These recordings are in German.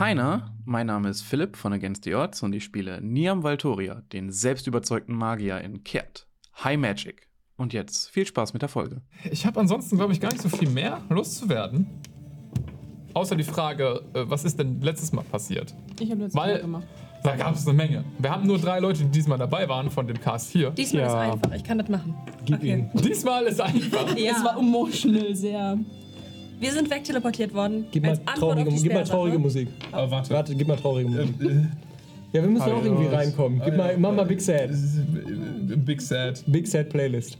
Heiner, mein Name ist Philipp von Against the Odds und ich spiele Niam Valtoria, den selbstüberzeugten Magier in Kert. High Magic. Und jetzt viel Spaß mit der Folge. Ich habe ansonsten, glaube ich, gar nicht so viel mehr loszuwerden. Außer die Frage, äh, was ist denn letztes Mal passiert? Ich habe letztes Weil- Mal gemacht. Da gab es eine Menge. Wir haben nur drei Leute, die diesmal dabei waren von dem Cast hier. Diesmal Ja. ist einfach, ich kann das machen. Gib ihn. Diesmal ist einfach. Ja. Es war emotional sehr. Wir sind wegteleportiert worden. Gib mal traurige, gib mal traurige Musik. Aber warte. Warte, gib mal traurige Musik. Ja, wir müssen auch irgendwie reinkommen. Gib mal, mach mal Big Sad. Big Sad. Big Sad Playlist.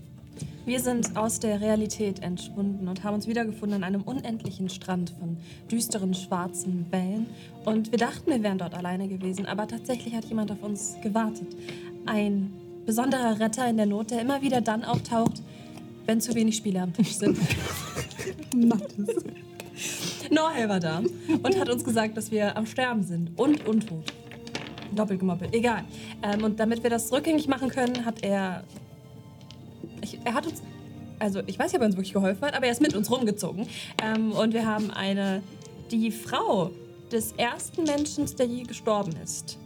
Wir sind aus der Realität entschwunden und haben uns wiedergefunden an einem unendlichen Strand von düsteren schwarzen Wellen. Und wir dachten, wir wären dort alleine gewesen, aber tatsächlich hat jemand auf uns gewartet. Ein besonderer Retter in der Not, der immer wieder dann auftaucht, wenn zu wenig Spieler am Tisch sind. Noel war da und hat uns gesagt, dass wir am Sterben sind und untot. Doppelt gemoppelt, egal. Ähm, und damit wir das rückgängig machen können, hat er ich, er hat uns, also ich weiß nicht, ob er uns wirklich geholfen hat, aber er ist mit uns rumgezogen. Ähm, und wir haben eine, die Frau des ersten Menschen, der je gestorben ist,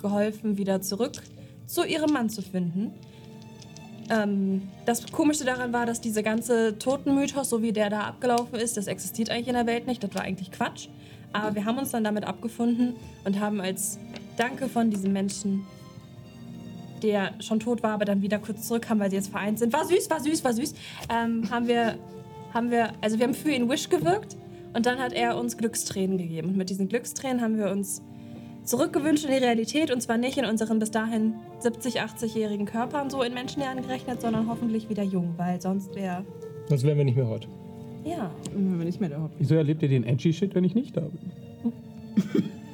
geholfen, wieder zurück zu ihrem Mann zu finden. Ähm, das Komische daran war, dass diese ganze Totenmythos, so wie der da abgelaufen ist, das existiert eigentlich in der Welt nicht. Das war eigentlich Quatsch. Aber wir haben uns dann damit abgefunden und haben als Danke von diesem Menschen der schon tot war, aber dann wieder kurz zurückkam, weil sie jetzt vereint sind. War süß, war süß, war süß. Ähm, haben wir, haben wir, also wir haben für ihn Wish gewirkt und dann hat er uns Glückstränen gegeben. Und mit diesen Glückstränen haben wir uns zurückgewünscht in die Realität und zwar nicht in unseren bis dahin 70, 80-jährigen Körpern so in Menschenjahren gerechnet, sondern hoffentlich wieder jung, weil sonst wäre, Sonst wären wir nicht mehr hot. ja. Wenn wir nicht mehr da hocken. Wieso erlebt ihr den edgy Shit, wenn ich nicht da bin?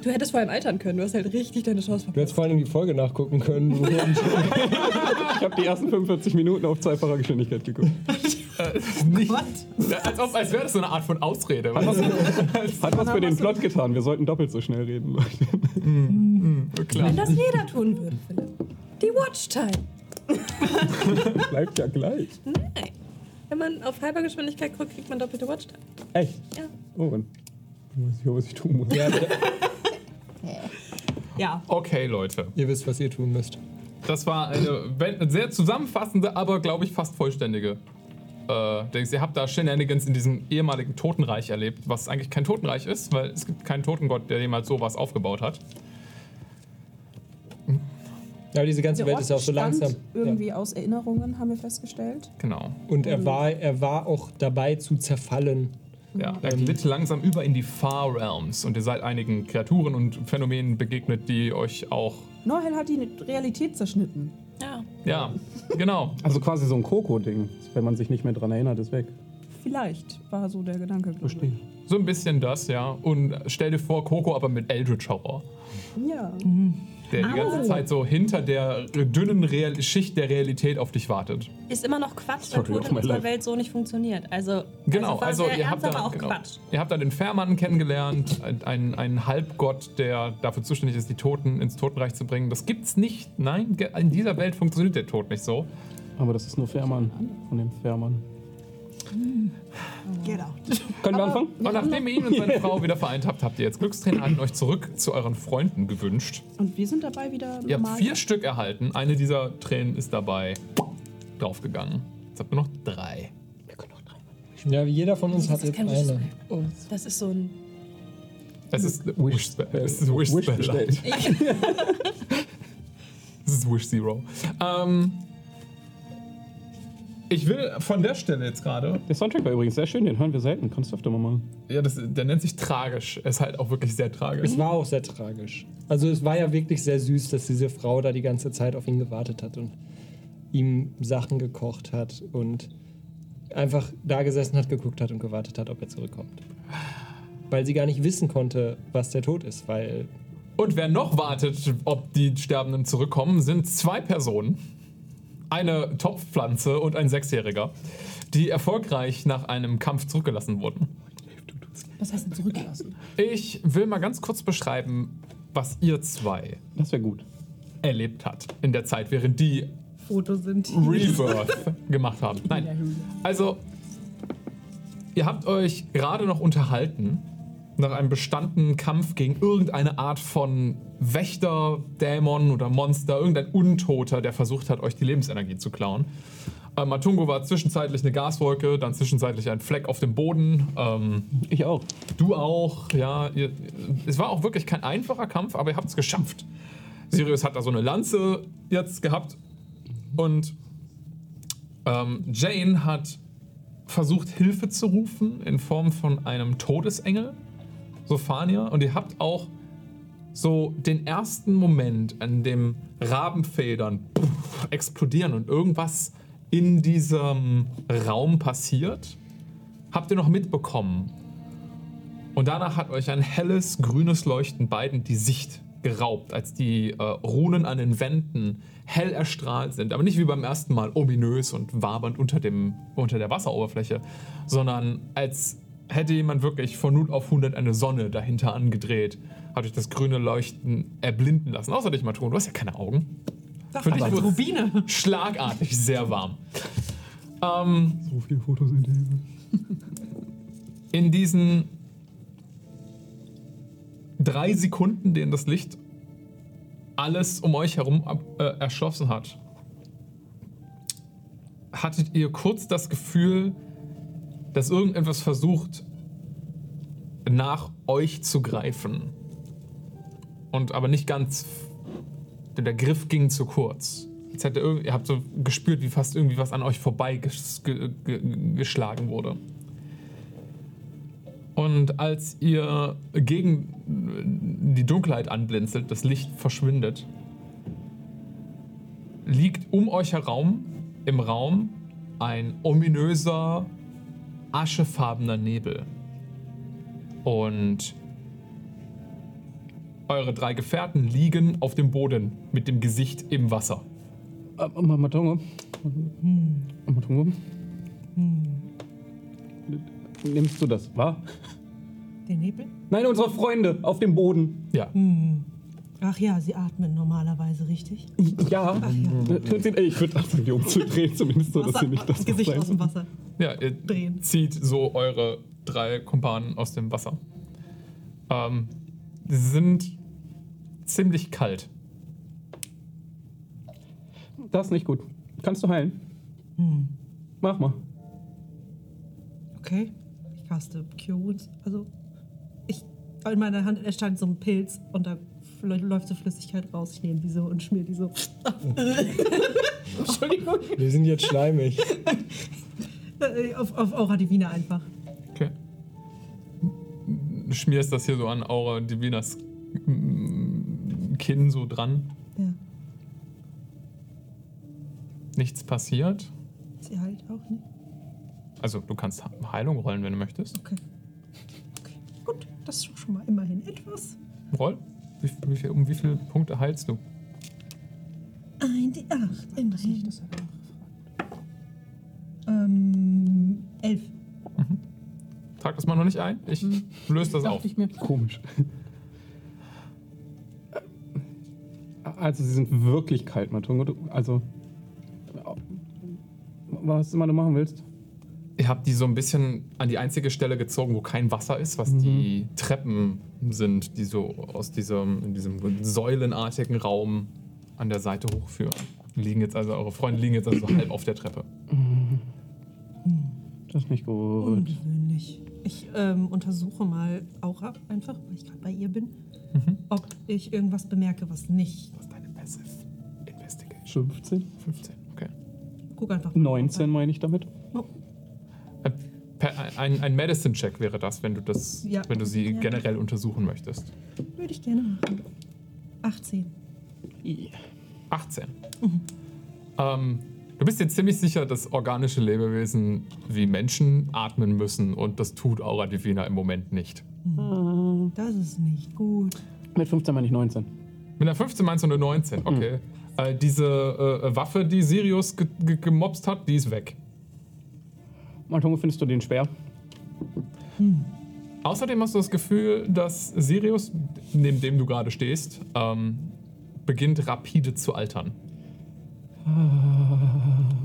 Du hättest vor allem altern können, du hast halt richtig deine Chance Du hättest vor allem die Folge nachgucken können. ich habe die ersten 45 Minuten auf zweifacher Geschwindigkeit geguckt. Nicht, als, ob, als wäre das so eine Art von Ausrede. Hat was, hat was für den Plot getan. Wir sollten doppelt so schnell reden, Leute. du? Klar. Wenn das jeder tun würde, Philipp. Die Watchtime. Bleibt ja gleich. Nein. Wenn man auf halber Geschwindigkeit guckt, kriegt man doppelte Watchtime. Echt? Ja. Oh, und ich weiß nicht, was ich tun muss. Ja. Okay, Leute. Ihr wisst, was ihr tun müsst. Das war eine sehr zusammenfassende, aber glaube ich fast vollständige. Äh, ihr habt da Shenanigans in diesem ehemaligen Totenreich erlebt, was eigentlich kein Totenreich ist, weil es gibt keinen Totengott, der jemals sowas aufgebaut hat. Ja, aber diese ganze Der Welt ist ja auch so langsam. Irgendwie aus Erinnerungen haben wir festgestellt. Genau. Und er war, er war auch dabei zu zerfallen. Ja, er glitt langsam über in die Far Realms und ihr seid einigen Kreaturen und Phänomenen begegnet, die euch auch. Noel hat die Realität zerschnitten. Ja. Ja, genau. Also quasi so ein Koko-Ding. Wenn man sich nicht mehr dran erinnert, ist weg. Vielleicht war so der Gedanke. Verstehe. So ein bisschen das, ja. Und stell dir vor, Coco aber mit Eldritch Horror. Ja. Der die ganze Zeit so hinter der dünnen Real Schicht der Realität auf dich wartet. Ist immer noch Quatsch, weil Sorry, Tod auf in mein unserer Life. Welt so nicht funktioniert. Also, Genau, also, war also, sehr ihr, habt ernst, da, aber auch genau, Quatsch. ihr habt da den Fährmann kennengelernt, einen, einen Halbgott, der dafür zuständig ist, die Toten ins Totenreich zu bringen. Das gibt's nicht. Nein, ge- in dieser Welt funktioniert der Tod nicht so. Aber das ist nur Fährmann. Von dem Fährmann. Genau. Können wir anfangen? Und nachdem ihr ihn und seine Frau wieder vereint habt, habt ihr jetzt Glückstränen an euch zurück zu euren Freunden gewünscht. Und wir sind dabei wieder Ihr habt normal. vier Stück erhalten. Eine dieser Tränen ist dabei draufgegangen. Jetzt habt ihr noch drei. Ja, jeder von uns hat jetzt eine. Das ist so ein. Es ist Wish Spell. Es ist Wish Spell. Das ist Wish Zero. Ähm, ich will von der Stelle jetzt gerade. Der Soundtrack war übrigens sehr schön, den hören wir selten. Kannst du öfter mal machen. Ja, das, der nennt sich tragisch. Er ist halt auch wirklich sehr tragisch. Es war auch sehr tragisch. Also es war ja wirklich sehr süß, dass diese Frau da die ganze Zeit auf ihn gewartet hat und ihm Sachen gekocht hat und einfach da gesessen hat, geguckt hat und gewartet hat, ob er zurückkommt. Weil sie gar nicht wissen konnte, was der Tod ist, weil Und wer noch wartet, ob die Sterbenden zurückkommen, sind zwei Personen. Eine Topfpflanze und ein Sechsjähriger, die erfolgreich nach einem Kampf zurückgelassen wurden. Was heißt denn zurückgelassen? Ich will mal ganz kurz beschreiben, was ihr zwei Das wäre gut. erlebt hat in der Zeit, während die Fotos sind. Rebirth gemacht haben. Nein. Also, ihr habt euch gerade noch unterhalten nach einem bestandenen Kampf gegen irgendeine Art von Wächter, Dämon oder Monster, irgendein Untoter, der versucht hat, euch die Lebensenergie zu klauen. Äh, Matungo war zwischenzeitlich eine Gaswolke, dann zwischenzeitlich ein Fleck auf dem Boden. Ähm, Ich auch. Du auch, ja. Ihr, es war auch wirklich kein einfacher Kampf, aber ihr habt es geschafft. Sirius hat da so eine Lanze jetzt gehabt und ähm, Jane hat versucht, Hilfe zu rufen in Form von einem Todesengel, Sophania. Und ihr habt auch so den ersten Moment, an dem Rabenfedern explodieren und irgendwas in diesem Raum passiert, habt ihr noch mitbekommen. Und danach hat euch ein helles, grünes Leuchten beiden die Sicht geraubt, als die äh, Runen an den Wänden hell erstrahlt sind. Aber nicht wie beim ersten Mal ominös und wabernd unter, dem, unter der Wasseroberfläche, sondern als hätte jemand wirklich von 0 auf 100 eine Sonne dahinter angedreht, hat euch das grüne Leuchten erblinden lassen. Außer dich, Matron, du hast ja keine Augen. Für dich wurde- Rubine. Schlagartig sehr warm. Ähm, So viel Photosynthese. in diesen drei Sekunden, denen das Licht alles um euch herum ab, äh, erschlossen hat, hattet ihr kurz das Gefühl, dass irgendetwas versucht, nach euch zu greifen. Und aber nicht ganz. Der Griff ging zu kurz. Jetzt hätte irgend, ihr habt so gespürt, wie fast irgendwie was an euch vorbeigeschlagen ge, ge, geschlagen wurde. Und als ihr gegen die Dunkelheit anblinzelt, das Licht verschwindet, liegt um euch herum im Raum ein ominöser, aschefarbener Nebel. Und eure drei Gefährten liegen auf dem Boden mit dem Gesicht im Wasser. Äh, Ma- Matongo. Matongo. Nimmst du das wahr? Den Nebel? Nein, unsere Freunde auf dem Boden. Ja. Ach ja, sie atmen normalerweise richtig. Ja. Tun sie- Ich würde sagen, die umzudrehen, zumindest so, dass Wasser, sie nicht das Gesicht sein aus dem Wasser. Ja, ihr Drehen. zieht so eure drei Kumpanen aus dem Wasser. Ähm, sie sind ziemlich kalt. Das ist nicht gut. Kannst du heilen? Mach mal. Okay. Ich caste Cure Wounds. Also, ich. In meiner Hand erscheint so ein Pilz und da läuft so Flüssigkeit raus. Ich nehme die so und schmier die so. Entschuldigung. Wir sind jetzt schleimig. Äh, Auf, auf Aura Divina einfach. Okay. Du schmierst das hier so an Aura Divinas mm, Kinn so dran. Ja. Nichts passiert. Sie heilt auch nicht. Also du kannst Heilung rollen, wenn du möchtest. Okay. Okay. Gut, das ist doch schon mal immerhin etwas. Roll. Wie, wie viel, um wie viele Punkte heilst du? Ein die acht, immerhin. Ähm, elf. Trag das mal noch nicht ein. Ich löse das auf. Komisch. Also, sie sind wirklich kalt, Matongo. Du- Also, was immer du machen willst. Ihr habt die so ein bisschen an die einzige Stelle gezogen, wo kein Wasser ist, was die Treppen sind, die so aus diesem, in diesem säulenartigen Raum an der Seite hochführen. Liegen jetzt also, eure Freunde liegen jetzt also so halb auf der Treppe. Das ist nicht gut. Ungewöhnlich. Ich ähm, untersuche mal Aura einfach, weil ich gerade bei ihr bin, ob ich irgendwas bemerke, was nicht. Was ist deine Passive Investigation? 15? 15, okay. Guck einfach mal. 19 meine ich damit. Ein, ein Medicine-Check wäre das, wenn du, das, Ja. wenn du sie Ja. generell untersuchen möchtest. würde ich gerne machen. 18. 18. Ähm, du bist dir ziemlich sicher, dass organische Lebewesen wie Menschen atmen müssen und das tut Aura Divina im Moment nicht. Das ist nicht gut. Mit 15 meine ich 19. Mit einer 15 meinst du eine 19, okay. Äh, diese äh, Waffe, die Sirius ge ge gemobst hat, die ist weg. Matongo, findest du den schwer? Außerdem hast du das Gefühl, dass Sirius, neben dem du gerade stehst, ähm, beginnt rapide zu altern.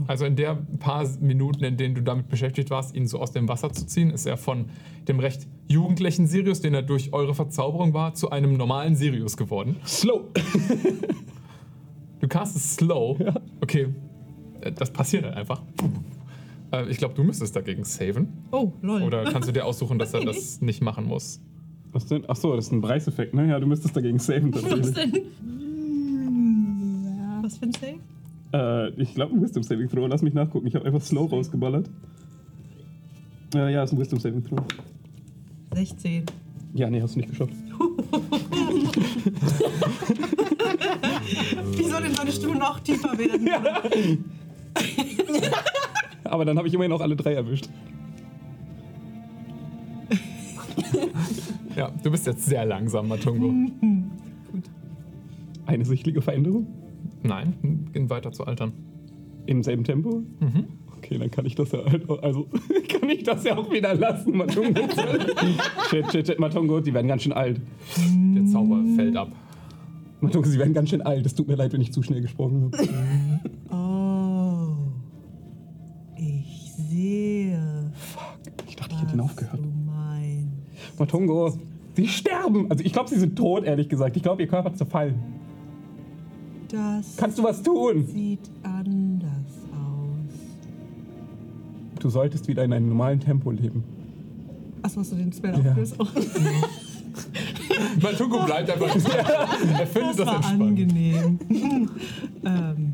Also in der paar Minuten, in denen du damit beschäftigt warst, ihn so aus dem Wasser zu ziehen, ist er von dem recht jugendlichen Sirius, den er durch eure Verzauberung war, zu einem normalen Sirius geworden. Slow. Du castest Slow. Okay, äh, das passiert halt einfach. Äh, Ich glaube, du müsstest dagegen saven. Oh, lol. Oder kannst du dir aussuchen, dass er das nicht machen muss? Was denn? Achso, das ist ein Preiseffekt, ne? Ja, du müsstest dagegen saven Was tatsächlich. denn? Was für ein Save? äh, ich glaube ein Wisdom Saving Throw. Lass mich nachgucken. Ich habe einfach Slow rausgeballert. Äh, ja, ist ein Wisdom Saving Throw. 16. Ja, nee, hast du nicht geschafft. Wie soll denn seine Stimme noch tiefer werden? Aber dann habe ich immerhin auch alle drei erwischt. Ja, du bist jetzt sehr langsam, Matungo. Eine sichtliche Veränderung? Nein, gehen weiter zu altern. Im selben Tempo? Mhm. Okay, dann kann ich das ja halt, auch- also kann ich das ja auch wieder lassen, Matongo. shit, shit, shit, Matongo, die werden ganz schön alt. Der Zauber fällt ab. Matongo, sie werden ganz schön alt. Es tut mir leid, wenn ich zu schnell gesprochen habe. Oh. Ich sehe. Ich dachte, ich hätte ihn aufgehört. Matongo, sie sterben. Also ich glaube, sie sind tot, ehrlich gesagt. Ich glaube, ihr Körper zerfallen. Das Kannst du was tun? sieht anders aus. Du solltest wieder in einem normalen Tempo leben. Achso, hast du den Spell Ja. aufgelöst? Oh, Matungo bleibt einfach. er findet das das, war entspannt. angenehm. ähm,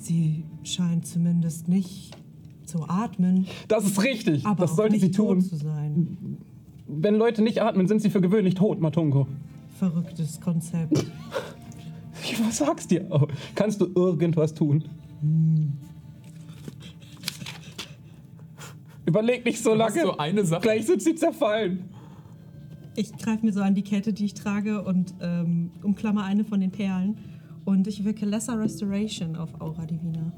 sie scheint zumindest nicht zu atmen, Das ist richtig. aber das sollte sie tun. zu sein. Wenn Leute nicht atmen, sind sie für gewöhnlich tot, Matongo. Verrücktes Konzept. Ich was sag's dir? Oh, kannst du irgendwas tun? Überleg nicht so lange. so eine Sache. Gleich sind sie zerfallen. Ich greife mir so an die Kette, die ich trage und ähm, umklammer eine von den Perlen. Und ich wirke Lesser Restoration auf Aura Divina.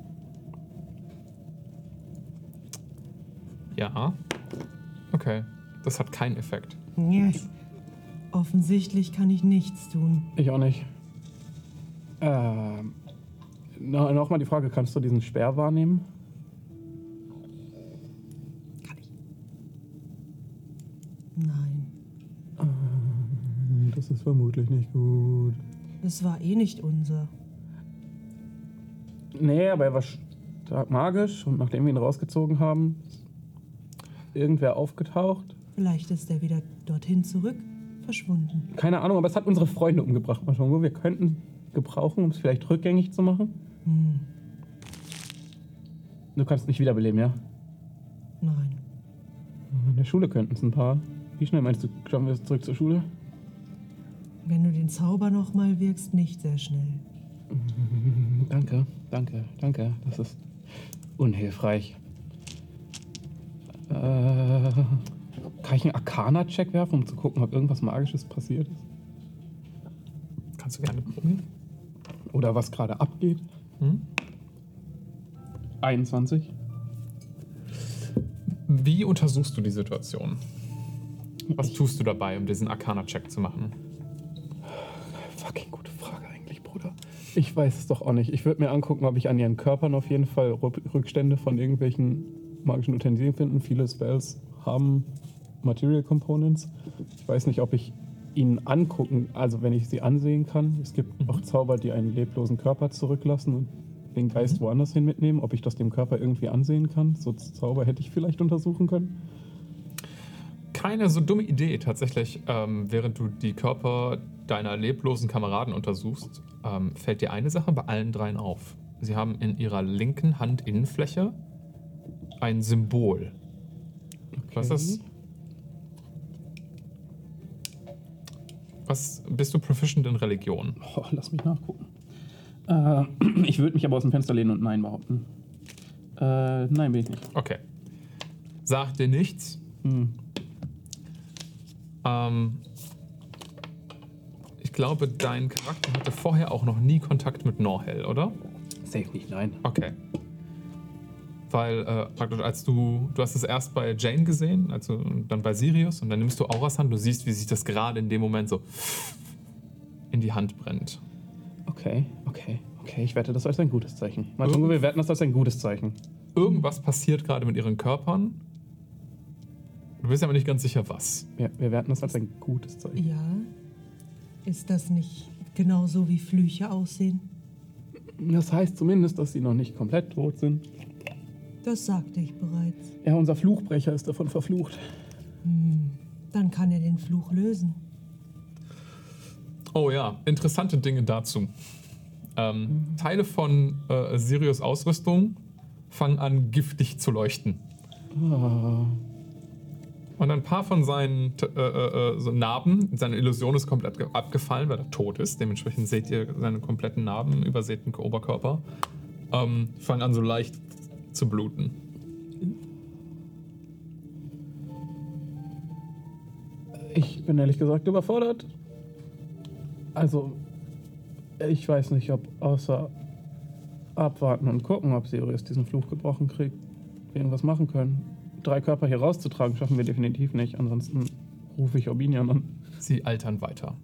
Ja. Okay. Das hat keinen Effekt. Yes. Offensichtlich kann ich nichts tun. Ich auch nicht. Ähm, no, Nochmal die Frage, kannst du diesen Speer wahrnehmen? Kann ich? Nein. Das ist vermutlich nicht gut. Es war eh nicht unser. Nee, aber er war stark magisch und nachdem wir ihn rausgezogen haben, irgendwer aufgetaucht. Vielleicht ist er wieder dorthin zurück verschwunden. Keine Ahnung, aber es hat unsere Freunde umgebracht, Matongo. Wir könnten gebrauchen, um es vielleicht rückgängig zu machen. Hm, Du kannst nicht wiederbeleben, ja? nein. In der Schule könnten es ein paar. Wie schnell meinst du, schaffen wir es zurück zur Schule? Wenn du den Zauber nochmal wirkst, nicht sehr schnell. Danke, danke, danke. Das ist unhilfreich. Äh, kann ich einen Arcana-Check werfen, um zu gucken, ob irgendwas Magisches passiert ist? Kannst du gerne probieren. Oder was gerade abgeht? Hm? 21. Wie untersuchst du die Situation? Was tust du dabei, um diesen Arcana-Check zu machen? Fucking gute Frage eigentlich, Bruder. Ich weiß es doch auch nicht. Ich würde mir angucken, ob ich an ihren Körpern auf jeden Fall Rück- Rückstände von irgendwelchen magischen Utensilien finden. Viele Spells haben Material Components. Ich weiß nicht, ob ich ihnen angucken, also wenn ich sie ansehen kann. Es gibt auch Zauber, die einen leblosen Körper zurücklassen und den Geist woanders hin mitnehmen. Ob ich das dem Körper irgendwie ansehen kann. So Zauber hätte ich vielleicht untersuchen können. Keine so dumme Idee tatsächlich. Ähm, während du die Körper deiner leblosen Kameraden untersuchst, ähm, fällt dir eine Sache bei allen dreien auf. Sie haben in ihrer linken Handinnenfläche ein Symbol. Was ist? Was bist du proficient in Religion? Oh, lass mich nachgucken. Äh, ich würde mich aber aus dem Fenster lehnen und Nein behaupten. Äh, nein, bin ich nicht. Okay. Sagt dir nichts. Hm. Ähm, ich glaube, dein Charakter hatte vorher auch noch nie Kontakt mit Norhell, oder? Safe nicht, nein. Okay. Weil äh, praktisch als du, du hast es erst bei Jane gesehen, also und dann bei Sirius und dann nimmst du Auras Hand, du siehst, wie sich das gerade in dem Moment so in die Hand brennt. Okay, okay, okay. Ich wette das als ein gutes Zeichen. Matungo, wir werten das als ein gutes Zeichen. Irgendwas passiert gerade mit ihren Körpern. Du bist aber nicht ganz sicher, was. Wir, wir werten das als ein gutes Zeichen. Ja. Ist das nicht genauso wie Flüche aussehen? Das heißt zumindest, dass sie noch nicht komplett tot sind. Das sagte ich bereits. Ja, unser Fluchbrecher ist davon verflucht. Dann kann er den Fluch lösen. Oh ja, interessante Dinge dazu. Ähm, Teile von äh, Sirius Ausrüstung fangen an, giftig zu leuchten. Ah, Und ein paar von seinen äh, äh, äh, so Narben, seine Illusion ist komplett ge- abgefallen, weil er tot ist. Dementsprechend seht ihr seine kompletten Narben, übersäten Oberkörper, ähm, fangen an so leicht zu bluten. ich bin ehrlich gesagt überfordert. Also, ich weiß nicht, ob außer abwarten und gucken, ob Sirius diesen Fluch gebrochen kriegt, wir irgendwas machen können. Drei Körper hier rauszutragen, schaffen wir definitiv nicht. Ansonsten rufe ich Orbinian an. Sie altern weiter.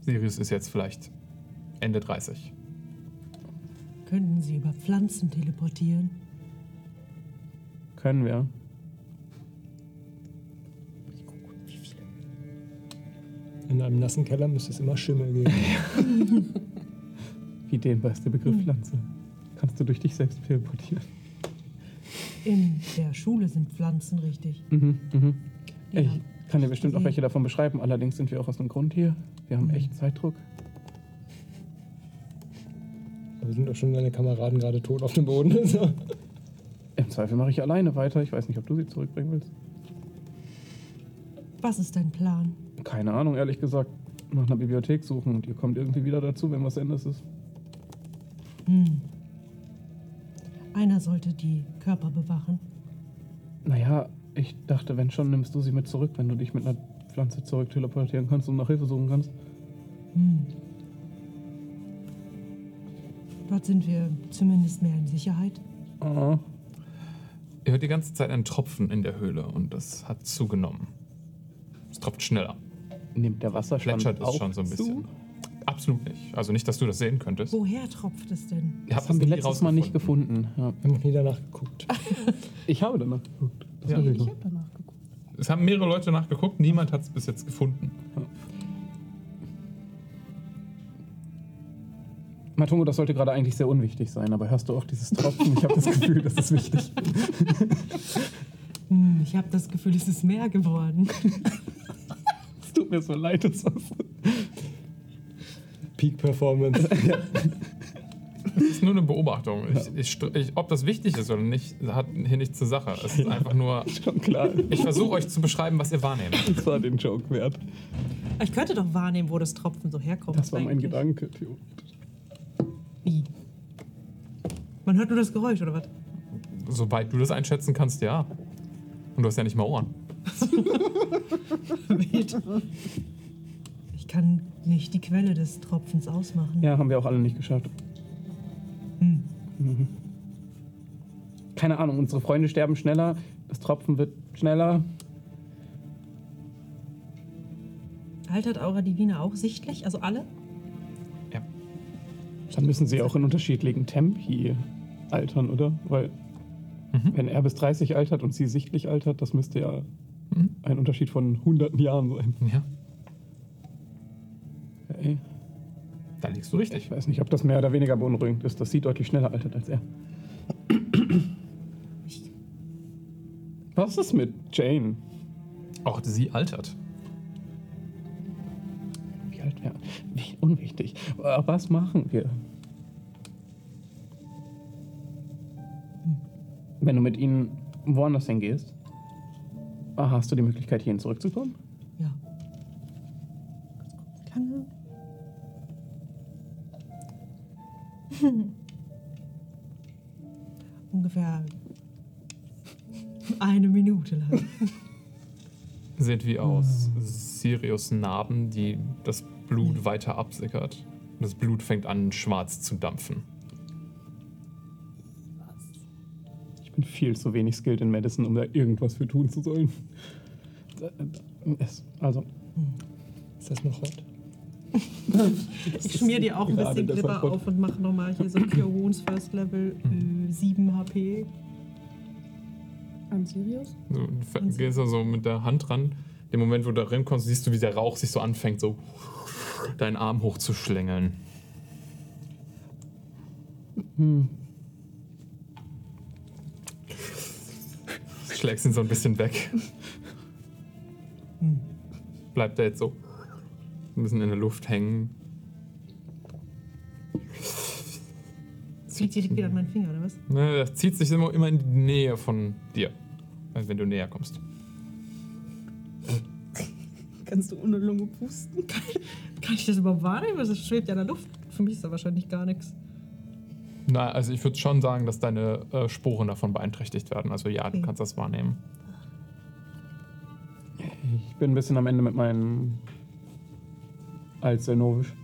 Sirius ist jetzt vielleicht Ende 30. Könnten sie über Pflanzen teleportieren? Können wir. In einem nassen Keller müsste es immer Schimmel geben. Wie dehnbar ist der Begriff Pflanze? Kannst du durch dich selbst teleportieren? In der Schule sind Pflanzen richtig. Mhm, mhm. Ja. Ich kann dir bestimmt auch welche davon beschreiben. Allerdings sind wir auch aus einem Grund hier. Wir haben echt Zeitdruck. Aber sind doch schon deine Kameraden gerade tot auf dem Boden. Im Zweifel mache ich alleine weiter. Ich weiß nicht, ob du sie zurückbringen willst. Was ist dein Plan? Keine Ahnung, ehrlich gesagt. Nach einer Bibliothek suchen und ihr kommt irgendwie wieder dazu, wenn was Endes ist. Hm. Einer sollte die Körper bewachen. Naja, ich dachte, wenn schon, nimmst du sie mit zurück, wenn du dich mit einer Pflanze zurück teleportieren kannst und nach Hilfe suchen kannst. Hm. Dort sind wir zumindest mehr in Sicherheit. Ah, Ihr hört die ganze Zeit einen Tropfen in der Höhle und das hat zugenommen. Es tropft schneller. nimmt der Wasserstand Plätschert es auch schon so ein zu? bisschen. Absolut nicht. Also nicht, dass du das sehen könntest. Woher tropft es denn? Ihr Das haben es wir letztes Mal nicht gefunden. Ja. Wir haben noch nie danach geguckt. Ich habe danach geguckt. Ja. ich habe danach geguckt. Es haben mehrere Leute nachgeguckt, niemand hat es bis jetzt gefunden. Matungo, das sollte gerade eigentlich sehr unwichtig sein, aber hörst du auch dieses Tropfen? Ich habe das Gefühl, das ist wichtig. Hm, ich habe das Gefühl, es ist mehr geworden. Es tut mir so leid, das. Peak Performance. Es ist nur eine Beobachtung. Ich, ich, ich, ob das wichtig ist oder nicht, hat hier nichts zur Sache. Es ist einfach nur. Schon klar. Ich versuche euch zu beschreiben, was ihr wahrnehmt. Das war den Joke wert. Ich könnte doch wahrnehmen, wo das Tropfen so herkommt. Das war mein eigentlich. Gedanke, Theo. Wie? Man hört nur das Geräusch, oder was? Soweit du das einschätzen kannst, ja. Und du hast ja nicht mal Ohren. Ich kann nicht die Quelle des Tropfens ausmachen. Ja, haben wir auch alle nicht geschafft. Hm. Mhm. Keine Ahnung, unsere Freunde sterben schneller, das Tropfen wird schneller. Altert Aura Divina auch sichtlich? Also alle? Dann müssen sie auch in unterschiedlichen Tempi altern, oder? Weil, Mhm. wenn er bis 30 altert und sie sichtlich altert, das müsste ja Mhm. ein Unterschied von hunderten Jahren sein. Ja, Ey, da liegst du richtig. ich weiß nicht, ob das mehr oder weniger beunruhigend ist, dass sie deutlich schneller altert als er. Was ist mit Jane? Auch sie altert. Wie alt wäre? Wie unwichtig. Äh, Was machen wir? Wenn du mit ihnen woanders hingehst, hast du die Möglichkeit, hierhin zurückzukommen? Ja. Lange. Ungefähr eine Minute lang. Seht wie aus Sirius Narben, die das Blut weiter absickert. Und das Blut fängt an, schwarz zu dampfen. Viel zu wenig skilled in Medicine, um da irgendwas für tun zu sollen. Äh, also, Ist das noch hot? Ich schmier dir auch ein bisschen Glibber auf und mache nochmal hier so Cure Wounds First Level äh, 7 HP. An Sirius? Du gehst da so mit der Hand ran. Im Moment, wo du da reinkommst, siehst du, wie der Rauch sich so anfängt, so deinen Arm hochzuschlängeln. Schlägst ihn so ein bisschen weg. Bleibt er jetzt so ein bisschen in der Luft hängen. Das liegt direkt wieder an meinen Finger, oder was? Ne, das zieht sich immer, immer in die Nähe von dir, also wenn du näher kommst. Kannst du ohne Lunge pusten? Kann ich das überhaupt wahrnehmen? Das schwebt ja in der Luft. Für mich ist da wahrscheinlich gar nichts. Na, also ich würde schon sagen, dass deine äh, Sporen davon beeinträchtigt werden. Also ja, du Okay. kannst das wahrnehmen. Ich bin ein bisschen am Ende mit meinem Altselnovisch.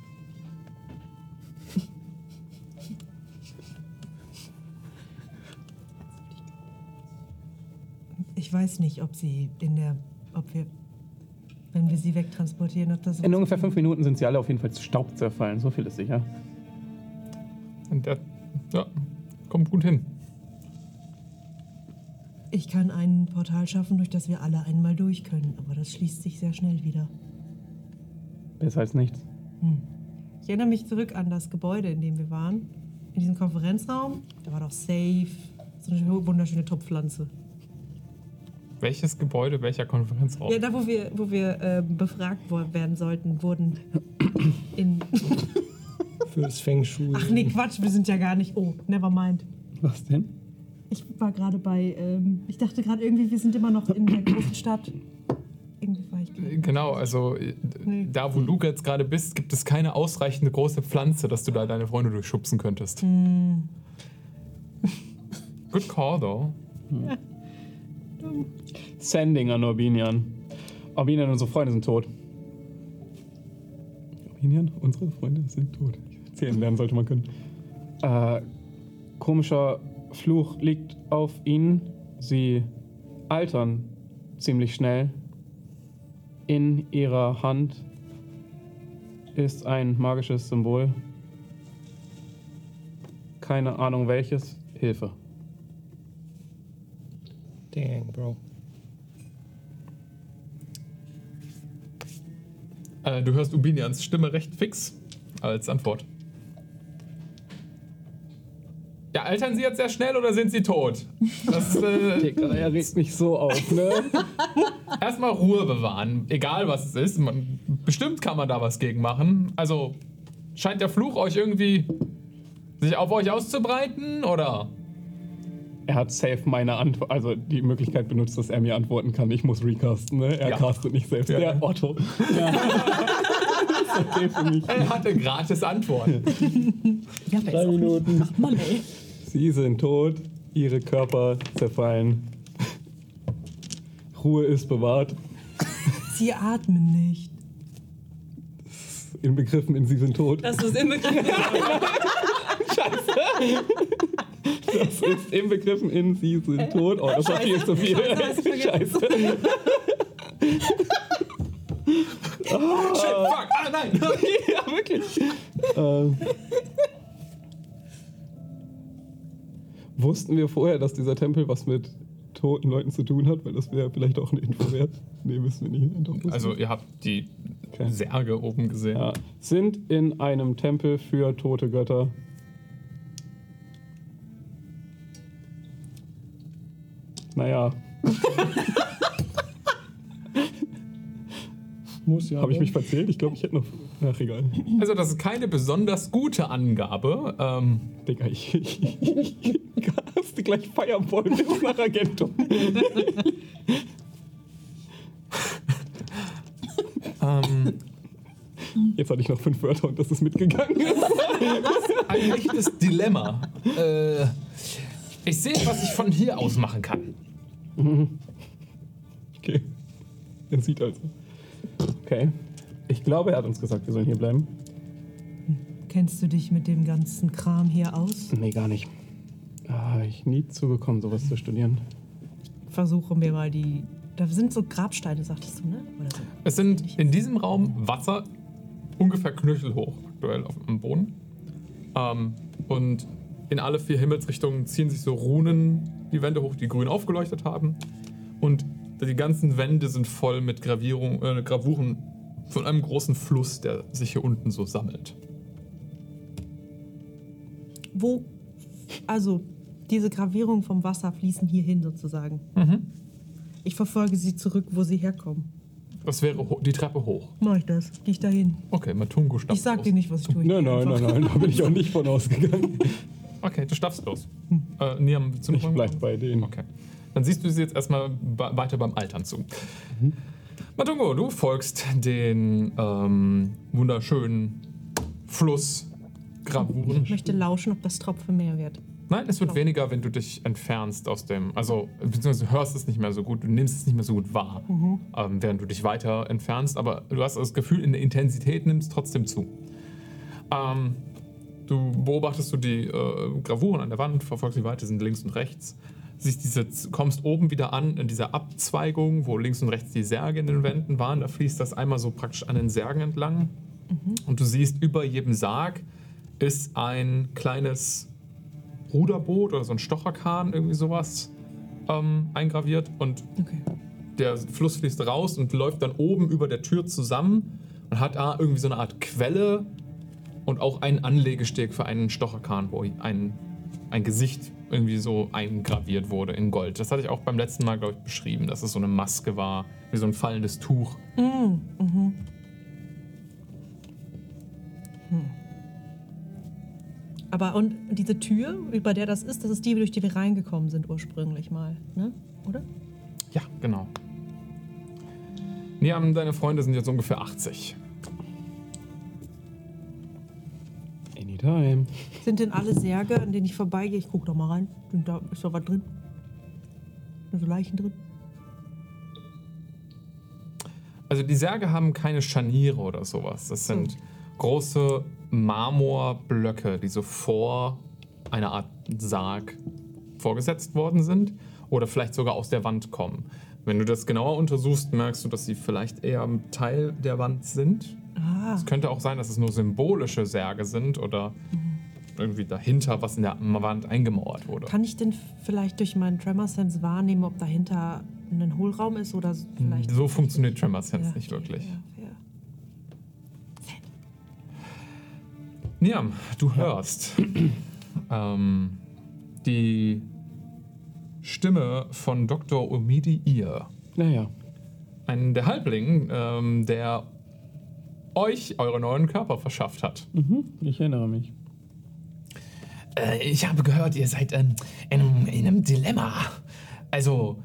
Ich weiß nicht, ob sie in der. ob wir. wenn wir sie wegtransportieren, ob das. In ungefähr fünf Minuten sind sie alle auf jeden Fall zu Staub zerfallen. So viel ist sicher. Und der, ja, kommt gut hin. Ich kann ein Portal schaffen, durch das wir alle einmal durch können, aber das schließt sich sehr schnell wieder. Besser als nichts. Ich erinnere mich zurück an das Gebäude, in dem wir waren. In diesem Konferenzraum. Da war doch safe. So eine wunderschöne Topfpflanze. Welches Gebäude, welcher Konferenzraum? Ja, da, wo wir, wo wir ähm, befragt werden sollten, wurden in. Fürs Feng Shui. Ach nee, Quatsch, wir sind ja gar nicht. Oh, never mind. Was denn? Ich war gerade bei. Ähm, ich dachte gerade irgendwie, wir sind immer noch in der großen Stadt. Irgendwie war ich. Äh, Genau, also äh, Nee. da, wo du jetzt gerade bist, gibt es keine ausreichende große Pflanze, dass du da deine Freunde durchschubsen könntest. Hm. Good call, though. Sending an Urbinian. Urbinian, unsere Freunde sind tot. Urbinian, unsere Freunde sind tot. Zählen lernen sollte man können. Äh, komischer Fluch liegt auf ihnen. Sie altern ziemlich schnell. In ihrer Hand ist ein magisches Symbol. Keine Ahnung welches. Hilfe. Dang, Bro. Äh, du hörst Ubinians Stimme recht fix als Antwort. Ja, altern sie jetzt sehr schnell oder sind sie tot? Das, äh, er regt mich so auf, ne? erstmal Ruhe bewahren, egal was es ist. Man, bestimmt kann man da was gegen machen. Also, scheint der Fluch euch irgendwie sich auf euch auszubreiten oder? Er hat safe meine Antwort, also die Möglichkeit benutzt, dass er mir antworten kann. Ich muss recasten, ne? Er Ja. castet nicht selbst. Ja. Der Otto. Ja. okay für mich. Er hatte gratis Antwort. Ja, Drei Minuten. Ach Mann, ey. Sie sind tot, ihre Körper zerfallen. Ruhe ist bewahrt. Sie atmen nicht. Inbegriffen in Sie sind tot. Das ist immer Das ist inbegriffen in Sie sind tot. Oh, das war viel zu viel. Scheiße. Scheiße. Shit, fuck, ah nein! ja, wirklich. Ähm, wussten wir vorher, dass dieser Tempel was mit toten Leuten zu tun hat? Weil das wäre vielleicht auch eine Info wert. Nee, wissen wir nicht. Doch, Also, ihr habt die Okay. Särge oben gesehen. ja. sind in einem Tempel für tote Götter. Naja, Muss ja. habe ich ne? mich verzählt? Ich glaube, ich hätte noch. Ach, egal. Also, das ist keine besonders gute Angabe. Ähm, Digga, ich, ich, ich, hast du gleich feiern wollen bis nach Argentum. ähm, Jetzt hatte ich noch fünf Wörter und das ist mitgegangen. ein echtes Dilemma. Äh, ich sehe, was ich von hier aus machen kann. Okay. Er sieht also. Okay. Ich glaube, er hat uns gesagt, wir sollen hier bleiben. Kennst du dich mit dem ganzen Kram hier aus? Nee, gar nicht. Ah, ich nie zugekommen, sowas zu studieren. Versuche mir mal die. Da sind so Grabsteine, sagtest du, ne? Oder so. Es sind in diesem Raum Wasserpfützen ungefähr knöchelhoch aktuell auf dem Boden. Ähm, und in alle vier Himmelsrichtungen ziehen sich so Runen die Wände hoch, die grün aufgeleuchtet haben. Und die ganzen Wände sind voll mit Gravierung, äh, Gravuren von einem großen Fluss, der sich hier unten so sammelt. Wo, also diese Gravierungen vom Wasser fließen hier hin sozusagen. Mhm. Ich verfolge sie zurück, wo sie herkommen. Das wäre die Treppe hoch. Mach ich das? Geh ich da hin? Okay, Matungo stapft Ich sag los. dir nicht, was ich tue. Ich Nein, nein, nein, nein, da bin ich auch nicht von ausgegangen. Okay, du stapfst los. Äh, Niam, noch Ich bleib bei denen. Okay. Dann siehst du sie jetzt erstmal weiter beim Altern zu. Matungo, du folgst den ähm, wunderschönen Flussgravuren. Ich möchte lauschen, ob das Tropfen mehr wird. Nein, es wird weniger, wenn du dich entfernst aus dem. Also, beziehungsweise hörst es nicht mehr so gut, du nimmst es nicht mehr so gut wahr, ähm, während du dich weiter entfernst. Aber du hast das Gefühl, in der Intensität nimmst trotzdem zu. Ähm, du beobachtest du die äh, Gravuren an der Wand, verfolgst sie weiter, sind links und rechts. Siehst diese, kommst oben wieder an in dieser Abzweigung, wo links und rechts die Särge in den Wänden waren. Da fließt das einmal so praktisch an den Särgen entlang. Und du siehst, über jedem Sarg ist ein kleines Ruderboot oder so ein Stocherkahn, irgendwie sowas ähm, eingraviert. Und Okay. der Fluss fließt raus und läuft dann oben über der Tür zusammen und hat da irgendwie so eine Art Quelle und auch einen Anlegesteg für einen Stocherkahn, wo ein, ein Gesicht irgendwie so eingraviert wurde in Gold. Das hatte ich auch beim letzten Mal, glaube ich, beschrieben, dass es so eine Maske war, wie so ein fallendes Tuch. Aber und diese Tür, über der das ist, das ist die, durch die wir reingekommen sind ursprünglich mal, ne? Oder? Ja, genau. Niam, deine Freunde sind jetzt ungefähr 80. Anytime. Sind denn alle Särge, an denen ich vorbeigehe? Ich guck doch mal rein. Sind da, ist da was drin? Sind so Leichen drin? Also die Särge haben keine Scharniere oder sowas. Das sind große Marmorblöcke, die so vor einer Art Sarg vorgesetzt worden sind oder vielleicht sogar aus der Wand kommen. Wenn du das genauer untersuchst, merkst du, dass sie vielleicht eher ein Teil der Wand sind. Ah, Es könnte auch sein, dass es nur symbolische Särge sind oder irgendwie dahinter, was in der Wand eingemauert wurde. kann ich denn vielleicht durch meinen Tremor Sense wahrnehmen, ob dahinter ein Hohlraum ist oder vielleicht. so funktioniert Tremor Sense Ja, nicht wirklich. Ja, ja. Niam, du hörst ähm, die Stimme von Dr. Omidi Ir, Naja. einen der Halblingen, ähm, der euch eure neuen Körper verschafft hat. Mhm, ich erinnere mich. Äh, ich habe gehört, ihr seid ähm, in, einem, in einem Dilemma. Also,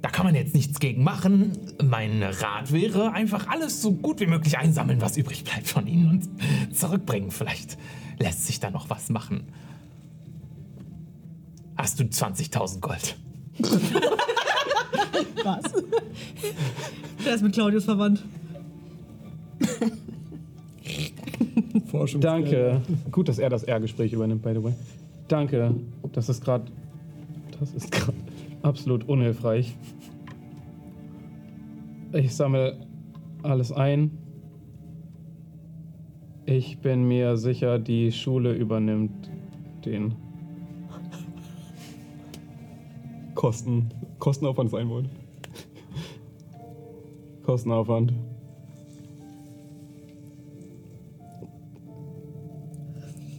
da kann man jetzt nichts gegen machen. Mein Rat wäre einfach alles so gut wie möglich einsammeln, was übrig bleibt von ihnen und zurückbringen. Vielleicht lässt sich da noch was machen. Hast du 20.000 Gold? Was? Der ist mit Claudius verwandt. Forschung. Danke. Gut, dass er das R-Gespräch übernimmt, by the way. Danke. Das ist gerade. Das ist gerade absolut unhilfreich. Ich sammle alles ein. Ich bin mir sicher, die Schule übernimmt den Kosten. Kostenaufwand sein wollte. Kostenaufwand.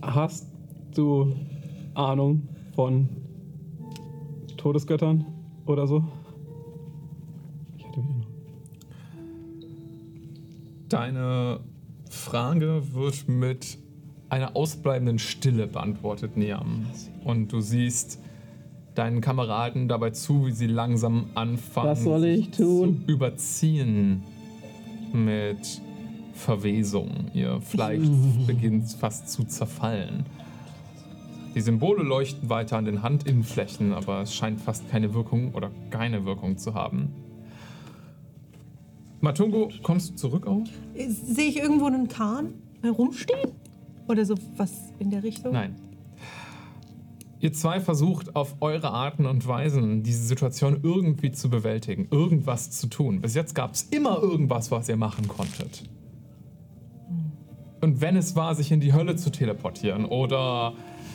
Hast du Ahnung von Todesgöttern oder so? Ich hätte wieder noch. Deine Frage wird mit einer ausbleibenden Stille beantwortet, Niam. Und du siehst deinen Kameraden dabei zu, wie sie langsam anfangen, Was soll ich tun? zu überziehen mit Verwesung. Ihr Fleisch beginnt fast zu zerfallen. Die Symbole leuchten weiter an den Handinnenflächen, aber es scheint fast keine Wirkung oder keine Wirkung zu haben. Matungo, kommst du zurück auf? Sehe ich irgendwo einen Kahn herumstehen? Oder so was in der Richtung? Nein. Ihr zwei versucht auf eure Arten und Weisen diese Situation irgendwie zu bewältigen, irgendwas zu tun. Bis jetzt gab es immer irgendwas, was ihr machen konntet. Und wenn es war, sich in die Hölle zu teleportieren oder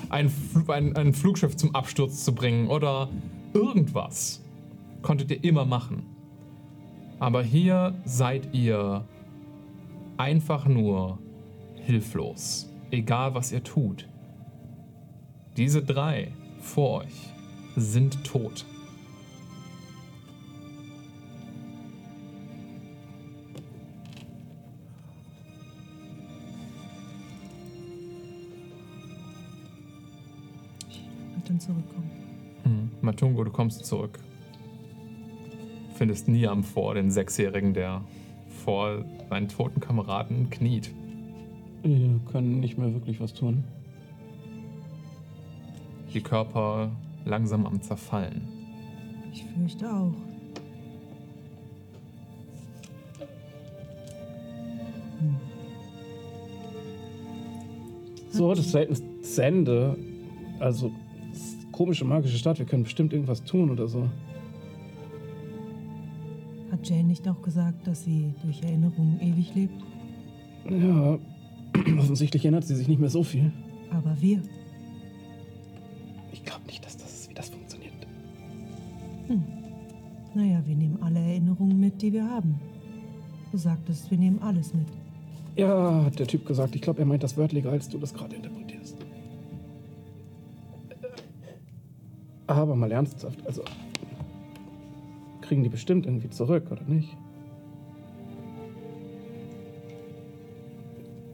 ein, Fl ein, ein Flugschiff zum Absturz zu bringen oder irgendwas, konntet ihr immer machen. Aber hier seid ihr einfach nur hilflos, egal was ihr tut. Diese drei vor euch sind tot. Dann zurückkommen. Hm. Matungo, du kommst zurück. Findest Niam vor, den Sechsjährigen, der vor seinen toten Kameraden kniet. Wir können nicht mehr wirklich was tun. Die Körper langsam am Zerfallen. Ich fürchte auch. So, das ist selten das Ende. Also, komische magische Stadt. Wir können bestimmt irgendwas tun oder so. Hat Jane nicht auch gesagt, dass sie durch Erinnerungen ewig lebt? Ja, offensichtlich erinnert sie sich nicht mehr so viel. Aber wir. Ich glaube nicht, dass das wie das funktioniert. Naja, wir nehmen alle Erinnerungen mit, die wir haben. Du sagtest, wir nehmen alles mit. Ja, hat der Typ gesagt. Ich glaube, er meint das wörtlicher, als du das gerade interpretierst. Aber mal ernsthaft, also kriegen die bestimmt irgendwie zurück, oder nicht?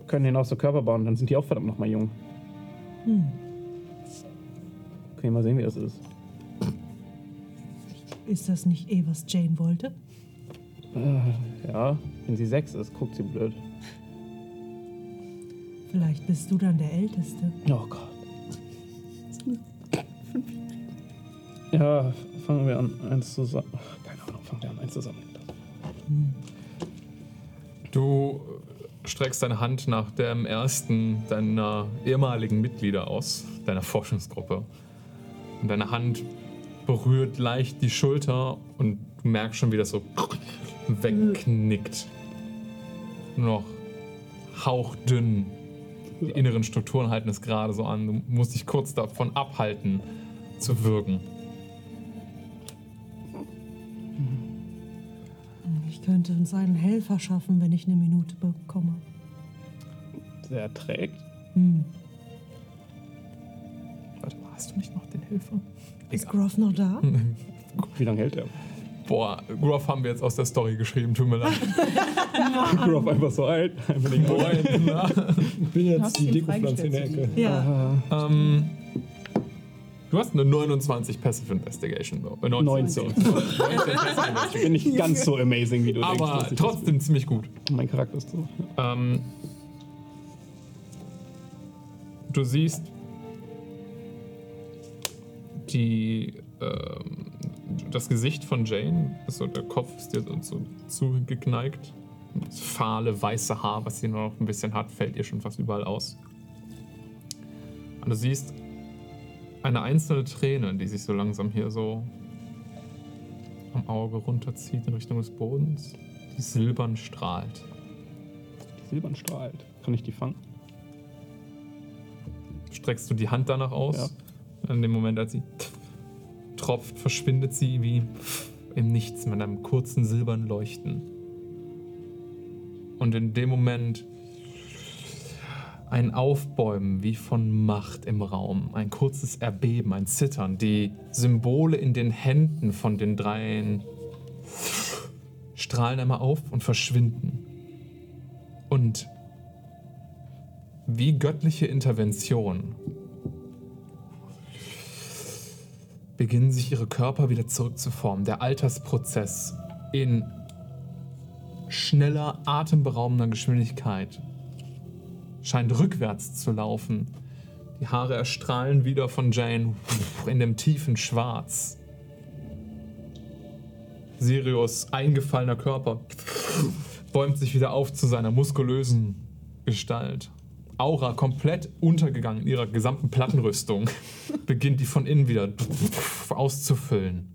Können denen auch so Körper bauen, dann sind die auch verdammt noch mal jung. Hm. Können wir mal sehen, wie das ist. Ist das nicht eh, was Jane wollte? Äh, ja, wenn sie sechs ist, guckt sie blöd. Vielleicht bist du dann der Älteste. Oh Gott. Ja, fangen wir an, eins zusammen. Keine Ahnung, fangen wir an, eins zusammen. Du streckst deine Hand nach dem ersten deiner ehemaligen Mitglieder aus, deiner Forschungsgruppe. Und deine Hand berührt leicht die Schulter und du merkst schon, wie das so wegknickt. Nur noch hauchdünn. Die inneren Strukturen halten es gerade so an. Du musst dich kurz davon abhalten, zu wirken. Könnte uns einen Helfer schaffen, wenn ich eine Minute bekomme. Der trägt. Hm. Warte mal, hast du nicht noch den Helfer? Ist Groff noch da? Wie lange hält der? Boah, Groff haben wir jetzt aus der Story geschrieben, tut mir leid. Groff einfach so alt. Einfach nicht Boah. Ich bin jetzt Hast die Dekopflanze in der Ecke. Ja. ähm, du hast eine 29 Passive Investigation. Äh, 19. 19. Ich bin nicht ganz so amazing, wie du denkst. Aber dass ich trotzdem ziemlich gut. Mein Charakter ist so. Ähm, du siehst die, ähm, das Gesicht von Jane, so der Kopf ist dir so zugeneigt. Das fahle weiße Haar, was sie nur noch ein bisschen hat, fällt ihr schon fast überall aus. Und du siehst eine einzelne Träne, die sich so langsam hier so am Auge runterzieht in Richtung des Bodens, die silbern strahlt. Silbern strahlt. Kann ich die fangen? streckst du die Hand danach aus. In dem Moment, als sie tropft, verschwindet sie wie im Nichts mit einem kurzen silbernen Leuchten. Und in dem Moment ein Aufbäumen wie von Macht im Raum, ein kurzes Erbeben, ein Zittern, die Symbole in den Händen von den dreien strahlen einmal auf und verschwinden. Und wie göttliche Intervention beginnen sich ihre Körper wieder zurückzuformen. Der Altersprozess in schneller, atemberaubender Geschwindigkeit scheint rückwärts zu laufen. Die Haare erstrahlen wieder von Jane in dem tiefen Schwarz. Sirius eingefallener Körper bäumt sich wieder auf zu seiner muskulösen Gestalt. Aura komplett untergegangen in ihrer gesamten Plattenrüstung. Beginnt die von innen wieder auszufüllen.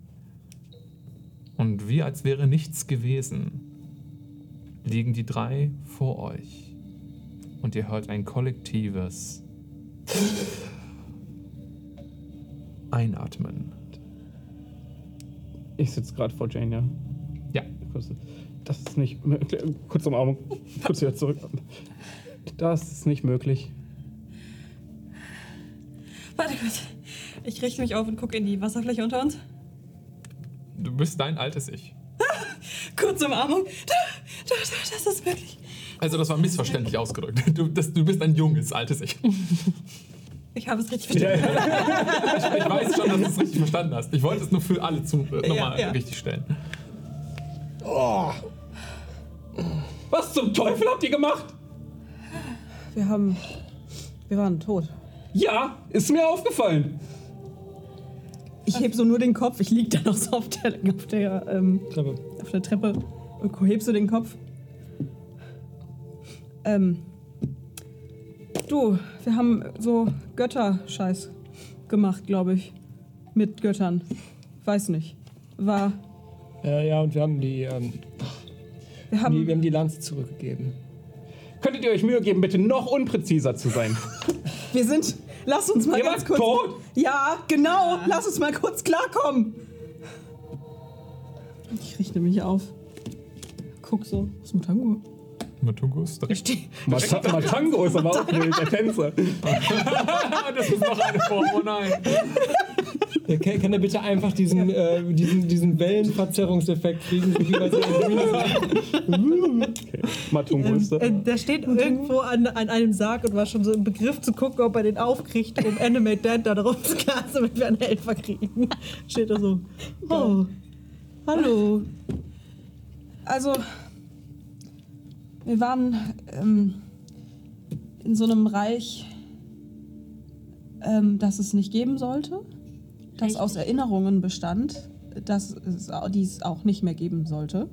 Und wie als wäre nichts gewesen, liegen die drei vor euch Und ihr hört ein kollektives Einatmen. Ich sitze gerade vor Jane, ja. Ja. Kurz- Das ist nicht möglich. Kurze Umarmung. Kurz wieder zurück. Das ist nicht möglich. Warte kurz. Ich richte mich auf und gucke in die Wasserfläche unter uns. Du bist dein altes Ich. Kurze Umarmung. Da, da, da, das ist wirklich. Also das war missverständlich ausgedrückt. Du, das, du bist ein junges, altes Ich. Ich habe es richtig verstanden. Ich weiß schon, dass du es richtig verstanden hast. Ich wollte es nur für alle zu, äh, nochmal ja. richtig stellen. Was zum Teufel habt ihr gemacht? Wir haben. Wir waren tot. Ja, ist mir aufgefallen. Ich heb so nur den Kopf. Ich lieg da noch so auf der, auf der, ähm, Treppe. auf der Treppe und heb so den Kopf. Ähm. Du, wir haben so Götter-Scheiß gemacht, glaube ich. Mit Göttern. Weiß nicht. War. Äh, ja, und wir haben die, ähm, Wir die, haben. wir haben die Lanze zurückgegeben. Könntet ihr euch Mühe geben, bitte noch unpräziser zu sein? Wir sind. Lass uns mal Ihr ganz kurz. tot? Ja, genau. Lass uns mal kurz klarkommen. Ich richte mich auf. Guck so. Was ist mit Tango? Matungo ist direkt. Steh. Mata Matango ist aber auch der Tänzer. das ist noch eine Form, oh nein. Kann, kann er bitte einfach diesen, äh, diesen, diesen Wellenverzerrungseffekt kriegen, so wie bei so einem Matungo ist da. Äh, der steht irgendwo an, an einem Sarg und war schon so im Begriff zu gucken, ob er den aufkriegt, um Animate Dad da drauf zu gehen, damit wir einen Helfer kriegen. Steht da so. Oh, hallo. Also, wir waren ähm, in so einem Reich, ähm, das es nicht geben sollte, das Richtig. aus Erinnerungen bestand, das es, die es auch nicht mehr geben sollte.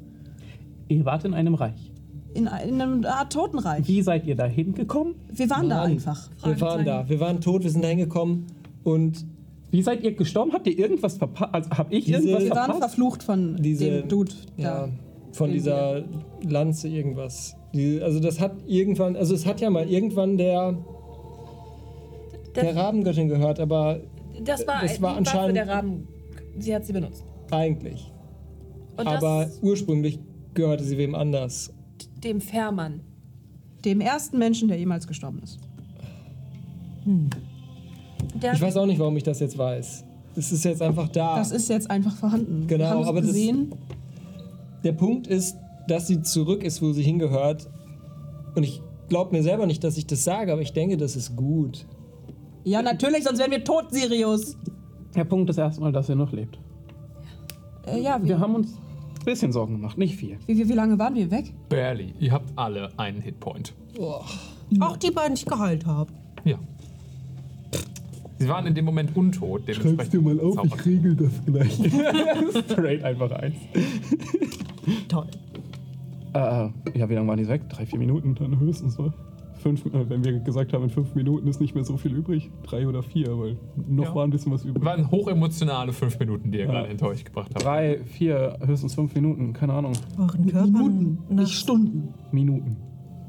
Ihr wart in einem Reich. In, in einem Art Totenreich. Wie seid ihr da hingekommen? Wir waren da Mann. einfach. Wir waren da. Wir waren tot, wir sind da hingekommen und Wie seid ihr gestorben? Habt ihr irgendwas verpasst? Also, hab ich Diese- irgendwas Wir waren verpasst? verflucht von diese, dem Dude ja, da. von dieser Lanze irgendwas. Die, also das hat irgendwann, also es hat ja mal irgendwann der, der Der, Rabengöttin gehört, aber das war, das war die Waffe anscheinend- der Raben. Sie hat sie benutzt. eigentlich. Und aber das ursprünglich gehörte sie wem anders. dem Fährmann. Dem ersten Menschen, der jemals gestorben ist. Der, Ich weiß auch nicht, warum ich das jetzt weiß. Es ist jetzt einfach da. Das ist jetzt einfach vorhanden. Genau, aber das- gesehen. Der Punkt ist, dass sie zurück ist, wo sie hingehört. Und ich glaube mir selber nicht, dass ich das sage, aber ich denke, das ist gut. Ja, natürlich, sonst wären wir tot, Sirius. Der Punkt ist erstmal, dass ihr noch lebt. Äh, ja, Wir wie, haben uns ein bisschen Sorgen gemacht, nicht viel. wie, wie, wie lange waren wir weg? Barely. Ihr habt alle einen Hitpoint. Auch die beiden, die ich geheilt habe. Ja. Sie waren in dem Moment untot. Dementsprechend zaubern. regel das gleich. Straight einfach eins. Toll. Äh, ja, wie lange waren die weg? Drei, vier Minuten dann höchstens, ne? Fünf, äh, wenn wir gesagt haben, in fünf Minuten ist nicht mehr so viel übrig. Drei oder vier, weil noch Ja. war ein bisschen was übrig. waren hochemotionale fünf Minuten, die ihr Ja. gerade hinter euch gebracht habt. Drei, vier, höchstens fünf Minuten, keine Ahnung. Euren Körper. Minuten, nicht Stunden. Minuten.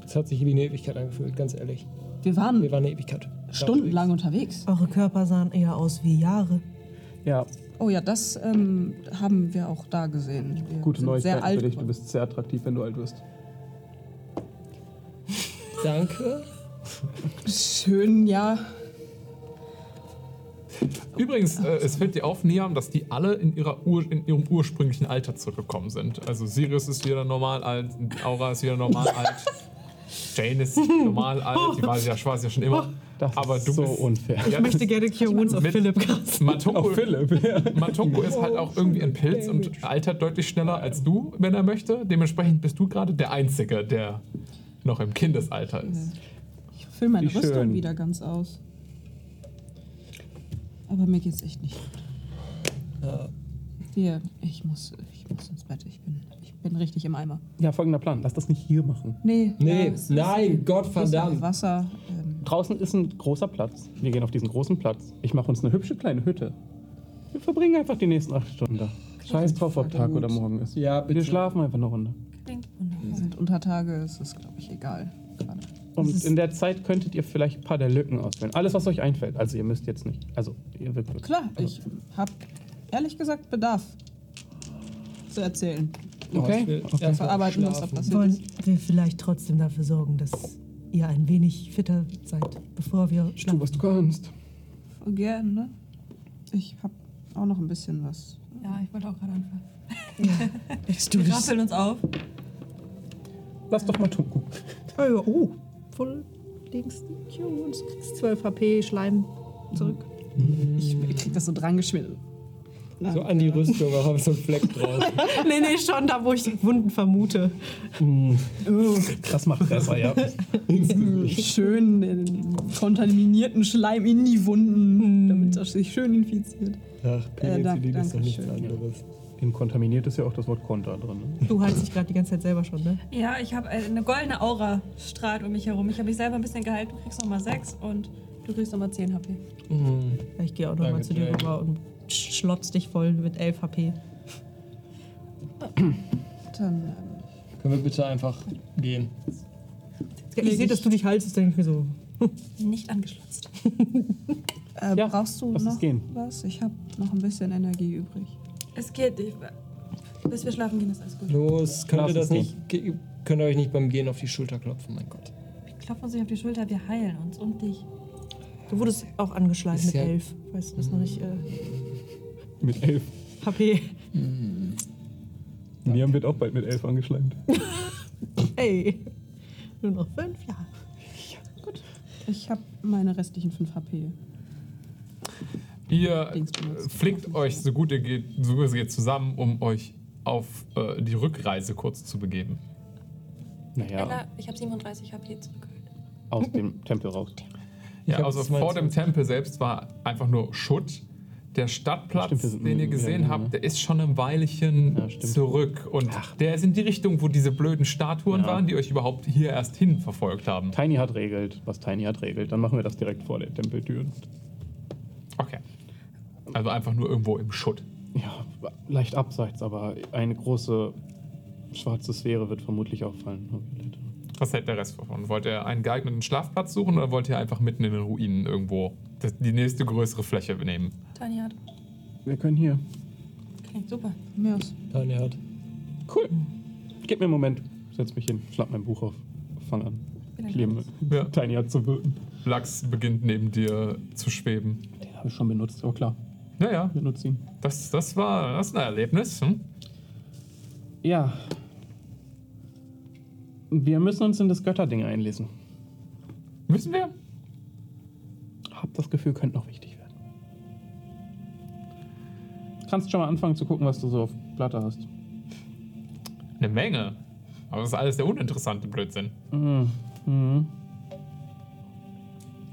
Das hat sich wie eine Ewigkeit angefühlt, ganz ehrlich. Wir waren Wir waren eine Ewigkeit. stundenlang unterwegs. Eure Körper sahen eher aus wie Jahre. Ja, Oh ja, das ähm, haben wir auch da gesehen. Wir gute sind Neuigkeiten sehr alt. für dich. Du bist sehr attraktiv, wenn du alt wirst. Danke. Schön, ja. Übrigens, äh, es fällt dir auf, Niam, dass die alle in, ihrer Ur in ihrem ursprünglichen Alter zurückgekommen sind. Also Sirius ist wieder normal alt, Aura ist wieder normal alt, Jane ist normal alt, die war ja schwarz ja schon immer. Das Aber ist du so bist, unfair. Ja, Ich möchte gerne Wounds auf Mit- Philipp casten. Matungo, Philipp, ja. Matungo ist halt auch irgendwie ein Pilz und altert deutlich schneller als du, wenn er möchte. Dementsprechend bist du gerade der Einzige, der noch im Kindesalter ist. Ich fülle meine Wie Rüstung schön. wieder ganz aus. Aber mir geht's echt nicht gut. Wir, ich muss, ich muss ins Bett. Ich bin, bin richtig im Eimer. Ja, folgender Plan. Lass das nicht hier machen. Nee, Nee, ja, nein, Gott verdammt. Wasser. Ähm, Draußen ist ein großer Platz. Wir gehen auf diesen großen Platz. Ich mache uns eine hübsche kleine Hütte. Wir verbringen einfach die nächsten acht Stunden da. Scheiß drauf, ob Tag oder Morgen ist. Ja, bitte. Wir schlafen einfach eine Runde. Klingt wir sind unter Tage, es ist, glaube ich, egal. Gerade. Und in der Zeit könntet ihr vielleicht ein paar der Lücken auswählen. Alles, was euch einfällt. Also ihr müsst jetzt nicht. Also ihr wirklich. Klar, ich habe ehrlich gesagt Bedarf zu erzählen. Okay. ich will Okay. Verarbeiten, was da schlafen. passiert Wollen wir vielleicht trotzdem dafür sorgen, dass ihr ein wenig fitter seid, bevor wir Tu, schlafen? was du kannst. Voll gern, ne? Ich habe auch noch ein bisschen was. Ja, ich wollte auch gerade anfangen. Du Wir das. rappeln uns auf. Lass doch mal tunken. Oh, ja, oh. voll links. Du kriegst 12 HP Schleim zurück. Ich, ich krieg das so dran geschmissen. So an die Rüstung, aber haben so einen Fleck drauf. nee, nee, schon da, wo ich Wunden vermute. Das macht besser, ja. Schön den kontaminierten Schleim in die Wunden, damit das sich schön infiziert. Ach, Äh, Penicillin ist doch nichts anderes. In kontaminiert ist ja auch das Wort Konter drin. Ne? Du heilst dich gerade die ganze Zeit selber schon, ne? Ja, ich habe eine goldene Aura strahlt um mich herum. Ich habe mich selber ein bisschen geheilt. Du kriegst nochmal 6 und du kriegst nochmal 10 HP. Mhm. Ich gehe auch noch mal Danke, zu dir rüber und schlotz dich voll mit 11 HP. Dann. ähm, Können wir bitte einfach gehen? Ich sehe, dass du dich heilst, denke ich mir so. Nicht angeschlotzt. Äh, Ja, brauchst du noch gehen. was? Ich habe noch ein bisschen Energie übrig. Es geht. Ich, bis wir schlafen gehen, ist alles gut. Los, könnt Lass ihr das nicht, könnt ihr euch nicht beim Gehen auf die Schulter klopfen, mein Gott. Wir klopfen uns nicht auf die Schulter, wir heilen uns und dich. Du wurdest auch angeschlagen Ist mit ja- 11. Weißt du das noch nicht? Äh, Mit elf. HP. Niam wird auch bald mit elf angeschleimt. Ey. Nur noch 5 Jahre. Gut. Ich habe meine restlichen 5 HP. Ihr äh, flickt euch so gut ihr geht, so gut es geht zusammen, um euch auf äh, die Rückreise kurz zu begeben. Naja, Ella, ich habe 37 HP zurückgeholt. aus dem Tempel raus. Ja, also 22. vor dem Tempel selbst war einfach nur Schutt. Der Stadtplatz, Stimmt, wir sind- den ihr ja, gesehen ja, ja. habt, der ist schon ein Weilchen Ja, stimmt. zurück. Und der ist in die Richtung, wo diese blöden Statuen Ja. waren, die euch überhaupt hier erst hin verfolgt haben. Tiny hat regelt, was Tiny hat regelt. Dann machen wir das direkt vor der Tempeltür. Okay. Also einfach nur irgendwo im Schutt. Ja, leicht abseits, aber eine große schwarze Sphäre wird vermutlich auffallen. Was hält der Rest davon? Wollt ihr einen geeigneten Schlafplatz suchen oder wollt ihr einfach mitten in den Ruinen irgendwo das, die nächste größere Fläche nehmen? Tanja hat. Wir können hier. Okay, super. Mir aus. Tanja hat. Cool. Gib mir einen Moment. Setz mich hin, schlag mein Buch auf. Fang an. Lebe Ja. Tiny hat zu wirken. Lachs beginnt neben dir zu schweben. Den habe ich schon benutzt, aber klar. Naja, Benutze ihn. das, das war das ist ein Erlebnis. Hm? Ja. Wir müssen uns in das Götterding einlesen. Müssen wir? Das Gefühl, könnte noch wichtig werden. Kannst schon mal anfangen zu gucken, was du so auf Platte hast. Eine Menge. Aber das ist alles der uninteressante Blödsinn. Mhm. Mhm.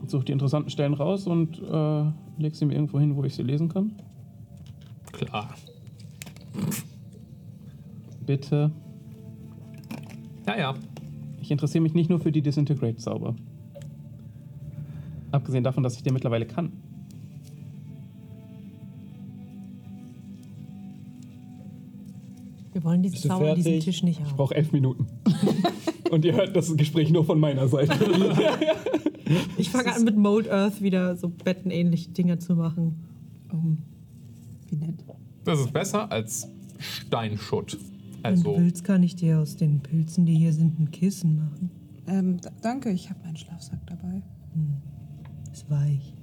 Such die interessanten Stellen raus und äh, leg sie mir irgendwo hin, wo ich sie lesen kann. Klar. Bitte. Naja, Ich interessiere mich nicht nur für die Disintegrate-Zauber. Abgesehen davon, dass ich den mittlerweile kann. Wir wollen diesen Zauber an diesem? Tisch nicht Ich haben. brauche elf Minuten. und ihr hört das Gespräch nur von meiner Seite. Ich fange an mit Mold Earth wieder so bettenähnliche Dinge zu machen. Um, wie nett. das ist besser als Steinschutt. Wenn Also, du willst, kann ich dir aus den Pilzen, die hier sind, ein Kissen machen. Ähm, danke, ich habe meinen Schlafsack dabei. Ist weich.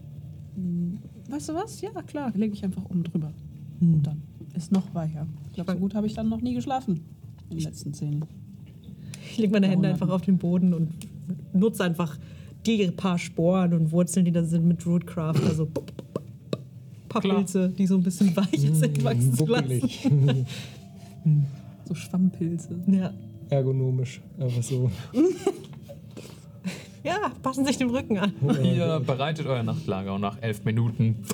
Weißt du was? Ja, klar, lege ich einfach oben drüber. Hm. Und dann ist noch weicher. Ich glaube, so gut habe ich dann noch nie geschlafen. In den letzten zehn. Ich lege meine Hände einfach auf den Boden und nutze einfach die paar Sporen und Wurzeln, die da sind mit Rootcraft. Also ein paar Klar. Pilze, die so ein bisschen weicher sind, wachsen zu lassen. So Schwammpilze. Ja. Ergonomisch. Einfach so. ja, passen sich dem Rücken an. ihr bereitet euer Nachtlager und nach elf Minuten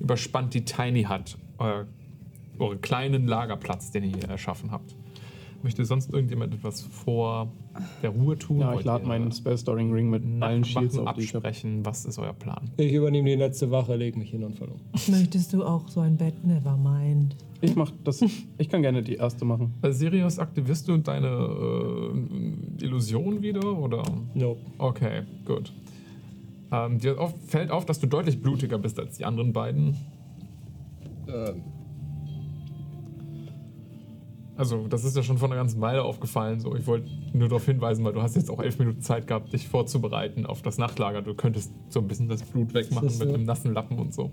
überspannt die Tiny Hut euer, euren kleinen Lagerplatz, den ihr hier erschaffen habt. Möchte sonst irgendjemand etwas vor der Ruhe tun? ja, ich lade meinen Spell-Storing Ring mit allen Shields auf, die absprechen? Was ist euer Plan? Ich übernehme die letzte Wache, leg mich hin und verloren. Möchtest du auch so ein Bett? Nevermind. Ich mach das. Ich kann gerne die erste machen. Äh, Sirius, aktivierst du deine äh, Illusion wieder? Oder? Nope. Okay, gut. Ähm, dir auf, fällt auf, dass du deutlich blutiger bist als die anderen beiden. Ähm, Also, das ist ja schon vor einer ganzen Weile aufgefallen. So, ich wollte nur darauf hinweisen, weil du hast jetzt auch elf Minuten Zeit gehabt, dich vorzubereiten auf das Nachtlager. Du könntest so ein bisschen das Blut wegmachen mit so? einem nassen Lappen und so.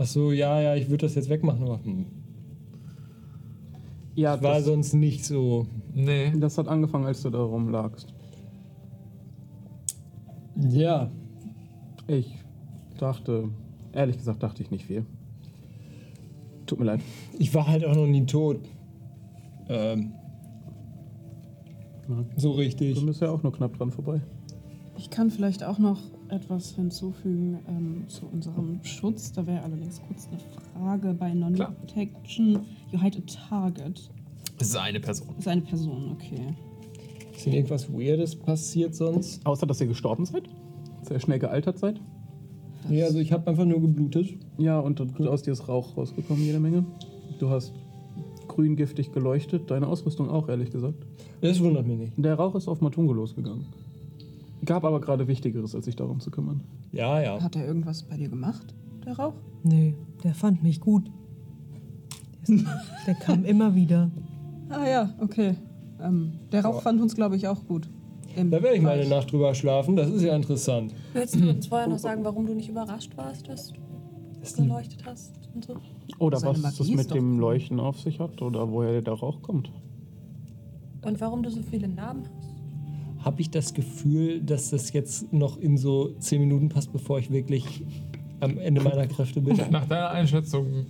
Ach so, ja, ja, ich würde das jetzt wegmachen, aber hm. Ja, das war das, sonst nicht so. Nee. das hat angefangen, als du da rumlagst. Ja, Ich dachte, ehrlich gesagt, dachte ich nicht viel. Tut mir leid. ich war halt auch noch nie tot. Ähm, Ja. so richtig. Du bist ja auch nur knapp dran vorbei. Ich kann vielleicht auch noch etwas hinzufügen ähm, zu unserem Schutz. Da wäre allerdings kurz eine Frage bei. Non-Protection. You hide a target. Es ist eine Person. Das ist eine Person, okay. Ist denn irgendwas Weirdes passiert sonst? Außer, dass ihr gestorben seid? Sehr schnell gealtert seid? Ja, also ich habe einfach nur geblutet. Ja, und und aus dir ist Rauch rausgekommen, jede Menge. Du hast grün giftig geleuchtet, deine Ausrüstung auch, ehrlich gesagt. Das wundert mich nicht. Der Rauch ist auf Matungo losgegangen. Gab aber gerade Wichtigeres, als sich darum zu kümmern. Ja, ja. Hat er irgendwas bei dir gemacht, der Rauch? Nee, der fand mich gut. Der, ist, der kam immer wieder. Ah ja, okay. Ähm, der Rauch fand uns, glaube ich, auch gut. Im Da werde ich mal eine. Nacht drüber schlafen. Das ist ja interessant. Willst du uns vorher noch sagen, warum du nicht überrascht warst, dass du geleuchtet hast und so? Oder Seine was Magie es mit dem. Leuchten auf sich hat oder woher der Rauch kommt. Und warum du so viele Namen hast? Habe ich das Gefühl, dass das jetzt noch in so 10 Minuten passt, bevor ich wirklich am Ende meiner Kräfte bin? Nach deiner Einschätzung,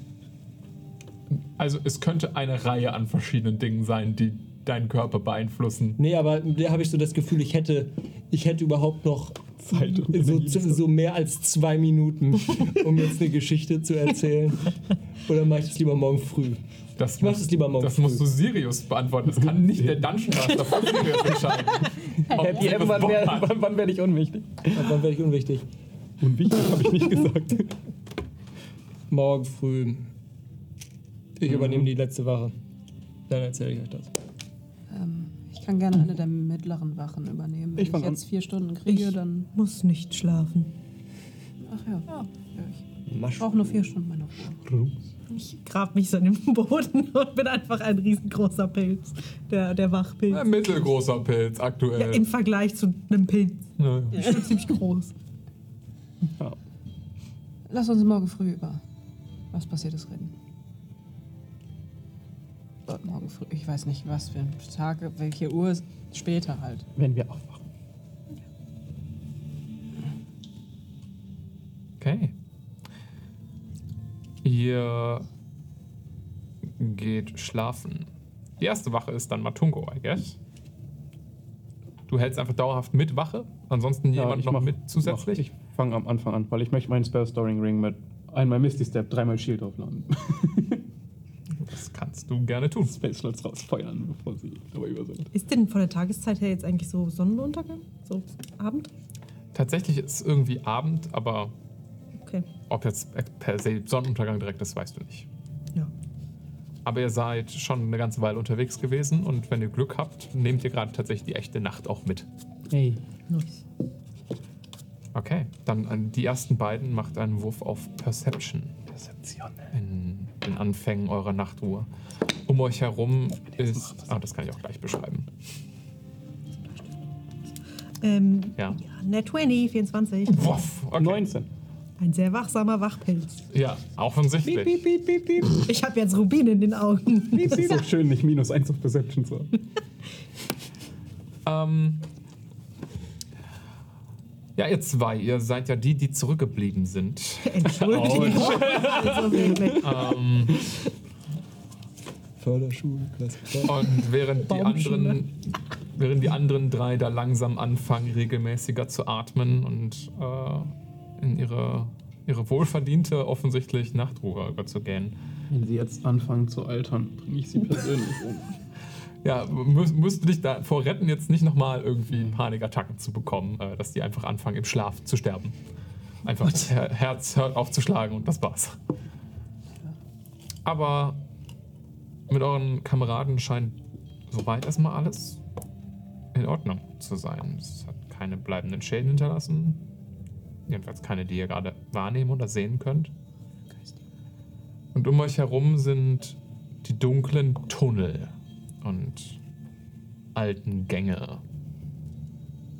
also es könnte eine Reihe an verschiedenen Dingen sein, die deinen Körper beeinflussen. Nee, aber da habe ich so das Gefühl, ich hätte, ich hätte überhaupt noch Zeit so, so mehr als zwei Minuten, um jetzt eine Geschichte zu erzählen. Oder mache ich das lieber morgen früh? Das, Ich mach das lieber morgen das früh. musst du Sirius beantworten. Das kann nicht der Dungeon Master von Sirius entscheiden. Happy End, wann werde hat. wann werd ich unwichtig? Wann werde ich unwichtig? Unwichtig habe ich nicht gesagt. Morgen früh. Ich übernehme die letzte Wache. Dann erzähle ich euch das. Ähm, ich kann gerne eine der mittleren Wachen übernehmen. Wenn Ich ich, jetzt vier Stunden kriege, Ich- dann. Muss nicht schlafen. Ach ja. ja ich brauche nur vier Stunden meine Ruhe. Ich grab mich so in den Boden und bin einfach ein riesengroßer Pilz. Der, der Wachpilz. Ein mittelgroßer Pilz Ja, aktuell. Im Vergleich zu einem Pilz. Ja. Ich bin ziemlich groß. Ja. Lass uns morgen früh über was passiert ist reden. Äh, Morgen früh, ich weiß nicht, was für ein Tag, welche Uhr, ist- später halt. Wenn wir aufwachen. Okay. Ihr geht schlafen. Die erste Wache ist dann Matungo, I guess. Du hältst einfach dauerhaft mit Wache, ansonsten jemand ich noch mach- mit zusätzlich. Mach, ich fange am Anfang an, weil ich möchte meinen Spell Storing Ring mit einmal Misty Step, dreimal Shield aufladen. Das kannst du gerne tun. Spell Slots rausfeuern, bevor sie aber über sind. Ist denn von der Tageszeit her jetzt eigentlich so Sonnenuntergang? So Abend? Tatsächlich ist irgendwie Abend, aber Okay. ob jetzt per se Sonnenuntergang direkt ist, weißt du nicht. Ja. Aber ihr seid schon eine ganze Weile unterwegs gewesen und wenn ihr Glück habt, nehmt ihr gerade tatsächlich die echte Nacht auch mit. Hey. Nice. Okay, dann an die ersten beiden macht einen Wurf auf Perception. Perception. In den Anfängen eurer Nachtruhe. Um euch herum ist. Ah, das kann ich auch gleich beschreiben. Ähm, Ja. ja. Net 20, 24. Wuff, okay. 19. Ein sehr wachsamer Wachpilz. Ja, offensichtlich. Piep, piep, piep, piep. Ich habe jetzt Rubin in den Augen. Das ist so schön, nicht minus 1 auf Perception zu haben. Ähm, ja, ihr zwei, ihr seid ja die, die zurückgeblieben sind. Entschuldigung. also ähm, Förderschule, Klasse. und während die, anderen, während die anderen drei da langsam anfangen, regelmäßiger zu atmen und äh, in ihre, ihre wohlverdiente, offensichtlich Nachtruhe überzugehen. Wenn sie jetzt anfangen zu altern, bringe ich sie persönlich um. Ja, müsst, müsst du dich davor retten, jetzt nicht nochmal irgendwie Panikattacken zu bekommen, äh, dass die einfach anfangen, im Schlaf zu sterben. Einfach das Her Herz hört auf zu schlagen und das war's. Aber mit euren Kameraden scheint soweit erstmal alles in Ordnung zu sein. Es hat keine bleibenden Schäden hinterlassen. Jedenfalls keine, die ihr gerade wahrnehmen oder sehen könnt. Und um euch herum sind die dunklen Tunnel und alten Gänge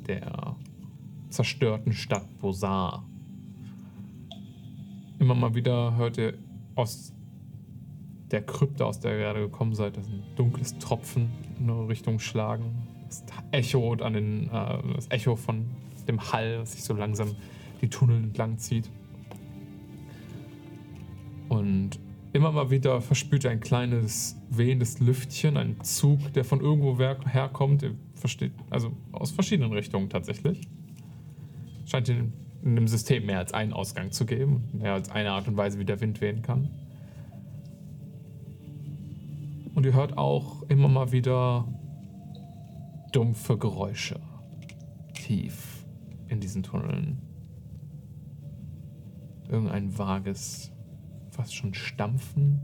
der zerstörten Stadt Bosar. Immer mal wieder hört ihr aus der Krypta, aus der ihr gerade gekommen seid, das ein dunkles Tropfen in eure Richtung schlagen. Das Echo an den, äh, das Echo von dem Hall, das sich so langsam die Tunnel entlang zieht. Und immer mal wieder verspürt ihr ein kleines wehendes Lüftchen, ein Zug, der von irgendwo herkommt. Ihr versteht, also aus verschiedenen Richtungen tatsächlich. Scheint in, in dem System mehr als einen Ausgang zu geben, mehr als eine Art und Weise, wie der Wind wehen kann. Und ihr hört auch immer mal wieder dumpfe Geräusche tief in diesen Tunneln. Irgendein vages, fast schon Stampfen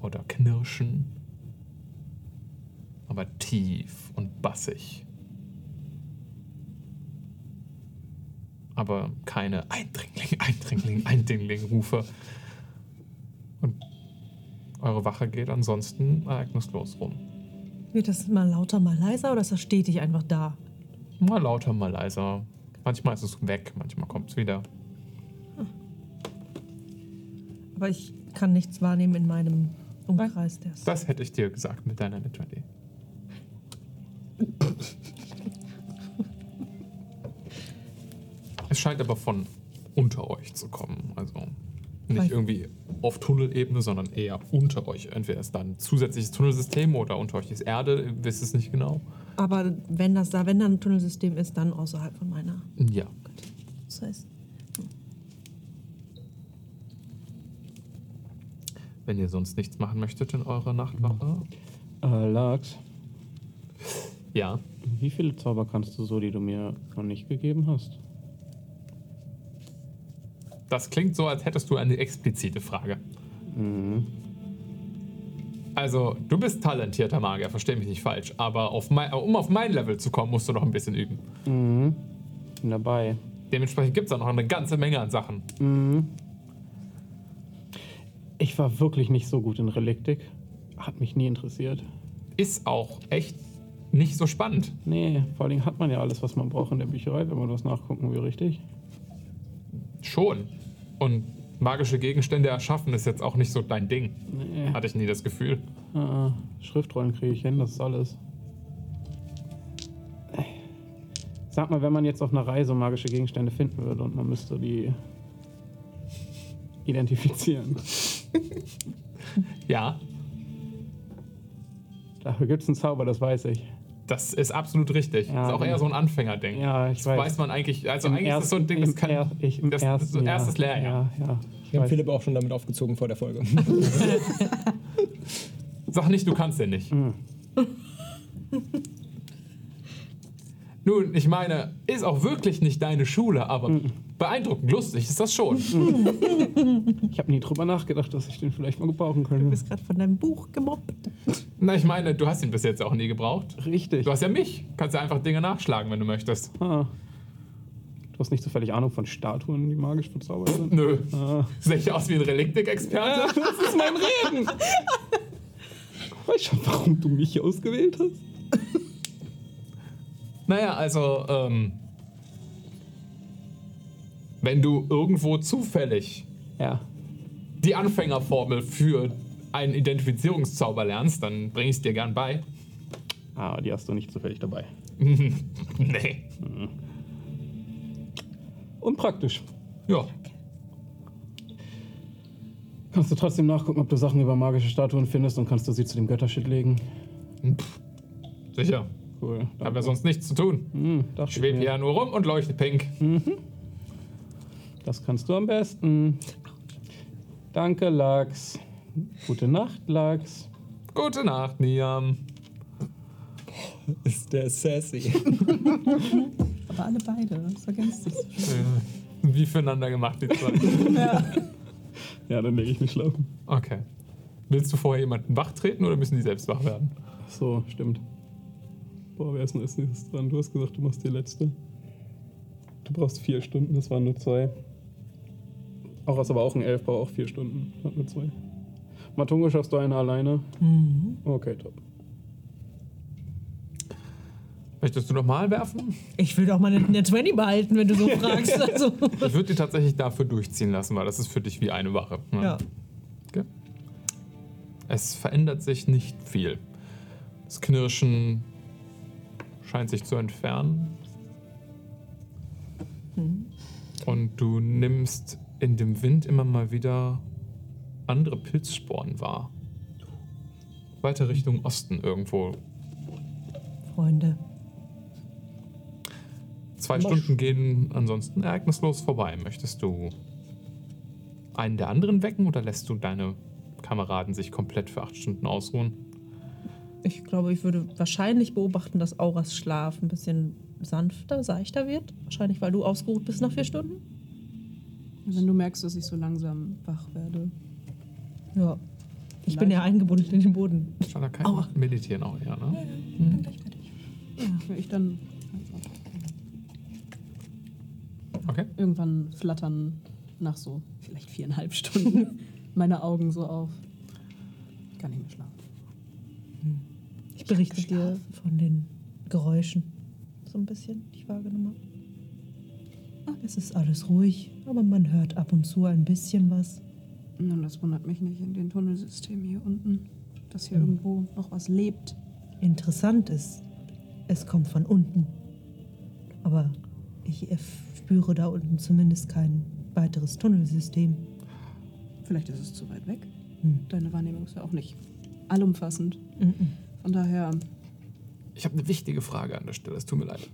oder Knirschen, aber tief und bassig. Aber keine Eindringling, Eindringling, Eindringling-Rufe. Und eure Wache geht ansonsten ereignislos rum. Wird das mal lauter, mal leiser oder ist das stetig einfach da? Mal lauter, mal leiser. Manchmal ist es weg, manchmal kommt es wieder. Aber ich kann nichts wahrnehmen in meinem Umkreis. Der ist Das hätte ich dir gesagt mit deiner 20. es scheint aber von unter euch zu kommen. Also nicht irgendwie auf Tunnelebene, sondern eher unter euch. Entweder ist da ein zusätzliches Tunnelsystem oder unter euch ist Erde, ihr wisst es nicht genau. Aber wenn das da, wenn da ein Tunnelsystem ist, dann außerhalb von meiner. Ja. Das heißt, Wenn ihr sonst nichts machen möchtet in eurer Nachtwache. Äh, Lachs, Ja. wie viele Zauber kannst du so, die du mir noch nicht gegeben hast? Das klingt so, als hättest du eine explizite Frage. Also, du bist talentierter Magier, versteh mich nicht falsch. Aber auf mein, um auf mein Level zu kommen, musst du noch ein bisschen üben. Mhm. Bin dabei. Dementsprechend gibt es da noch eine ganze Menge an Sachen. Mhm. Ich war wirklich nicht so gut in Reliktik. Hat mich nie interessiert. Ist auch echt nicht so spannend. Nee, vor allen Dingen hat man ja alles, was man braucht in der Bücherei, wenn man was nachgucken will, richtig? Schon. Und magische Gegenstände erschaffen ist jetzt auch nicht so dein Ding. Nee. Hatte ich nie das Gefühl. Ah, Schriftrollen kriege ich hin, das ist alles. Sag mal, wenn man jetzt auf einer Reise magische Gegenstände finden würde und man müsste die identifizieren. Ja, Dafür gibt es einen Zauber, das weiß ich. das ist absolut richtig. Ja, ist auch eher so ein Anfängerding. Ja, ich Das weiß. weiß man eigentlich. Also Im eigentlich ist es so ein Ding, das kann. er- ich, im das, ersten so erstes Lehrjahr. Ja, ja. Ich Wir haben weiß. Philipp auch schon damit aufgezogen vor der Folge. Sag nicht, du kannst den nicht. Mhm. Nun, ich meine, ist auch wirklich nicht deine Schule, aber Mhm. beeindruckend lustig ist das schon. Ich habe nie drüber nachgedacht, dass ich den vielleicht mal gebrauchen du könnte. bist gerade von deinem Buch gemobbt. Na, ich meine, du hast ihn bis jetzt auch nie gebraucht. Richtig. Du hast ja mich. Kannst ja einfach Dinge nachschlagen, wenn du möchtest. Ah. Du hast nicht zufällig Ahnung von Statuen, die magisch verzaubert sind? Nö. Ah. Sehe ich aus wie ein Reliktik-Experte? Das ist mein Reden! Weißt schon, warum du mich ausgewählt hast? Naja, also, ähm. Wenn du irgendwo zufällig Ja. die Anfängerformel für einen Identifizierungszauber lernst, dann bring ich es dir gern bei. Ah, die hast du nicht zufällig dabei. nee. Unpraktisch. Ja. Kannst du trotzdem nachgucken, ob du Sachen über magische Statuen findest und kannst du sie zu dem Göttershit legen? Sicher. Cool. Hab ja sonst nichts zu tun. Hm, ich Schwebt ja nur rum und leuchtet pink. Das kannst du am besten. Danke, Lachs. Gute Nacht, Lachs. Gute Nacht, Niam. ist der sassy. Aber alle beide, das ergänzt sich. so schön. Wie füreinander gemacht, die zwei. Ja, dann lege ich mich schlafen. Okay. Willst du vorher jemanden wach treten oder müssen die selbst wach werden? So, stimmt. Boah, wer ist denn als nächstes dran? Du hast gesagt, du machst die letzte. Du brauchst vier Stunden, das waren nur zwei. Auch ist aber auch ein Elf, braucht auch vier Stunden. Hat nur zwei. Matungo schaffst du eine alleine? Mhm. Okay, top. Möchtest du nochmal werfen? Ich will doch mal eine 20 behalten, wenn du so fragst. Also. Ich würde die tatsächlich dafür durchziehen lassen, weil das ist für dich wie eine Wache. Ja. Okay. Es verändert sich nicht viel. Das Knirschen scheint sich zu entfernen. Und du nimmst in dem Wind immer mal wieder andere Pilzsporen wahr. Weiter Richtung Osten irgendwo. Freunde. Zwei Stunden gehen ansonsten ereignislos vorbei. Möchtest du einen der anderen wecken oder lässt du deine Kameraden sich komplett für acht Stunden ausruhen? Ich glaube, ich würde wahrscheinlich beobachten, dass Auras Schlaf ein bisschen sanfter, seichter wird. Wahrscheinlich, weil du ausgeruht bist nach vier Stunden. Wenn du merkst, dass ich so langsam wach werde. Ja. Ich bin ja eingebunden in den Boden. Schalaka Aua. meditieren auch, ja, ne? Bin gleich fertig. Ja, ich dann Okay. irgendwann flattern nach so vielleicht viereinhalb Stunden meine Augen so auf. Ich kann nicht mehr schlafen. Ich berichte dir von den Geräuschen. So ein bisschen, die ich wahrgenommen habe. Es ist alles ruhig, aber man hört ab und zu ein bisschen was. Nun, das wundert mich nicht in den Tunnelsystemen hier unten, dass hier Hm. irgendwo noch was lebt. Interessant ist, es kommt von unten. Aber ich spüre da unten zumindest kein weiteres Tunnelsystem. Vielleicht ist es zu weit weg. Hm. Deine Wahrnehmung ist ja auch nicht allumfassend. Mhm. Von daher, Ich habe eine wichtige Frage an der Stelle, es tut mir leid.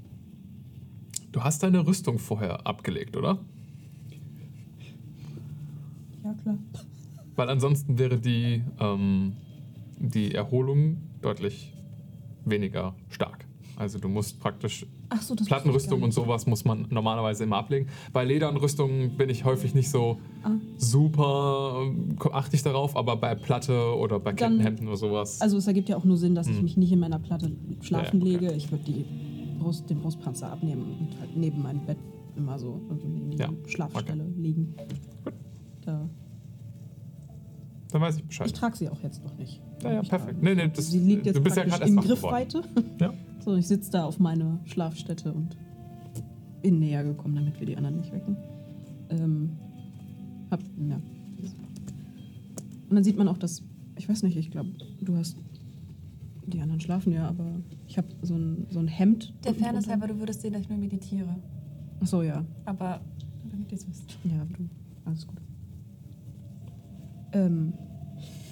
Du hast deine Rüstung vorher abgelegt, oder? ja klar. Weil ansonsten wäre die, ähm, die Erholung deutlich weniger stark. Also du musst praktisch so, Plattenrüstung und sowas muss man normalerweise immer ablegen. Bei Ledernrüstungen bin ich häufig nicht so Ah. super ähm, achte ich darauf, aber bei Platte oder bei Dann- Kettenhemden oder sowas. Also es ergibt ja auch nur Sinn, dass ich Hm. mich nicht in meiner Platte schlafen Ja, ja, okay. lege. Ich würde die Brust, den Brustpanzer abnehmen und halt neben meinem Bett immer so, also neben Ja, die Schlafstelle liegen. Da. Dann weiß ich Bescheid. Ich trage sie auch jetzt noch nicht. Ja, ja, perfekt. Nee, nee, das- sie liegt jetzt du bist ja in. Griffweite. Ja. So, ich sitze da auf meiner Schlafstätte und bin näher gekommen, damit wir die anderen nicht wecken. Ähm, hab, ja. Und dann sieht man auch, dass, ich weiß nicht, ich glaube, du hast, die anderen schlafen ja, aber ich habe so ein, so ein Hemd. Der Fairness halber, du würdest sehen, dass ich nur meditiere. Ach so, ja. Aber damit ihr es wisst. Ja, du. Alles gut. Ähm,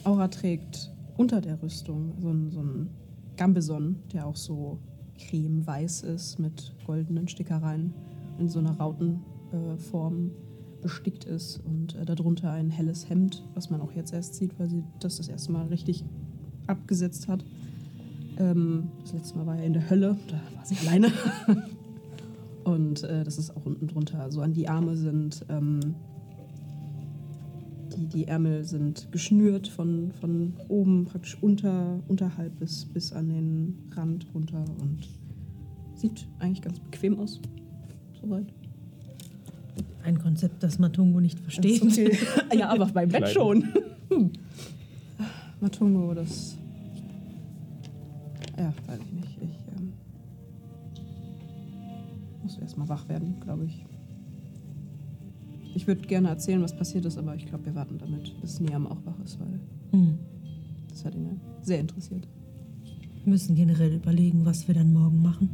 Aura trägt unter der Rüstung so ein, so ein Gambeson, der auch so cremeweiß ist mit goldenen Stickereien in so einer Rautenform äh, bestickt ist und äh, darunter ein helles Hemd, was man auch jetzt erst sieht, weil sie das das erste Mal richtig abgesetzt hat. Ähm, das letzte Mal war er in der Hölle, da war sie alleine. Und äh, das ist auch unten drunter. So an die Arme sind, ähm, die, die Ärmel sind geschnürt von, von oben praktisch unter, unterhalb bis, bis an den Rand runter und sieht eigentlich ganz bequem aus. Soweit. Ein Konzept, das Matungo nicht versteht. Okay. ja, aber beim Bett schon. Hm. Matungo, das. Ja, weiß ich nicht. Ich ähm, muss erstmal wach werden, glaube ich. Ich würde gerne erzählen, was passiert ist, aber ich glaube, wir warten damit, bis Niam auch wach ist, weil Hm. das hat ihn ja sehr interessiert. Wir müssen generell überlegen, was wir dann morgen machen.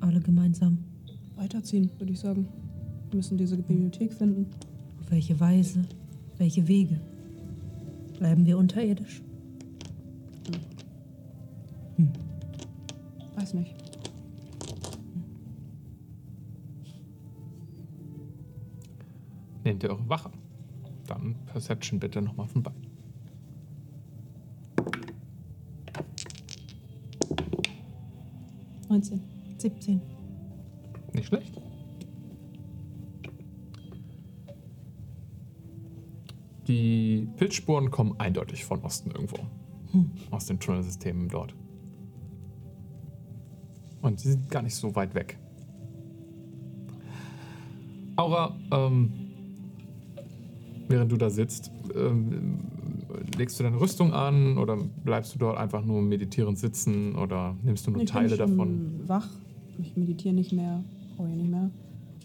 Alle gemeinsam. Weiterziehen, würde ich sagen. Wir müssen diese Bibliothek finden. Auf welche Weise? Welche Wege? Bleiben wir unterirdisch? Weiß nicht. Nehmt ihr eure Wache. Dann Perception bitte nochmal von beiden. 19. 17. Nicht schlecht. Die Pilzspuren kommen eindeutig von Osten irgendwo. Aus den Tunnelsystemen dort. Und sie sind gar nicht so weit weg. Aura, ähm, während du da sitzt, ähm, legst du deine Rüstung an oder bleibst du dort einfach nur meditierend sitzen oder nimmst du nur Ich bin Teile davon? wach. Ich meditiere nicht mehr, brauche ich nicht mehr.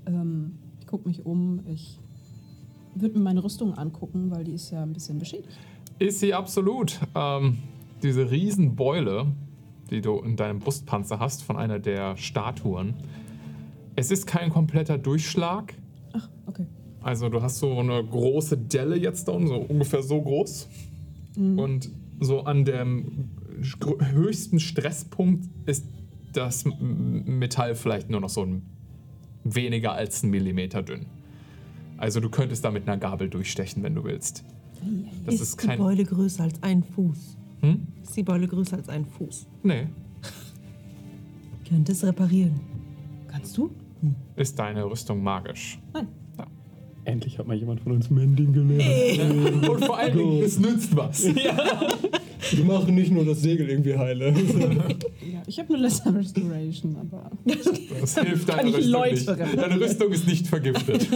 Ähm, ich gucke mich um. Ich würde mir meine Rüstung angucken, weil die ist ja ein bisschen beschädigt. Ist sie absolut. Ähm, diese Riesenbeule, die du in deinem Brustpanzer hast von einer der Statuen. Es ist kein kompletter Durchschlag. Ach, okay. Also du hast so eine große Delle jetzt da unten, so ungefähr so groß. Und so an dem höchsten Stresspunkt ist das Metall vielleicht nur noch so ein weniger als ein Millimeter dünn. Also du könntest da mit einer Gabel durchstechen, wenn du willst. Das ist, ist die kein... Beule größer als ein Fuß? Hm? Ist die Beule größer als ein Fuß? Nee. Könnte es reparieren. Kannst du? Ist deine Rüstung magisch? Endlich hat mal jemand von uns Mending gelernt. Und vor allen Dingen, es nützt was. Wir machen nicht nur das Segel irgendwie heile. Ja, ich habe eine Lesser Restoration, aber. Das hilft deiner ich Rüstung nicht. Deine Rüstung ist nicht vergiftet.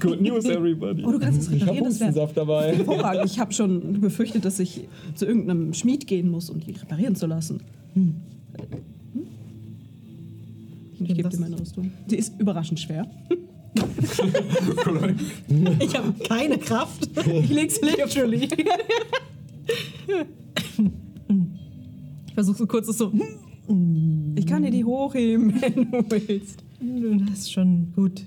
Good news, everybody. Oh, du kannst es Ich habe reparieren, das wäre Hustensaft dabei. hervorragend. Ich habe schon befürchtet, dass ich zu irgendeinem Schmied gehen muss, um die reparieren zu lassen. Hm. Ich gebe dir meine Rüstung. Sie ist überraschend schwer. Ich habe keine Kraft. Ich leg's literally. Ich versuche so kurz so. Ich kann dir die hochheben, wenn du willst. Das ist schon gut.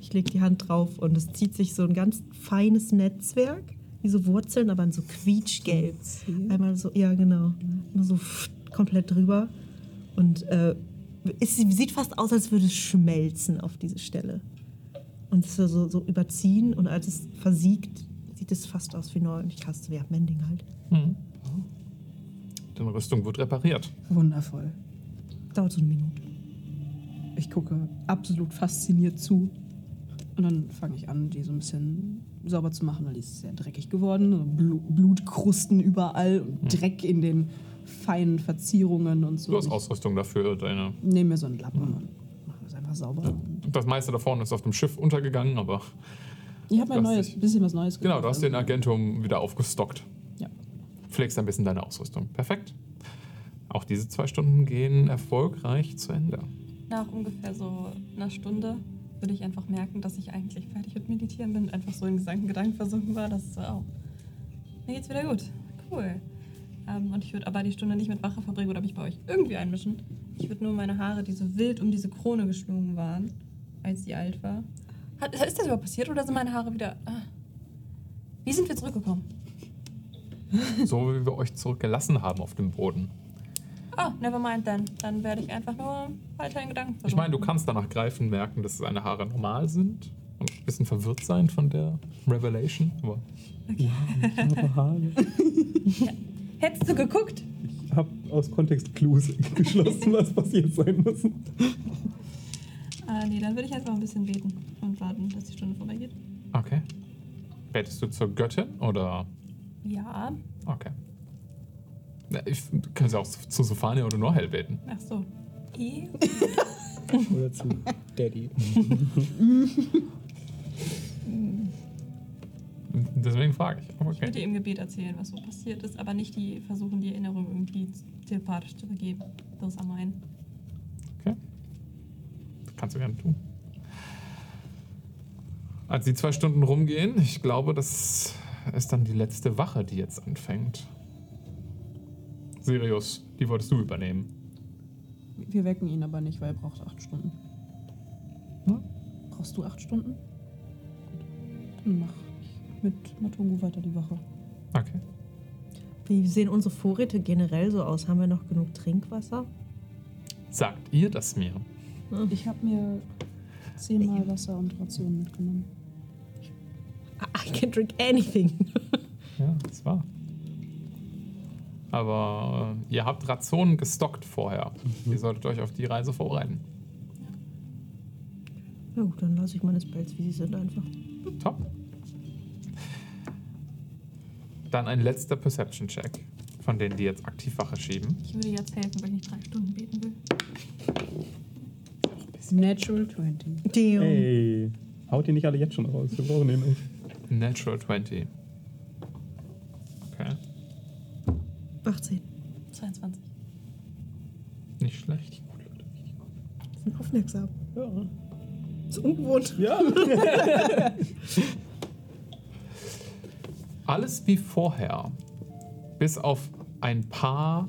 Ich lege die Hand drauf und es zieht sich so ein ganz feines Netzwerk, wie so Wurzeln, aber in so quietschgelb. Einmal so, ja genau, immer so komplett drüber. Und äh, es sieht fast aus, als würde es schmelzen auf diese Stelle. Und es so, so, so überziehen und als es versiegt, sieht es fast aus wie neu. Und ich kaste, ja, Mending halt. Deine Rüstung wird repariert. Wundervoll. Dauert so eine Minute. Ich gucke absolut fasziniert zu. Und dann fange ich an, die so ein bisschen sauber zu machen, weil die ist sehr dreckig geworden. So Blu Blutkrusten überall und Dreck in den feinen Verzierungen und so. Du hast Ausrüstung dafür. Deine, nehme mir so einen Lappen und mache das einfach sauber. Das meiste davon ist auf dem Schiff untergegangen, aber Ich habe hast neues, dich- bisschen was Neues genau, du hast den Agentum wieder aufgestockt. Ja. Pflegst ein bisschen deine Ausrüstung. Perfekt. Auch diese zwei Stunden gehen erfolgreich zu Ende. Nach ungefähr so einer Stunde würde ich einfach merken, dass ich eigentlich fertig mit Meditieren bin, einfach so in Gedanken, Gedanken versunken war, dass so, oh, mir geht's wieder gut. Cool. Ähm, und ich würde aber die Stunde nicht mit Wache verbringen oder mich bei euch irgendwie einmischen. Ich würde nur meine Haare, die so wild um diese Krone geschlungen waren, als sie alt war. Hat, ist das überhaupt passiert oder sind meine Haare wieder. Ah. Wie sind wir zurückgekommen? So wie wir euch zurückgelassen haben auf dem Boden. Oh, never mind then. Dann werde ich einfach nur weiter in Gedanken versunken. Ich meine, du kannst danach greifen merken, dass seine Haare normal sind und ein bisschen verwirrt sein von der Revelation. Aber Ich habe Haare. Hättest du geguckt? Ich habe aus Kontext Clues geschlossen, was passiert sein muss. Ah, nee, dann würde ich einfach ein bisschen beten und warten, dass die Stunde vorbeigeht. okay. Betest du zur Göttin oder? Ja. Okay. Na, Ich kann ja auch zu Sophania oder Norhel beten. Ach so. I. Oder zu Daddy. Deswegen frage ich. Aber Ich würde Okay. dir im Gebet erzählen, was so passiert ist, aber nicht die versuchen, die Erinnerung irgendwie telepathisch zu vergeben. Das ist am meinen. okay. Kannst du gerne tun. Als die zwei Stunden rumgehen, ich glaube, das ist dann die letzte Wache, die jetzt anfängt. Sirius, die wolltest du übernehmen. Wir wecken ihn aber nicht, weil er braucht acht Stunden. Hm? Brauchst du acht Stunden? Dann mach ich mit Matungu weiter die Wache. Okay. Wie sehen unsere Vorräte generell so aus? Haben wir noch genug Trinkwasser? Sagt ihr das mir? Ich habe mir zehnmal Wasser und Rationen mitgenommen. I can drink anything. Ja, das war. Aber äh, ihr habt Rationen gestockt vorher. Ihr solltet euch auf die Reise vorbereiten. Na gut, dann lasse ich meine Spells, wie sie sind, einfach. Top. Dann ein letzter Perception-Check von denen, die jetzt aktiv Wache schieben. Ich würde jetzt helfen, weil ich nicht drei Stunden beten will. Natural 20. Damn. Ey, haut die nicht alle jetzt schon raus. Wir brauchen den nicht. Natural 20. Okay, 18. 22. nicht schlecht. Sind aufmerksam. Ja. Ist ungewohnt. Ja. Alles wie vorher, bis auf ein paar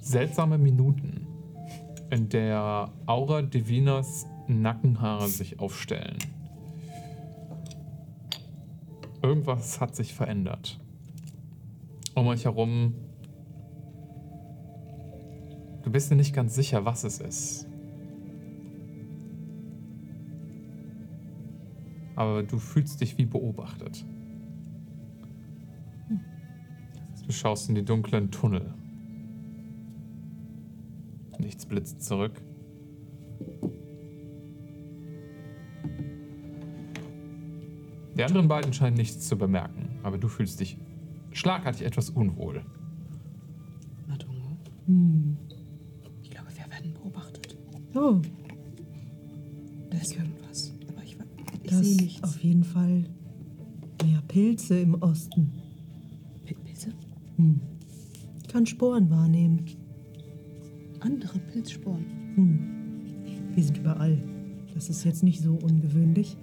seltsame Minuten, in der Aura Divinas Nackenhaare sich aufstellen. Irgendwas hat sich verändert. Um euch herum. Du bist dir nicht ganz sicher, was es ist. Aber du fühlst dich wie beobachtet. Du schaust in die dunklen Tunnel. Nichts blitzt zurück. Die anderen beiden scheinen nichts zu bemerken, aber du fühlst dich schlagartig etwas unwohl. Matungo. Ich glaube, wir werden beobachtet. Oh, Da ist irgendwas. Aber ich, ich sehe nichts. auf jeden Fall mehr Pilze im Osten. Pil- Pilze? Hm. Kann Sporen wahrnehmen. Andere Pilzsporen. Hm. Wir sind überall. Das ist jetzt nicht so ungewöhnlich.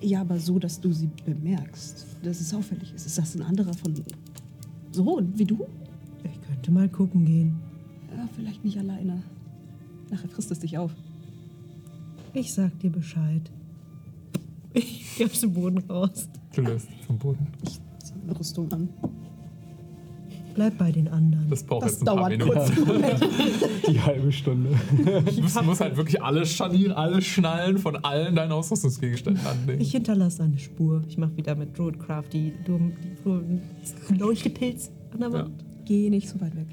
Ja, aber so, dass du sie bemerkst. Dass es auffällig ist. Ist das ein anderer von. So, wie du? Ich könnte mal gucken gehen. Ja, vielleicht nicht alleine. Nachher frisst es dich auf. Ich sag dir Bescheid. Ich geh aus dem Boden raus. Du löst vom Boden. Zieh eine Rüstung an. Bleib bei den anderen. Das braucht Das jetzt ein paar dauert Minuten. kurz. Die halbe Stunde. Du musst, musst halt wirklich alle Scharniere, alle Schnallen von allen deinen Ausrüstungsgegenständen anlegen. Ich hinterlasse eine Spur. Ich mache wieder mit Druidcraft die, die, Leuchtepilz an der Wand. Geh nicht so weit weg.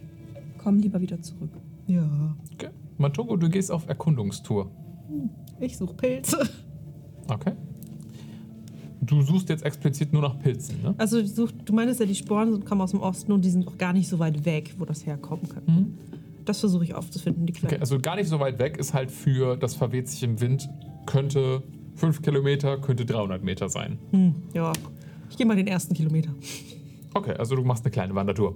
Komm lieber wieder zurück. Ja. Okay. Matogo, du gehst auf Erkundungstour. Ich suche Pilze. Okay. Du suchst jetzt explizit nur nach Pilzen, ne? Also such, du meinst ja, die Sporen sind- kommen aus dem Osten und die sind auch gar nicht so weit weg, wo das herkommen könnte. Mhm. Das versuche ich aufzufinden, die Quelle. Okay, also gar nicht so weit weg ist halt für das verweht sich im Wind, könnte 5 Kilometer, könnte 300 Meter sein. Hm, ja. Ich gehe mal den ersten Kilometer. Okay, also du machst eine kleine Wandertour.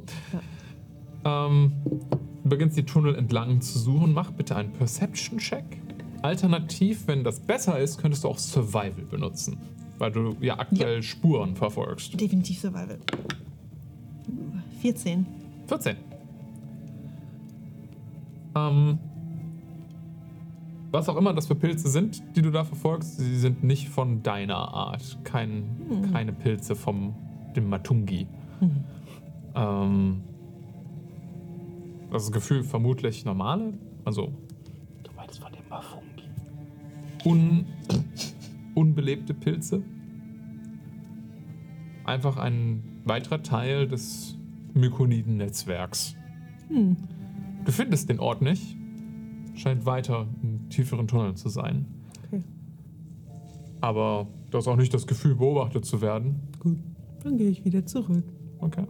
Ähm, du beginnst die Tunnel entlang zu suchen. Mach bitte einen Perception-Check. Alternativ, wenn das besser ist, könntest du auch Survival benutzen. Weil du ja aktuell Spuren verfolgst. Definitiv Survival. 14. 14. Ähm, was auch immer das für Pilze sind, die du da verfolgst, sie sind nicht von deiner Art. Kein, Keine Pilze vom dem Matungi. Ähm, das Gefühl vermutlich normale, also Du meinst von dem Mafungi. un, unbelebte Pilze. Einfach ein weiterer Teil des Mykoniden-Netzwerks. Du findest den Ort nicht. Scheint weiter in tieferen Tunneln zu sein. Okay. Aber du hast auch nicht das Gefühl, beobachtet zu werden. Gut. Dann gehe ich wieder zurück. Okay.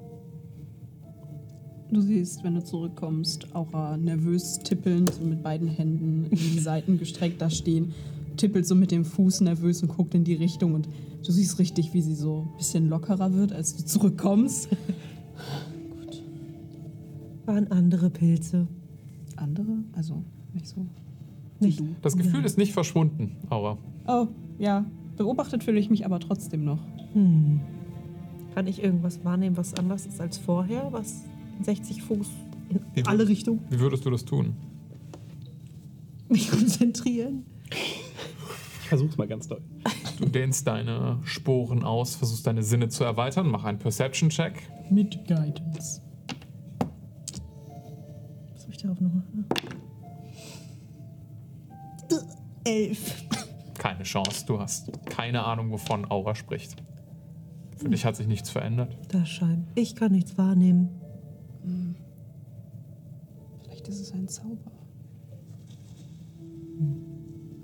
Du siehst, wenn du zurückkommst, Aura nervös tippelnd so mit beiden Händen in die Seiten gestreckt da stehen, tippelt so mit dem Fuß nervös und guckt in die Richtung und du siehst richtig, wie sie so ein bisschen lockerer wird, als du zurückkommst. Waren andere Pilze. Andere? Also nicht so. Nicht du. Das Gefühl ist nicht verschwunden, Aura. Oh, ja. Beobachtet fühle ich mich aber trotzdem noch. Hm. Kann ich irgendwas wahrnehmen, was anders ist als vorher? Was 60 Fuß in Wie alle Richtungen? Wie würdest du das tun? Mich konzentrieren? Versuch's mal ganz doll. Du dehnst deine Sporen aus, versuchst deine Sinne zu erweitern. Mach einen Perception-Check. Mit Guidance. Was habe ich darauf nochmal? Elf. Keine Chance. Du hast keine Ahnung, wovon Aura spricht. Für dich hat sich nichts verändert. Das scheint. Ich kann nichts wahrnehmen. Vielleicht ist es ein Zauber.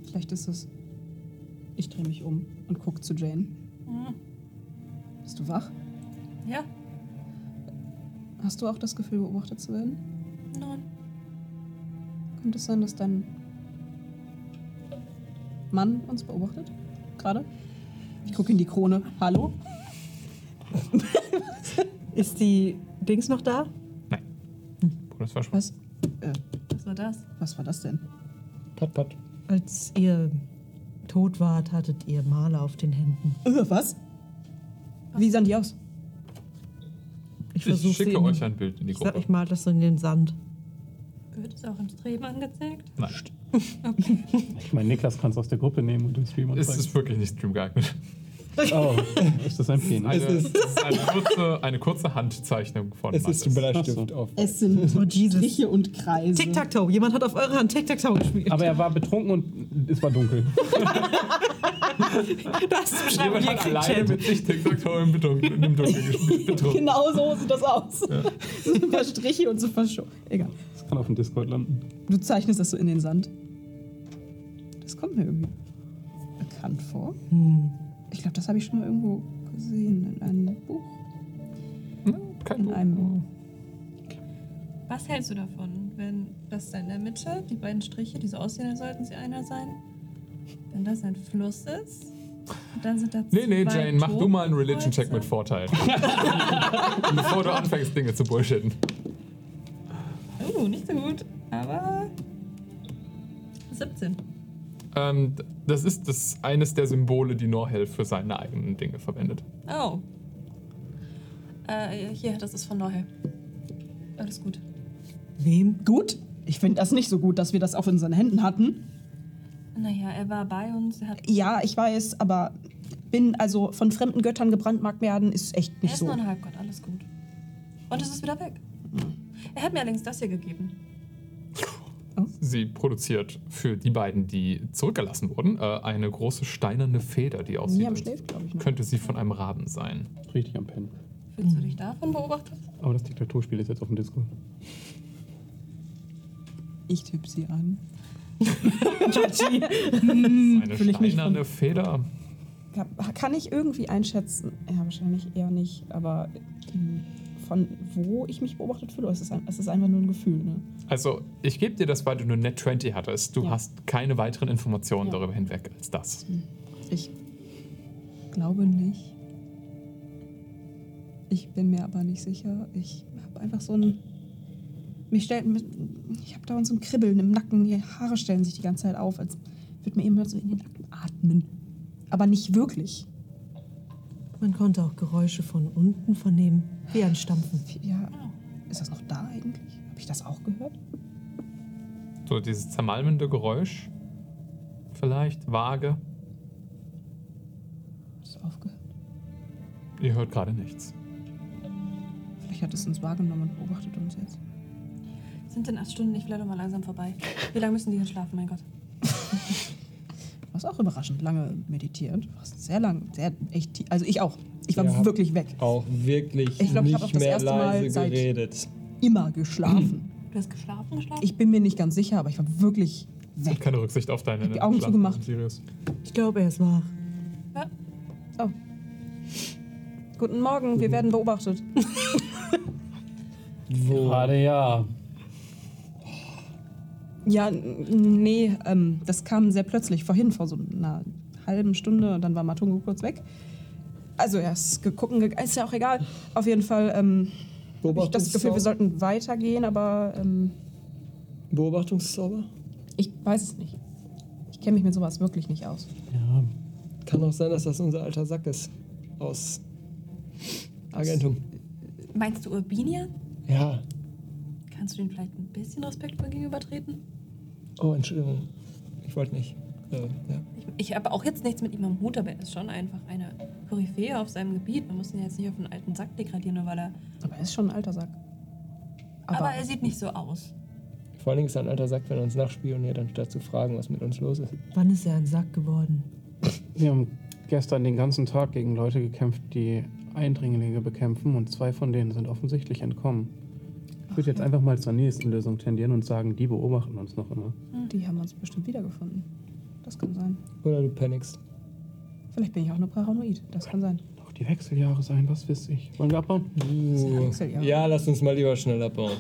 Vielleicht ist es. Ich drehe mich um und gucke zu Jane. Bist du wach? Ja, Hast du auch das Gefühl, beobachtet zu werden? nein. Könnte es sein, dass dein Mann uns beobachtet? Gerade? Ich gucke in die Krone. Hallo? Ist die Dings noch da? Nein. Bruder ist verschwunden. Was? Äh, Was war das? was war das denn? Pat, pat. Als ihr tot wart, hattet ihr Male auf den Händen. Äh, was? Wie sahen die aus? Ich Ich versuche schicke euch ein Bild in die Ich sag, Gruppe. ich mal das so in den Sand. Wird es auch im Stream angezeigt? Nein, Ich meine, Niklas kannst du aus der Gruppe nehmen und den Stream es anzeigen. ist wirklich nicht stream geeignet. Oh, ist das ein Penis? Eine, Es es ist eine, kurze, eine kurze Handzeichnung von Es ist ein. Bleistift auf. Es sind Oh, Jesus. Striche und Kreise. Tic-Tac-Toe. Jemand hat auf eure Hand Tic-Tac-Toe gespielt. Aber er war betrunken und es war dunkel. das ist beschreiben Jemand hat alleine mit sich TikTok im Dunkeln, gespielt. Genau so sieht das aus. So ein paar Striche und so verschoben. Egal. Das kann auf dem Discord landen. Du zeichnest das so in den Sand. Das kommt mir irgendwie bekannt vor. Hm. Ich glaube, das habe ich schon mal irgendwo gesehen in einem Buch. Kein In einem. Was hältst du davon, wenn das da in der Mitte, die beiden Striche, die so aussehen, als sollten sie einer sein? Wenn das ein Fluss ist, und dann sind da Nee, nee, Jane, mach du mal einen Religion-Check mit Vorteil. Bevor du anfängst, Dinge zu bullshitten. Oh, nicht so gut, aber 17. Ähm, das ist das, eines der Symbole, die Norhel für seine eigenen Dinge verwendet. Oh. Äh, hier, das ist von Neuhell. Alles gut. Wem? Gut. Ich finde das nicht so gut, dass wir das auf unseren Händen hatten. Naja, er war bei uns, er hat. Ja, ich weiß, aber bin also von fremden Göttern gebrandmarkt werden, ist echt Er nicht ist so. nur ein Halbgott, alles gut. Und es ist wieder weg. Er hat mir allerdings das hier gegeben. Sie produziert für die beiden, die zurückgelassen wurden, äh, eine große steinerne Feder, die aussieht, Niam als ich, noch. könnte sie von einem Raben sein. Richtig am Pennen. Fühlst du dich davon beobachtet? Aber das Diktaturspiel ist jetzt auf dem Discord. Ich tippe sie an. Eine Will ich mich steinerne Feder. Kann ich irgendwie einschätzen? Ja, wahrscheinlich eher nicht, aber von wo ich mich beobachtet fühle, es ist, ein, es ist einfach nur ein Gefühl. Ne? Also, ich gebe dir das, weil du nur Net 20 hattest. Du Ja. hast keine weiteren Informationen Ja. darüber hinweg als das. Ich glaube nicht. Ich bin mir aber nicht sicher. Ich habe einfach so ein. Mich stellt. Ich habe da so ein Kribbeln im Nacken. Die Haare stellen sich die ganze Zeit auf, als würde mir immer so in den Nacken atmen. Aber nicht wirklich. Man konnte auch Geräusche von unten vernehmen, wie ein Stampfen. Ja. Ist das noch da eigentlich? Habe ich das auch gehört? So dieses zermalmende Geräusch. Vielleicht vage. Hast du aufgehört? Ihr hört gerade nichts. Vielleicht hat es uns wahrgenommen und beobachtet uns jetzt. Sind in acht Stunden nicht vielleicht doch mal langsam vorbei? Wie lange müssen die denn schlafen, mein Gott? Du hast auch überraschend lange meditiert. Du hast sehr lang, sehr echt tief. Also ich auch. Ich war Ja. wirklich weg. Auch wirklich Ich glaub, ich nicht auch das mehr erste Mal leise seit- geredet. Immer geschlafen. Du hast geschlafen, geschlafen? Ich bin mir nicht ganz sicher, aber ich war wirklich Ich habe weg. keine Rücksicht auf deine Hab die Augen zugemacht. Sirius. Ich glaube, er ist wach. Oh. Guten Morgen, wir werden beobachtet. Wo? Gerade ja. Ja, n- nee, ähm, das kam sehr plötzlich vorhin, vor so einer halben Stunde und dann war Matungo kurz weg. Also er ist geguckt, ge- ist ja auch egal. Auf jeden Fall ähm, hab ich das Gefühl, wir sollten weitergehen, aber ähm, Beobachtungszauber? ich weiß es nicht. Ich kenne mich mit sowas wirklich nicht aus. Ja, Kann auch sein, dass das unser alter Sack ist. Aus Agentum. Meinst du Urbinia? Ja. Kannst du ihm vielleicht ein bisschen respektvoll gegenübertreten? Oh, Entschuldigung. Ich wollte nicht. Äh, ja. Ich, ich habe auch jetzt nichts mit ihm am Hut, aber er ist schon einfach eine Koryphäe auf seinem Gebiet. Man muss ihn jetzt nicht auf einen alten Sack degradieren, nur weil er. Aber er ist schon ein alter Sack. Aber, er sieht nicht so aus. Vor allen Dingen ist er ein alter Sack, wenn er uns nachspioniert, anstatt zu fragen, was mit uns los ist. Wann ist er ein Sack geworden? wir haben gestern den ganzen Tag gegen Leute gekämpft, die Eindringlinge bekämpfen und zwei von denen sind offensichtlich entkommen. Ich würde jetzt einfach mal zur nächsten Lösung tendieren und sagen, die beobachten uns noch immer. Die haben uns bestimmt wiedergefunden. Das kann sein. Oder du panikst. Vielleicht bin ich auch nur paranoid. Das kann sein. Noch die Wechseljahre sein, was weiß ich. Wollen wir abbauen? Uh, Wechseljahre. ja, lass uns mal lieber schnell abbauen.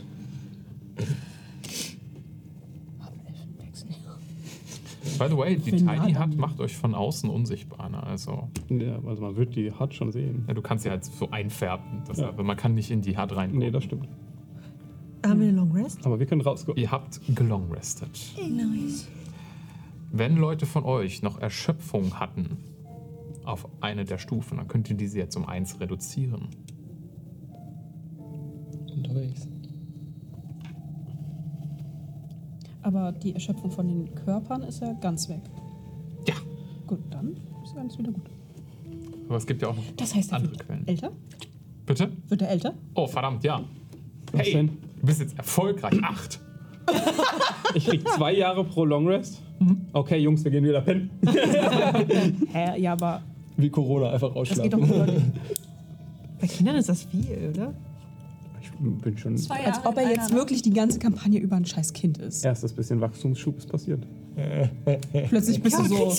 By the way, die Tiny Hut macht euch von außen unsichtbar. Ne? Also, Ja, also man wird die Hut schon sehen. ja, du kannst ja halt so einfärben. Das, Ja. Aber man kann nicht in die Hut rein. Nee, das stimmt. Haben wir eine Long Rest? Aber wir können rausgucken. Ihr habt gelongrestet. Nice. Wenn Leute von euch noch Erschöpfung hatten auf eine der Stufen, dann könnt ihr diese jetzt um eins reduzieren. Unterwegs. Aber die Erschöpfung von den Körpern ist ja ganz weg. Ja, Gut, dann ist alles wieder gut. aber es gibt ja auch noch Das heißt, er andere wird Quellen. älter? Bitte? Wird er älter? Oh, verdammt, ja. Was Hey, denn? du bist jetzt erfolgreich. Acht. Ich krieg zwei Jahre pro Long Rest. Okay, Jungs, wir gehen wieder pennen. Äh, ja, aber Wie Corona, einfach das geht rausschlafen. doch dich. Bei Kindern ist das viel, oder? Ich bin schon. Zwei Als ob er jetzt einer wirklich die ganze Kampagne über ein scheiß Kind ist. Erstes bisschen Wachstumsschub ist passiert. Plötzlich bist du so.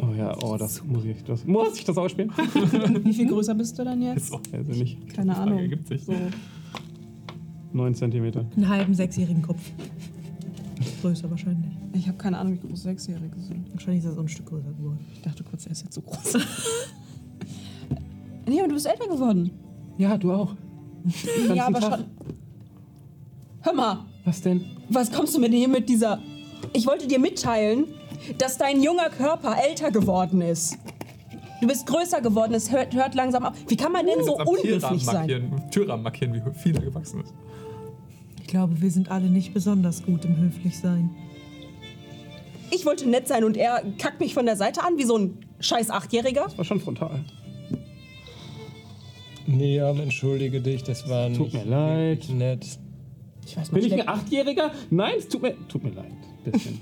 Oh ja, oh, das muss ich. Das, muss ich das ausspielen? Wie viel größer bist du dann jetzt? So, Also nicht Keine Ahnung. ergibt sich. So. 9 Zentimeter. Einen halben sechsjährigen Kopf. Größer wahrscheinlich. Ich habe keine Ahnung, wie groß Sechsjährige sind. Wahrscheinlich ist er so ein Stück größer geworden. Ich dachte kurz, er ist jetzt so groß. nee, aber du bist älter geworden. Ja, du auch. ja, aber Tag. schon. Hör mal, Was denn? was kommst du mit hier mit dieser. Ich wollte dir mitteilen, dass dein junger Körper älter geworden ist. Du bist größer geworden, es hört, hört langsam auf. Wie kann man denn so am Türrahmen unhöflich sein? markieren, Türrahmen markieren, wie viel er gewachsen ist. Ich glaube, wir sind alle nicht besonders gut im Höflichsein. Ich wollte nett sein und er kackt mich von der Seite an wie so ein scheiß Achtjähriger. Das war schon frontal. Niam, entschuldige dich, das war Tut nicht mir leid. nett. Ich weiß, man Bin ich ein schlägt, Achtjähriger? Nein, es tut mir, tut mir leid. Bisschen.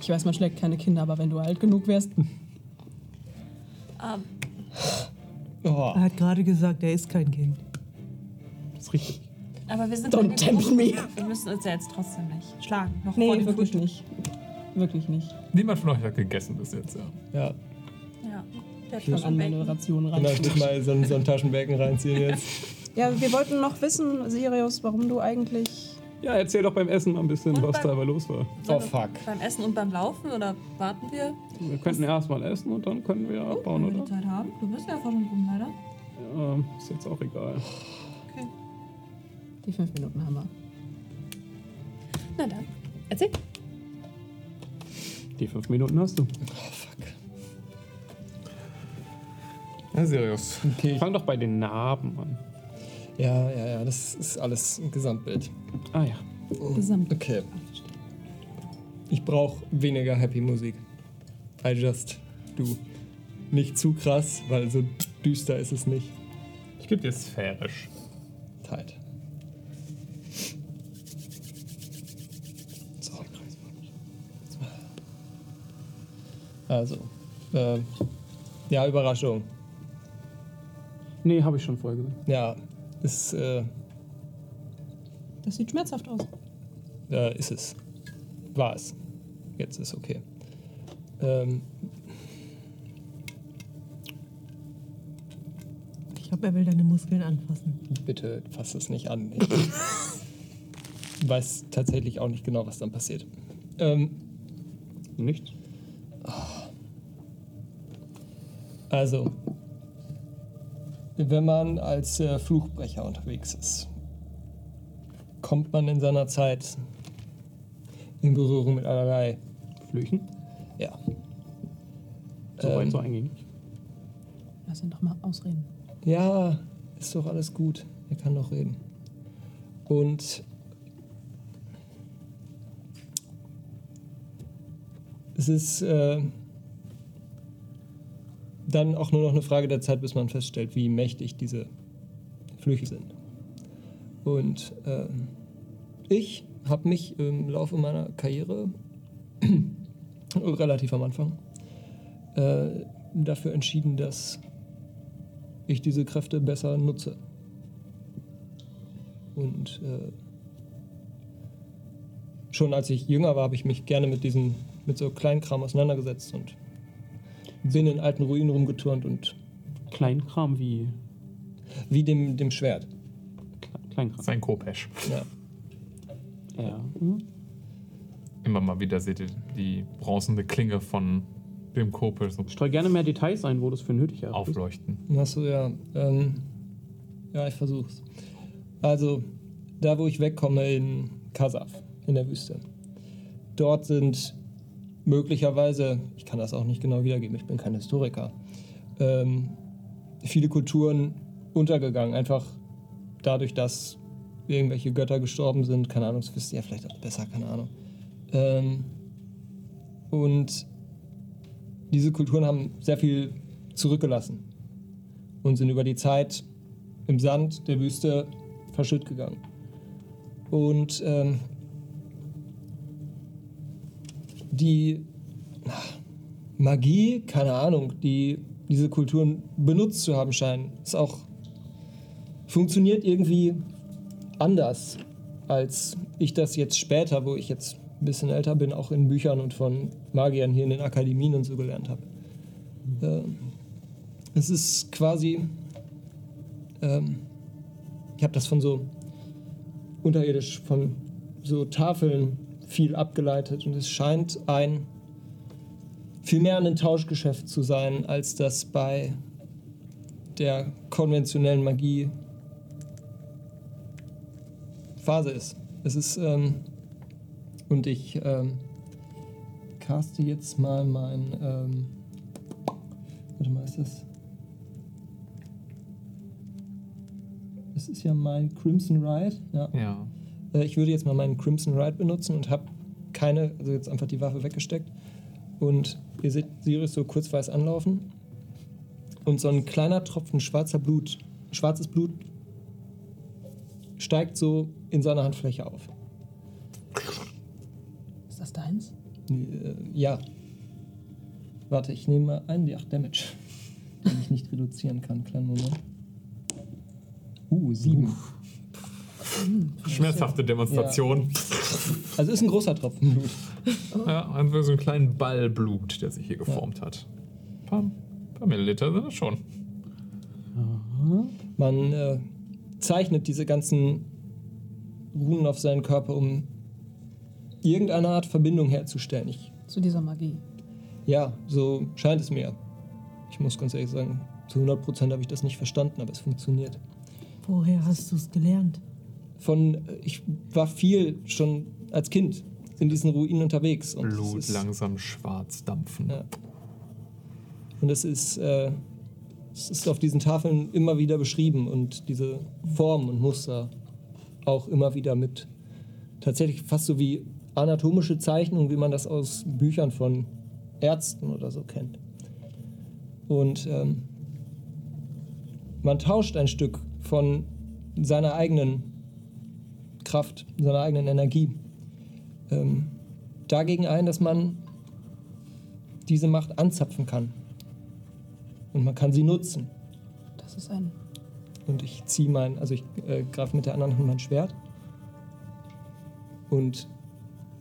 ich weiß, man schlägt keine Kinder, aber wenn du alt genug wärst. Ähm, Oh, Er hat gerade gesagt, er ist kein Kind. Das ist richtig. aber wir sind Don't tempt Gruppe. me. Wir müssen uns ja jetzt trotzdem nicht schlagen. Noch vor Nee, dem wirklich Frühstück. nicht. Wirklich nicht. Niemand von euch hat gegessen bis jetzt, ja. ja. Ja. Der Ich schon an meine Bacon. Ration Genau, rein. ich muss mal so, ein- so ein Taschenbecken reinziehen jetzt. Ja, wir wollten noch wissen, Sirius, warum du eigentlich. Ja, erzähl doch beim Essen mal ein bisschen, Und was beim- da aber los war. Oh fuck. Beim Essen und beim Laufen oder warten wir, Wir könnten erst mal essen und dann können wir abbauen, wenn wir oder? die Zeit haben? Du bist ja vorhin rum, leider. Ja, ist jetzt auch egal. Okay. Die fünf Minuten haben wir. Na dann, erzähl. Die fünf Minuten hast du. Ja, Sirius. Okay. Fang doch bei den Narben an. Ja, ja, ja, das ist alles ein Gesamtbild. Ah ja. Gesamt. Okay. Ich brauche weniger Happy Musik. I just do. Nicht zu krass, weil so düster ist es nicht. Ich gebe dir sphärisch. Tight. So. Also, äh, ja, Überraschung. Nee, habe ich schon vorher gesagt. Ja, ist, äh, Das sieht schmerzhaft aus. äh, ist es. War es. Jetzt ist okay. Ähm, Ich glaube, er will deine Muskeln anfassen. bitte fass es nicht an. Ich weiß tatsächlich auch nicht genau, was dann passiert. Ähm, Nicht? Also, wenn man als äh, Fluchbrecher unterwegs ist, kommt man in seiner Zeit in Berührung mit allerlei. Flüchen? Ja. So weit, Ähm, so eingängig. Lass ihn doch mal ausreden. Ja, ist doch alles gut. Er kann doch reden. Und es ist äh, dann auch nur noch eine Frage der Zeit, bis man feststellt, wie mächtig diese Flüche sind. Und ähm, ich habe mich im Laufe meiner Karriere relativ am Anfang äh, dafür entschieden, dass ich diese Kräfte besser nutze. Und äh, schon als ich jünger war, habe ich mich gerne mit diesem, mit so Kleinkram auseinandergesetzt und bin in alten Ruinen rumgeturnt und Kleinkram wie Wie dem, dem Schwert. Kle- Kleinkram. Sein Kopesch. Ja. Ja. Hm? Immer mal wieder seht ihr die bronzene Klinge von dem Kopesch so Streu gerne mehr Details ein, wo du es für nötig hast. aufleuchten. Achso, ja. Ähm, ja, ich versuch's. Also, da wo ich wegkomme in Kasaf, in der Wüste. Dort sind möglicherweise, ich kann das auch nicht genau wiedergeben, ich bin kein Historiker, ähm, viele Kulturen untergegangen. Einfach dadurch, dass irgendwelche Götter gestorben sind. Keine Ahnung, das wisst ihr ja vielleicht auch besser, keine Ahnung. Ähm, und diese Kulturen haben sehr viel zurückgelassen und sind über die Zeit im Sand der Wüste verschütt gegangen. Und ähm, die Magie, keine Ahnung, die diese Kulturen benutzt zu haben scheinen, ist auch funktioniert irgendwie anders, als ich das jetzt später, wo ich jetzt ein bisschen älter bin, auch in Büchern und von Magiern hier in den Akademien und so gelernt habe. Ähm, es ist quasi, ähm, ich habe das von so unterirdisch, von so Tafeln viel abgeleitet und es scheint ein viel mehr ein Tauschgeschäft zu sein, als das bei der konventionellen Magie Phase ist. Es ist, ähm, und ich ähm, caste jetzt mal mein, ähm, warte mal, ist das? Das ist ja mein Crimson Ride, ja. Ja. Äh, Ich würde jetzt mal meinen Crimson Ride benutzen und habe keine, also jetzt einfach die Waffe weggesteckt. Und ihr seht Sirius so kurz weiß anlaufen. Und so ein kleiner Tropfen schwarzer Blut, schwarzes Blut steigt so in seiner Handfläche auf. Ist das deins? Äh, ja. Warte, ich nehme mal einen D8 Damage. Den ich nicht reduzieren kann. Kleinen Moment. Uh, sieben. Schmerzhafte Demonstration. Also ist ein großer Tropfen Blut. Ja, einfach so einen kleinen Ball Blut, der sich hier geformt hat. Ein paar, paar Milliliter sind das schon. Man äh, zeichnet diese ganzen Runen auf seinen Körper, um irgendeine Art Verbindung herzustellen. Ich, Zu dieser Magie. ja, so scheint es mir. Ich muss ganz ehrlich sagen, zu 100% habe ich das nicht verstanden, aber es funktioniert. Woher hast du es gelernt? Von, äh, ich war viel schon als Kind in diesen Ruinen unterwegs. Und es Blut ist, langsam schwarz dampfen. Ja. Und es ist, äh, es ist auf diesen Tafeln immer wieder beschrieben und diese Formen und Muster auch immer wieder mit tatsächlich fast so wie anatomische Zeichnungen, wie man das aus Büchern von Ärzten oder so kennt. Und ähm, man tauscht ein Stück von seiner eigenen Kraft, seiner eigenen Energie ähm, dagegen ein, dass man diese Macht anzapfen kann. Und man kann sie nutzen. Das ist ein. Und ich ziehe mein, also ich äh, greife mit der anderen Hand mein Schwert und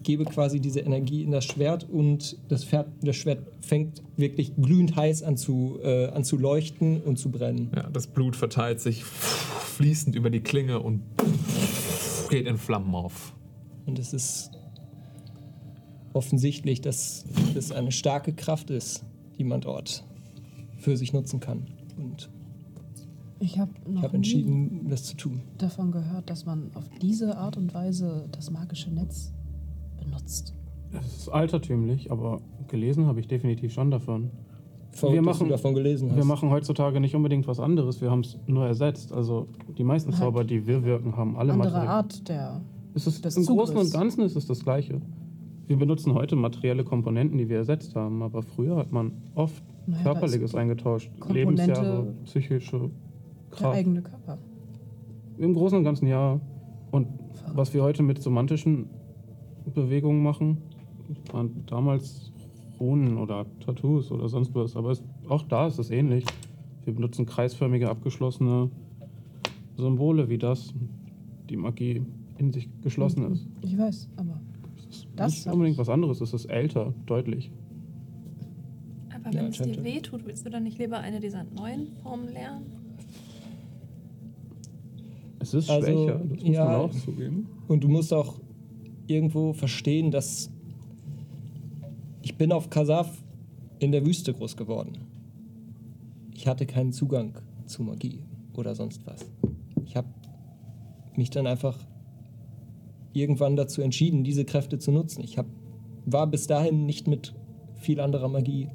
gebe quasi diese Energie in das Schwert und das, Pferd, das Schwert fängt wirklich glühend heiß an zu, äh, an zu leuchten und zu brennen. Ja, das Blut verteilt sich fließend über die Klinge und geht in Flammen auf. Und es ist offensichtlich, dass es eine starke Kraft ist, die man dort für sich nutzen kann. Und Ich habe nie entschieden, das zu tun. davon gehört, dass man auf diese Art und Weise das magische Netz benutzt. Es ist altertümlich, aber gelesen habe ich definitiv schon davon. Verrückt, Wir dass du machen- davon gelesen hast. Wir machen heutzutage nicht unbedingt was anderes, wir haben es nur ersetzt. Also die meisten Halt. Zauber, die wir wirken, haben alle Andere Materie- Art der. Es ist, des Im Großen und. Ganzen ist es das Gleiche. Wir benutzen heute materielle Komponenten, die wir ersetzt haben, aber früher hat man oft Naja, Körperliches eingetauscht. Komponente- Lebensjahre, psychische Der Kraft. eigene Körper. Im Großen und Ganzen ja. Und was wir heute mit semantischen Bewegungen machen, waren damals Runen oder Tattoos oder sonst was. Aber es, auch da ist es ähnlich. Wir benutzen kreisförmige, abgeschlossene Symbole wie das, die Magie in sich geschlossen ist. Ich weiß, aber Es ist Das nicht hab unbedingt was anderes, es ist älter, deutlich. Aber Aber Ja, wenn es dir könnte. wehtut, willst du dann nicht lieber eine dieser neuen Formen lernen? Es ist Also, schwächer, das muss ja. man auch zugeben. Und du musst auch irgendwo verstehen, dass ich bin auf Kasaf in der Wüste groß geworden. Ich hatte keinen Zugang zu Magie oder sonst was. Ich habe mich dann einfach irgendwann dazu entschieden, diese Kräfte zu nutzen. Ich hab, war bis dahin nicht mit viel anderer Magie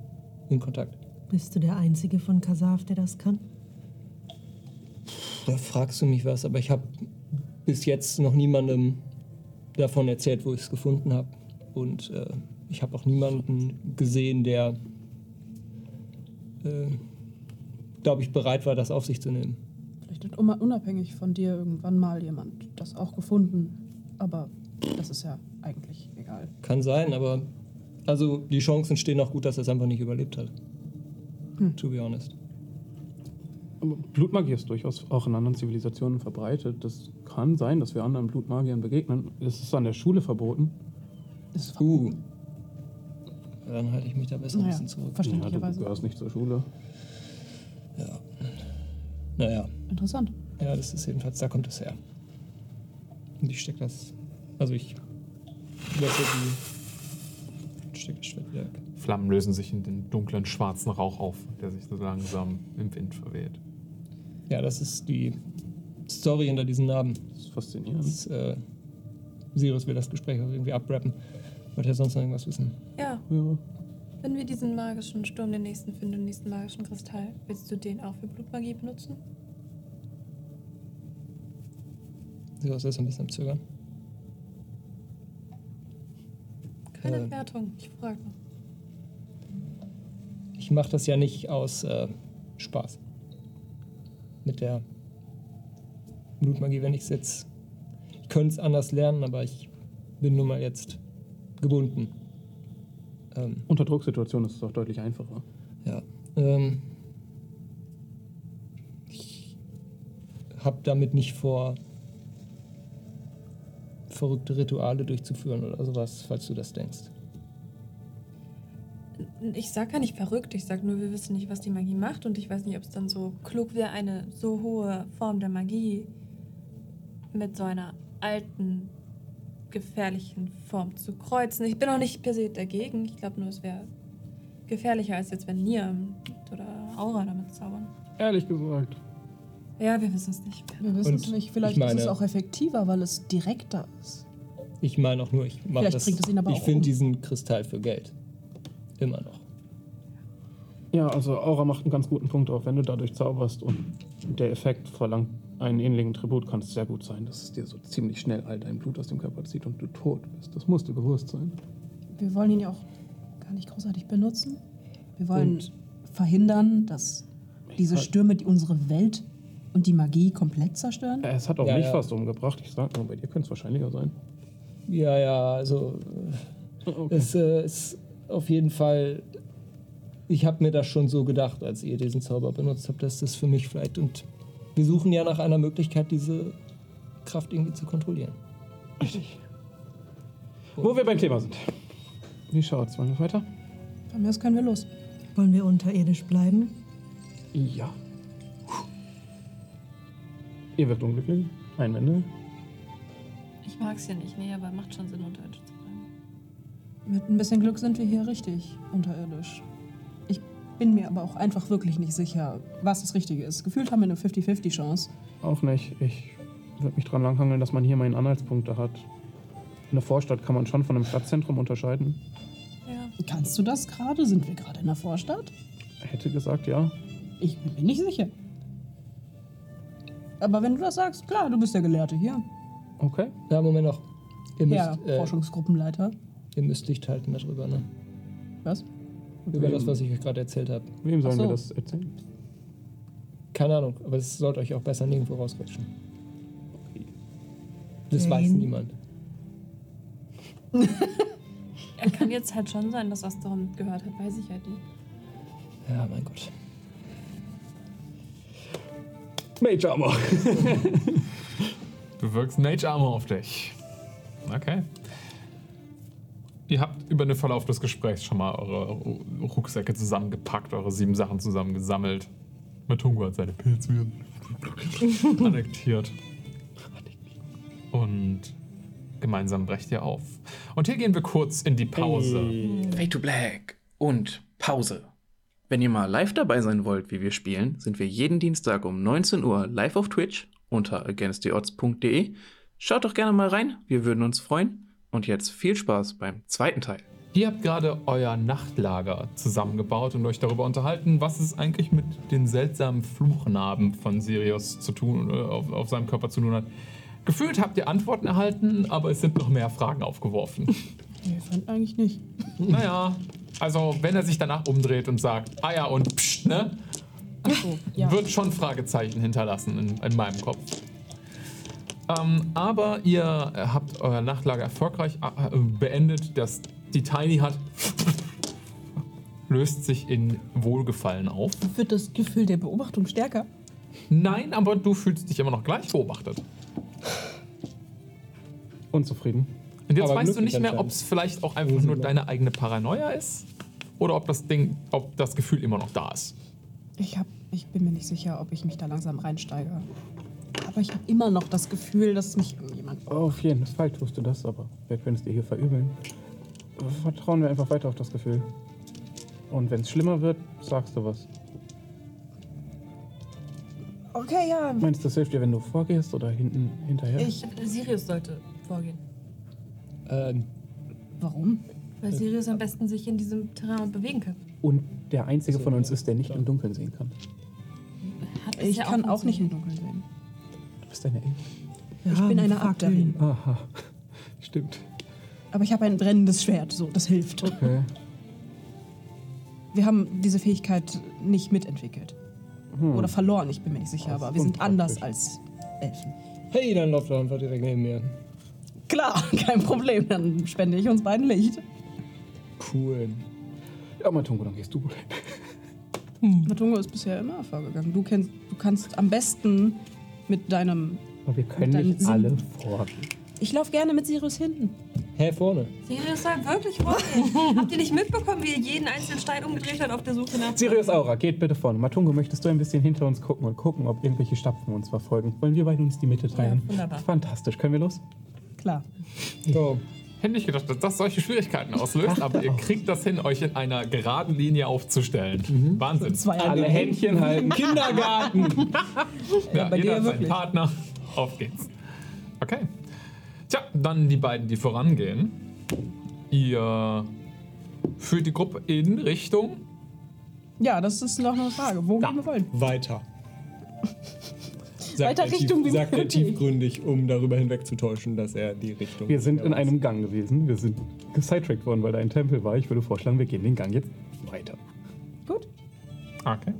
in Kontakt. Bist du der Einzige von Kasaf, der das kann? Da fragst du mich was, aber ich habe bis jetzt noch niemandem davon erzählt, wo ich es gefunden habe. Und äh, ich habe auch niemanden gesehen, der, äh, glaube ich, bereit war, das auf sich zu nehmen. Vielleicht hat un- unabhängig von dir irgendwann mal jemand das auch gefunden. Aber das ist ja eigentlich egal. Kann sein, aber also die Chancen stehen auch gut, dass er es einfach nicht überlebt hat. To be honest. Blutmagie ist durchaus auch in anderen Zivilisationen verbreitet. Das kann sein, dass wir anderen Blutmagiern begegnen. Es ist an der Schule verboten. Das ist Uh. Dann halte ich mich da besser ein naja, bisschen zurück. Ja, du verständlicherweise. gehörst nicht zur Schule. Ja. Naja, Interessant. ja, das ist jedenfalls, da kommt es her. Und ich stecke das, also ich lösche die, stecke das Schwert wieder weg. Flammen lösen sich in den dunklen schwarzen Rauch auf, der sich so langsam im Wind verweht. Ja, das ist die Story hinter diesen Narben. Das ist faszinierend. Das, äh, Sirius will das Gespräch auch irgendwie abrappen. Wollte er sonst noch irgendwas wissen? Ja, Ja. wenn wir diesen magischen Sturm, den nächsten finden, den nächsten magischen Kristall, willst du den auch für Blutmagie benutzen? Sirius ist ein bisschen am Zögern. Keine Äh. Wertung, ich frage noch. Ich mache das ja nicht aus äh, Spaß. Mit der Blutmagie, wenn ich es jetzt. Ich könnte es anders lernen, aber ich bin nun mal jetzt gebunden. Ähm, Unter Drucksituationen ist es auch deutlich einfacher. ja. Ähm, ich habe damit nicht vor, verrückte Rituale durchzuführen oder sowas, falls du das denkst. Ich sag gar nicht verrückt, ich sag nur, wir wissen nicht, was die Magie macht und ich weiß nicht, ob es dann so klug wäre, eine so hohe Form der Magie mit so einer alten, gefährlichen Form zu kreuzen. Ich bin auch nicht per se dagegen. Ich glaube nur, es wäre gefährlicher, als jetzt, wenn Niam oder Aura damit zaubern. Ehrlich gesagt. Ja, wir wissen es nicht. Wir wissen es nicht. Vielleicht ich meine- ist es auch effektiver, weil es direkter ist. Ich meine auch nur, ich mache das. bringt es ihn aber ich finde um. diesen Kristall für Geld. Immer noch. Ja, also Aura macht einen ganz guten Punkt auf. Wenn du dadurch zauberst und der Effekt verlangt einen ähnlichen Tribut, kann es sehr gut sein, dass es dir so ziemlich schnell all dein Blut aus dem Körper zieht und du tot bist. Das musst dir bewusst sein. Wir wollen ihn ja auch gar nicht großartig benutzen. Wir wollen Und- verhindern, dass diese Stürme die unsere Welt und die Magie komplett zerstören. Es hat auch Ja, mich ja. fast umgebracht. Ich sag nur, bei dir könnte es wahrscheinlicher sein. Ja, ja, also Okay. es äh, ist auf jeden Fall. Ich habe mir das schon so gedacht, als ihr diesen Zauber benutzt habt, dass das für mich vielleicht. Und wir suchen ja nach einer Möglichkeit, diese Kraft irgendwie zu kontrollieren. Richtig. Wo wir beim Thema sind. Wie schaut's? Wollen wir weiter? Von mir aus können wir los. Wollen wir unterirdisch bleiben? Ja. Ihr wirkt unglücklich. Einwände. Ich mag es hier nicht, nee, aber macht schon Sinn, unterirdisch zu bleiben. Mit ein bisschen Glück sind wir hier richtig unterirdisch. Ich bin mir aber auch einfach wirklich nicht sicher, was das Richtige ist. Gefühlt haben wir eine 50-50 Chance. Auch nicht. Ich würde mich dran langhangeln, dass man hier mal Anhaltspunkte hat. In der Vorstadt kann man schon von einem Stadtzentrum unterscheiden. Ja. Kannst du das gerade? Sind wir gerade in der Vorstadt? Hätte gesagt, ja. Ich bin mir nicht sicher. Aber wenn du das sagst, klar, du bist der Gelehrte hier. Okay. Ja, Moment noch. Ihr müsst, Ja, äh, Forschungsgruppenleiter. ihr müsst Licht halten darüber, ne? Was? Über das, was ich euch gerade erzählt habe. Wem sollen so. wir das erzählen? Keine Ahnung, aber es sollte euch auch besser nirgendwo rausquetschen. Das Jane? weiß niemand. Er kann jetzt halt schon sein, dass Asteron gehört hat, weiß ich halt nicht. Ja, mein Gott. Mage Armor. Du wirkst Mage Armor auf dich. Okay. Ihr habt über den Verlauf des Gesprächs schon mal eure Rucksäcke zusammengepackt, eure sieben Sachen zusammengesammelt. Matungo hat seine Pilzwürden annektiert. Und gemeinsam brecht ihr auf. Und hier gehen wir kurz in die Pause. Fade to Black und Pause. Wenn ihr mal live dabei sein wollt, wie wir spielen, sind wir jeden Dienstag um 19 Uhr live auf Twitch unter againsttheodds.de. Schaut doch gerne mal rein, wir würden uns freuen. Und jetzt viel Spaß beim zweiten Teil. Ihr habt gerade euer Nachtlager zusammengebaut und euch darüber unterhalten, was es eigentlich mit den seltsamen Fluchnarben von Sirius zu tun, äh, auf, auf seinem Körper zu tun hat. Gefühlt habt ihr Antworten erhalten, aber es sind noch mehr Fragen aufgeworfen. Nee, fand eigentlich nicht. naja, also wenn er sich danach umdreht und sagt, ah ja und pst, ne, Achso, ja. wird schon Fragezeichen hinterlassen in, in meinem Kopf. Ähm, aber ihr habt euer Nachtlager erfolgreich äh, beendet. Das, die Tiny hat löst sich in Wohlgefallen auf. Wird das Gefühl der Beobachtung stärker? Nein, aber du fühlst dich immer noch gleich beobachtet. Unzufrieden. Und jetzt Aber weißt du nicht mehr, ob es vielleicht auch einfach nur deine eigene Paranoia ist oder ob das Ding, ob das Gefühl immer noch da ist. Ich, hab, ich bin mir nicht sicher, ob ich mich da langsam reinsteige. Aber ich habe immer noch das Gefühl, dass mich irgendjemand. Auf jeden Fall tust du das, aber wir können es dir hier verübeln. Vertrauen wir einfach weiter auf das Gefühl. Und wenn es schlimmer wird, sagst du was. Okay, ja. Meinst du, das hilft dir, wenn du vorgehst oder hinten hinterher? Ich. Sirius sollte vorgehen. Ähm, Warum? Weil Sirius am besten sich in diesem Terrain bewegen kann. Und der einzige von uns ist, der nicht im Dunkeln sehen kann. Hat Ich bisher kann auch nicht im. Dunkeln sehen. Bist eine Elf. Ich bin eine Abderin. Aha. Stimmt. Aber ich habe ein brennendes Schwert, so, das hilft. Okay. Wir haben diese Fähigkeit nicht mitentwickelt. Oder verloren, ich bin mir nicht sicher, Das aber wir sind anders als Elfen. hey, dann läuft doch einfach direkt neben mir. Klar, kein Problem, dann spende ich uns beiden Licht. Cool. Ja, Matungo, dann gehst du wohl hin. Matungo ist bisher immer vorgegangen. Du, kennst, du kannst am besten mit deinem. Aber wir können nicht Sinn. alle vor. Ich laufe gerne mit Sirius hinten. Hä, vorne. Sirius soll wirklich vorgehen. Habt ihr nicht mitbekommen, wie er jeden einzelnen Stein umgedreht hat auf der Suche nach. Sirius Aura, geht bitte vorne. Matungo, möchtest du ein bisschen hinter uns gucken und gucken, ob irgendwelche Stapfen uns verfolgen? Wollen wir beide uns die Mitte teilen? Ja, wunderbar. Fantastisch. Können wir los? Klar. Go. Hätte nicht gedacht, dass das solche Schwierigkeiten auslöst, aber ihr kriegt das hin, euch in einer geraden Linie aufzustellen. Wahnsinn. Zwei Alle Händchen halten. Kindergarten. Ja, bei jeder dir hat seinen wirklich. Partner. Auf geht's. Okay. Tja, dann die beiden, die vorangehen. Ihr führt die Gruppe in Richtung. Ja, das ist noch eine Frage. Wo gehen wir wollen? Weiter. Sagt Weiter er Richtung tief, sagt er tiefgründig, um darüber hinwegzutäuschen, dass er die Richtung. Wir sind in Ja, einem Gang gewesen. Wir sind gesidetrackt worden, weil da ein Tempel war. Ich würde vorschlagen, wir gehen den Gang jetzt weiter. Gut, Okay.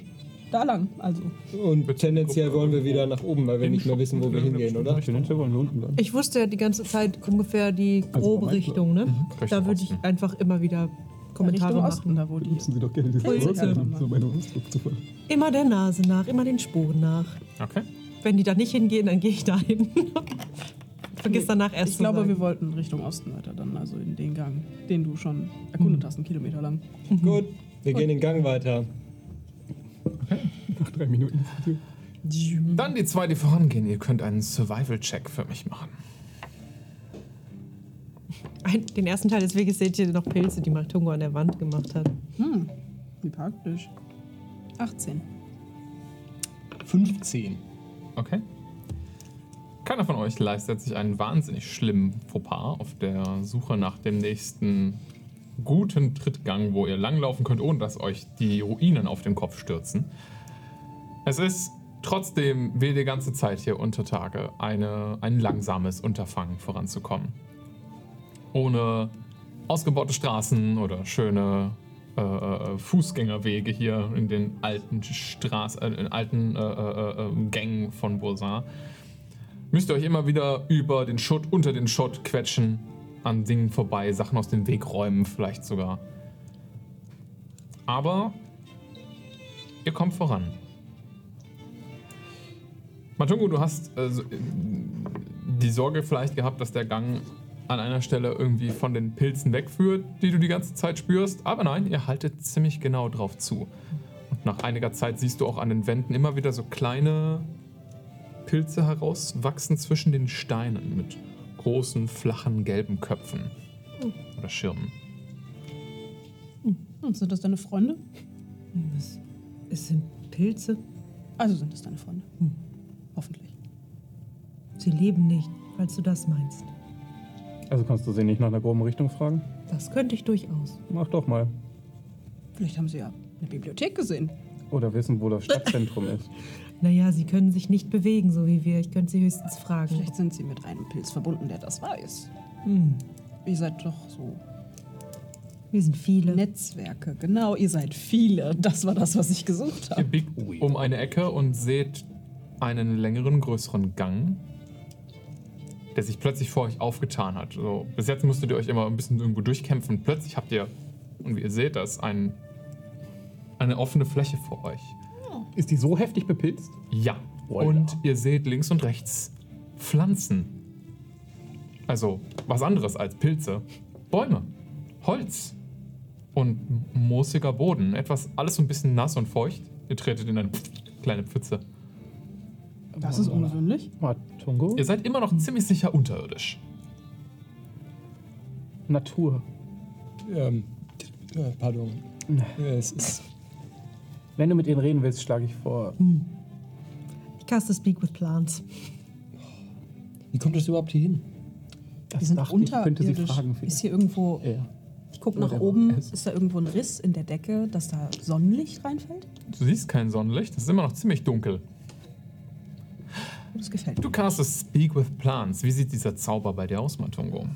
da lang, also. Und tendenziell wollen wir wieder nach oben, weil wir nicht mehr wissen, wo wir hingehen, oder? Tendenziell wollen wir unten bleiben. Ich wusste ja die ganze Zeit ungefähr die Also grobe Richtung, ne? Richtung Da würde ich einfach immer wieder Kommentare Richtung machen. Osten, da wo die. Nutzen Sie doch gerne die Pulse Zeit, kann um so meine Ausdruck zu. Immer der Nase nach, immer den Spuren nach. Okay. Wenn die da nicht hingehen, dann gehe ich dahin. Vergiss danach erst Ich zu glaube, sagen. wir wollten Richtung Osten weiter dann, also in den Gang, den du schon erkundet hast, einen Kilometer lang. Gut, wir gehen den Gang weiter. Nach drei Minuten. Dann die zwei, die vorangehen. Ihr könnt einen Survival-Check für mich machen. Ein, den ersten Teil des Weges seht ihr noch Pilze, die Matungo an der Wand gemacht hat. Hm, wie praktisch. 18. 15. Okay. Keiner von euch leistet sich einen wahnsinnig schlimmen Fauxpas auf der Suche nach dem nächsten guten Trittgang, wo ihr langlaufen könnt, ohne dass euch die Ruinen auf den Kopf stürzen. Es ist trotzdem wie die ganze Zeit hier unter Tage eine, ein langsames Unterfangen voranzukommen. Ohne ausgebaute Straßen oder schöne äh, äh, Fußgängerwege hier in den alten Straßen, äh, in alten äh, äh, äh, Gängen von Boursin. Müsst ihr euch immer wieder über den Schutt, unter den Schutt quetschen, an Dingen vorbei, Sachen aus dem Weg räumen, vielleicht sogar. Aber ihr kommt voran. Matungo, du hast die Sorge vielleicht gehabt, dass der Gang an einer Stelle irgendwie von den Pilzen wegführt, die du die ganze Zeit spürst. Aber nein, ihr haltet ziemlich genau drauf zu. Und nach einiger Zeit siehst du auch an den Wänden immer wieder so kleine Pilze herauswachsen zwischen den Steinen mit großen, flachen, gelben Köpfen oder Schirmen. Und sind das deine Freunde? Es, es sind Pilze. Also sind das deine Freunde. Hoffentlich. Sie leben nicht, falls du das meinst. Also kannst du sie nicht nach einer groben Richtung fragen? Das könnte ich durchaus. Mach doch mal. Vielleicht haben sie ja eine Bibliothek gesehen. Oder wissen, wo das Stadtzentrum ist. Naja, sie können sich nicht bewegen, so wie wir. Ich könnte sie höchstens fragen. Vielleicht sind sie mit einem Pilz verbunden, der das weiß. Hm. Ihr seid doch so Wir sind viele. Netzwerke. Genau, ihr seid viele. Das war das, was ich gesucht Ihr habe. biegt um eine Ecke und seht einen längeren, größeren Gang, der sich plötzlich vor euch aufgetan hat. So, bis jetzt musstet ihr euch immer ein bisschen irgendwo durchkämpfen. Plötzlich habt ihr, und wie ihr seht das, ein, eine offene Fläche vor euch. Ist die so heftig bepilzt? Ja. Alter. Und ihr seht links und rechts Pflanzen. Also was anderes als Pilze. Bäume, Holz und moosiger Boden. Etwas, alles so ein bisschen nass und feucht. Ihr tretet in eine kleine Pfütze. Das ist ungewöhnlich. Matungo? Ihr seid immer noch ziemlich sicher unterirdisch. Natur. Ähm, äh, pardon. Ja, es ist. Wenn du mit ihnen reden willst, schlage ich vor. Ich caste Speak with Plants. Wie kommt das überhaupt hier hin? Das Wir sind dachte ich, könnte sie unterirdisch. fragen. Ist hier irgendwo. Ja. Ich gucke nach oben. es- Ist da irgendwo ein Riss in der Decke, dass da Sonnenlicht reinfällt? Du siehst kein Sonnenlicht, es ist immer noch ziemlich dunkel. Das gefällt Du mir. castest Speak with Plants. Wie sieht dieser Zauber bei dir aus, Matungo?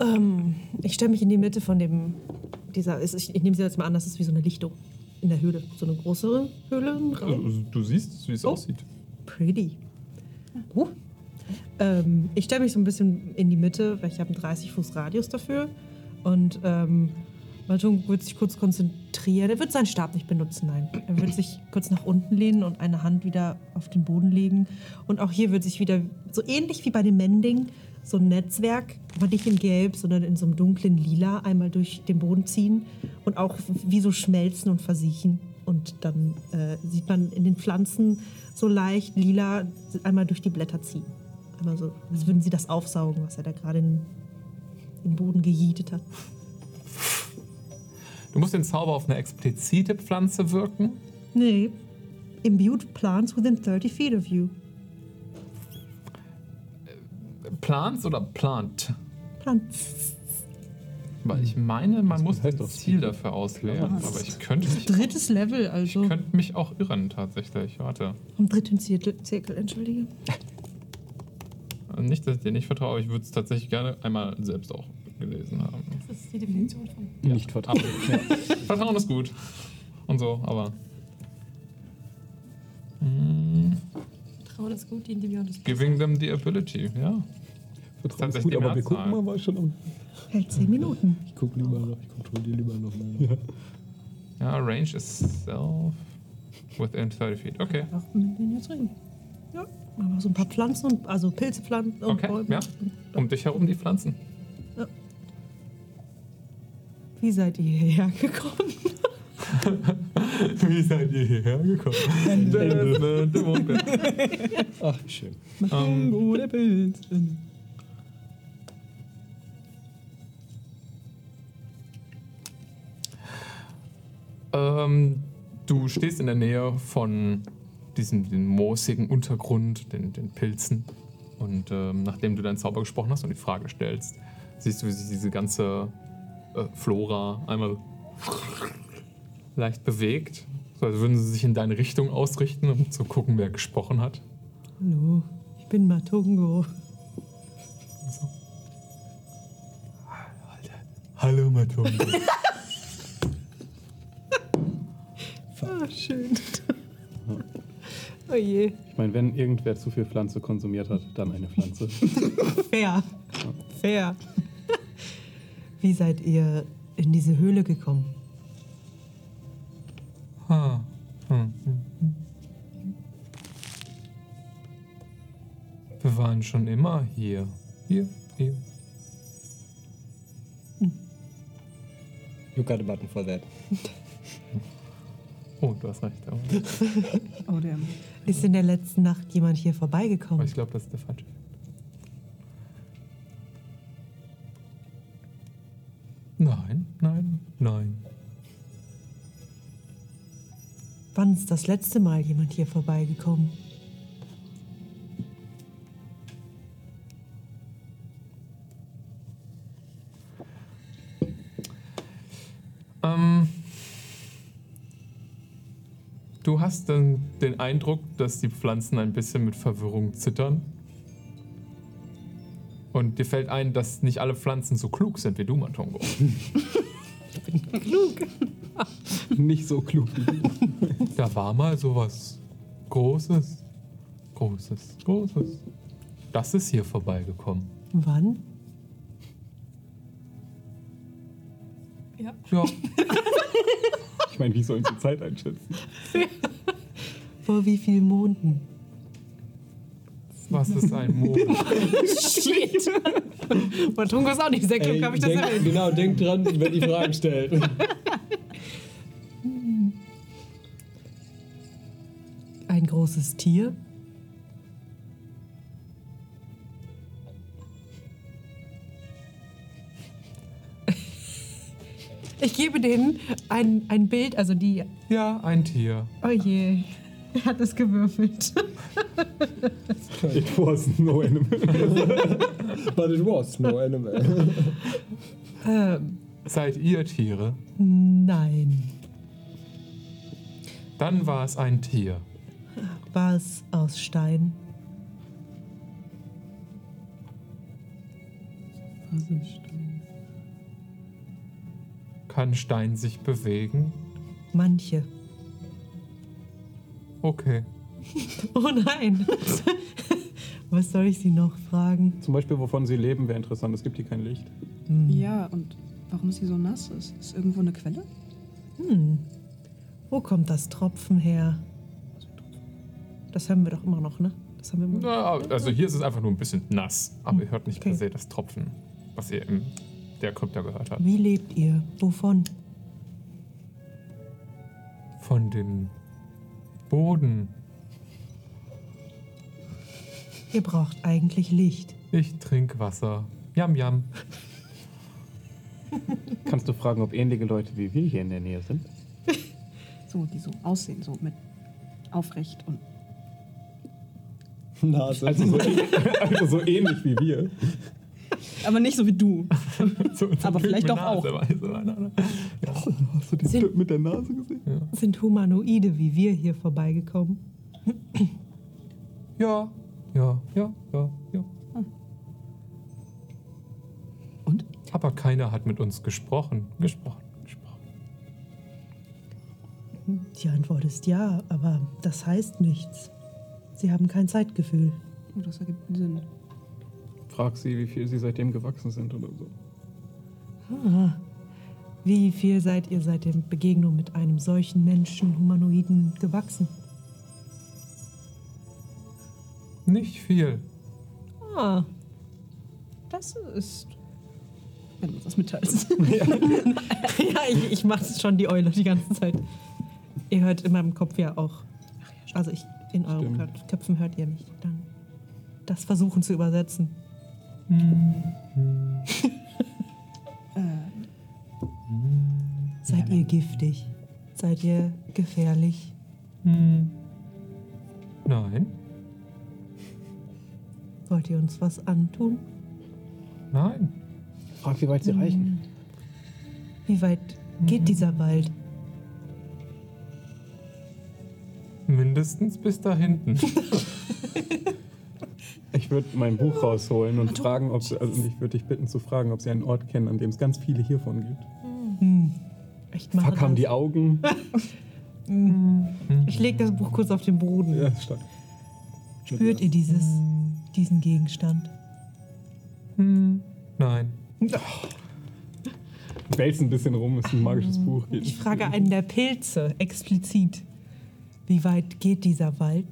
Ähm, ich stelle mich in die Mitte von dem. Dieser, ist- ich, ich nehme sie jetzt mal an, das ist wie so eine Lichtung in der Höhle. So eine größere Höhle. Also, du siehst, wie es Oh. aussieht. Pretty. Uh. Ähm, ich stelle mich so ein bisschen in die Mitte, weil ich habe einen 30 Fuß Radius dafür. Und ähm, Maltung wird sich kurz konzentrieren. Er wird seinen Stab nicht benutzen, nein. Er wird sich kurz nach unten lehnen und eine Hand wieder auf den Boden legen. Und auch hier wird sich wieder, so ähnlich wie bei dem Mending, so ein Netzwerk, aber nicht in Gelb, sondern in so einem dunklen Lila einmal durch den Boden ziehen und auch wie so schmelzen und versiechen. Und dann äh, sieht man in den Pflanzen so leicht lila einmal durch die Blätter ziehen. Einmal so, als würden sie das aufsaugen, was er da gerade in den Boden gejietet hat. Du musst den Zauber auf eine explizite Pflanze wirken. Nee. Imbued plants within 30 feet of you. Plants oder Plant? Plants. Weil ich meine, man muss heißt ein doch Ziel dafür auswählen. Aber ich könnte mich, Drittes Level, also. ich könnte mich auch irren, tatsächlich. Warte. Am dritten Zirkel, Zirkel entschuldige. Nicht, dass ich dir nicht vertraue, aber ich würde es tatsächlich gerne einmal selbst auch gelesen haben. Das ist die Definition von. Nicht vertrauen. Ja. Vertrauen ist gut. Und so, aber. Mm, Trauen ist gut, die Individuum ist Giving them the ability, ja. Vertrauen ist Tatsächlich gut, aber wir gucken mal, was schon. am- Hält 10 Minuten. Ich gucke lieber noch, ich kontrolliere lieber noch mal. Ja, Range is self within 30 feet. Okay. Ach, mit denen jetzt reden. Ja, aber so ein paar Pflanzen, und, also Pilze, Pflanzen und Okay, Bäume. ja. Um dich herum die Pflanzen. Wie seid ihr hierher gekommen? Wie seid ihr hierher gekommen? Ach, schön. ähm, Gute Pilz. ähm, du stehst in der Nähe von diesem moosigen Untergrund, den, den Pilzen. Und ähm, nachdem du deinen Zauber gesprochen hast und die Frage stellst, siehst du, wie sich diese ganze äh, Flora einmal leicht bewegt. So als würden sie sich in deine Richtung ausrichten, um zu gucken, wer gesprochen hat. Hallo, ich bin Matungo. So. Hallo Matongo. Ah, schön. oh je. Ich meine, wenn irgendwer zu viel Pflanze konsumiert hat, dann eine Pflanze. Fair. Fair. Wie seid ihr in diese Höhle gekommen? Hm hm, hm. hm. Wir waren schon immer hier. Hier, hier. You got a button for that. Oh, du hast recht. Oh. damn. Ist in der letzten Nacht jemand hier vorbeigekommen? Ich glaube, das ist der falsche. Nein, nein, nein. Wann ist das letzte Mal jemand hier vorbeigekommen? Ähm, du hast dann den Eindruck, dass die Pflanzen ein bisschen mit Verwirrung zittern. Und dir fällt ein, dass nicht alle Pflanzen so klug sind wie du, Matongo. Nicht so klug wie du. Da war mal sowas Großes, Großes, Großes. Das ist hier vorbeigekommen. Wann? Ja. Ja, Ich meine, wie sollen sie Zeit einschätzen? Vor wie vielen Monden? Was ist ein Mond? Shit! Matungo ist auch nicht sehr klug, habe ich das denk, erwähnt. Genau, denk dran, wenn die Fragen stellt. Ein großes Tier? Ich gebe denen ein, ein Bild, also die. Ja, ein Tier. Oh je, er hat es gewürfelt. It was no animal. But it was no animal. Ähm, Seid ihr Tiere? nein. Dann war es ein Tier. War es aus Stein? Kann Stein sich bewegen? Manche. Okay. Oh nein. Was soll ich sie noch fragen? Zum Beispiel, wovon sie leben, wäre interessant. Es gibt hier kein Licht. Ja, und warum sie so nass ist? Ist irgendwo eine Quelle? Hm. Wo kommt das Tropfen her? Das haben wir doch immer noch, ne? Das haben wir immer noch. Na, also hier ist es einfach nur ein bisschen nass, aber ihr hört nicht Okay. per se das Tropfen, was ihr in der Krypta gehört habt. Wie lebt ihr? Wovon? Von dem Boden. Ihr braucht eigentlich Licht. Ich trinke Wasser. Yam yam. Kannst du fragen, ob ähnliche Leute wie wir hier in der Nähe sind? So, die so aussehen, so mit aufrecht und. Nase. Also so, also so ähnlich wie wir. Aber nicht so wie du. So, so Aber vielleicht doch auch. Hast du den Sind- Typ mit der Nase gesehen? Sind Humanoide wie wir hier vorbeigekommen? Ja, ja, ja, ja, ja. Und? Aber keiner hat mit uns gesprochen. Gesprochen, gesprochen. Die Antwort ist ja, aber das heißt nichts. Sie haben kein Zeitgefühl. Oh, das ergibt Sinn. Frag sie, wie viel sie seitdem gewachsen sind oder so. Ah. Wie viel seid ihr seit der Begegnung mit einem solchen Menschen, Humanoiden, gewachsen? Nicht viel. Ah, Das ist. Wenn du das mitteilst. ja, ich, ich mache schon die Eule die ganze Zeit. Ihr hört in meinem Kopf ja auch. Also ich, in euren Köpfen hört ihr mich dann. Das versuchen zu übersetzen. Äh, Seid ihr giftig? Seid ihr gefährlich? Hm. Nein, Wollt ihr uns was antun? nein. Frag, wie weit sie reichen. Wie weit geht dieser Wald? Mindestens bis da hinten. Ich würde mein Buch rausholen und fragen, ob sie, also ich würde dich bitten zu fragen, ob sie einen Ort kennen, an dem es ganz viele hiervon gibt. Hm. Ich mache Fuck, haben die Augen. Ich lege das Buch kurz auf den Boden. Ja, stark. Spürt ihr dieses, diesen Gegenstand? Hm. Nein. Wälzt ein bisschen rum, ist ein magisches Buch. Geht Ich frage einen der Pilze explizit. Wie weit geht dieser Wald?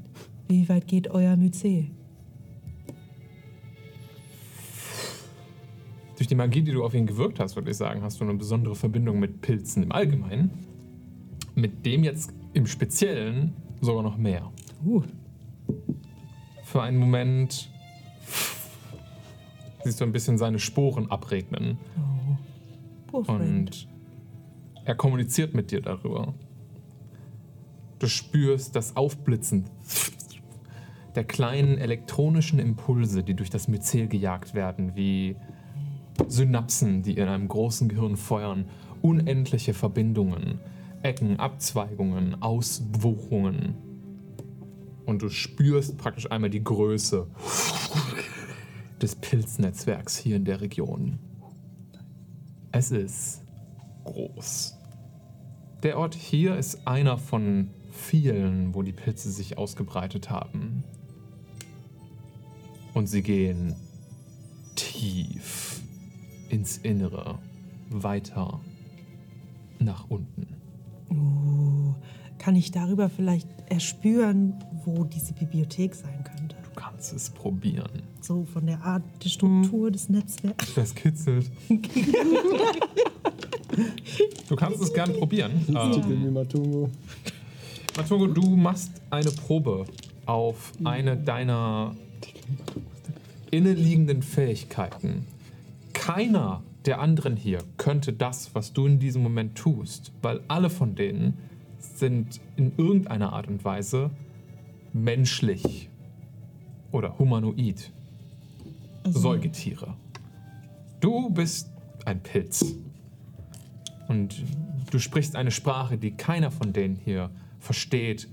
Wie weit geht euer Mycel? Durch die Magie, die du auf ihn gewirkt hast, würde ich sagen, hast du eine besondere Verbindung mit Pilzen im Allgemeinen. Mit dem jetzt im Speziellen sogar noch mehr. Uh. Für einen Moment siehst du ein bisschen seine Sporen abregnen. Poor friend. Und er kommuniziert mit dir darüber. Du spürst das Aufblitzen der kleinen elektronischen Impulse, die durch das Myzel gejagt werden, wie Synapsen, die in einem großen Gehirn feuern, unendliche Verbindungen, Ecken, Abzweigungen, Auswuchungen. Und du spürst praktisch einmal die Größe des Pilznetzwerks hier in der Region. Es ist groß. Der Ort hier ist einer von vielen, wo die Pilze sich ausgebreitet haben. Und sie gehen tief ins Innere, weiter nach unten. Uh, kann ich darüber vielleicht erspüren, wo diese Bibliothek sein könnte? Du kannst es probieren. So von der Art der Struktur des Netzwerks. Das kitzelt. du kannst es gern probieren. Ähm, Titel wie Matungo. Matungo, du machst eine Probe auf eine deiner inneliegenden Fähigkeiten. Keiner der anderen hier könnte das, was du in diesem Moment tust, weil alle von denen sind in irgendeiner Art und Weise menschlich oder humanoid. Säugetiere. Du bist ein Pilz. Und du sprichst eine Sprache, die keiner von denen hier versteht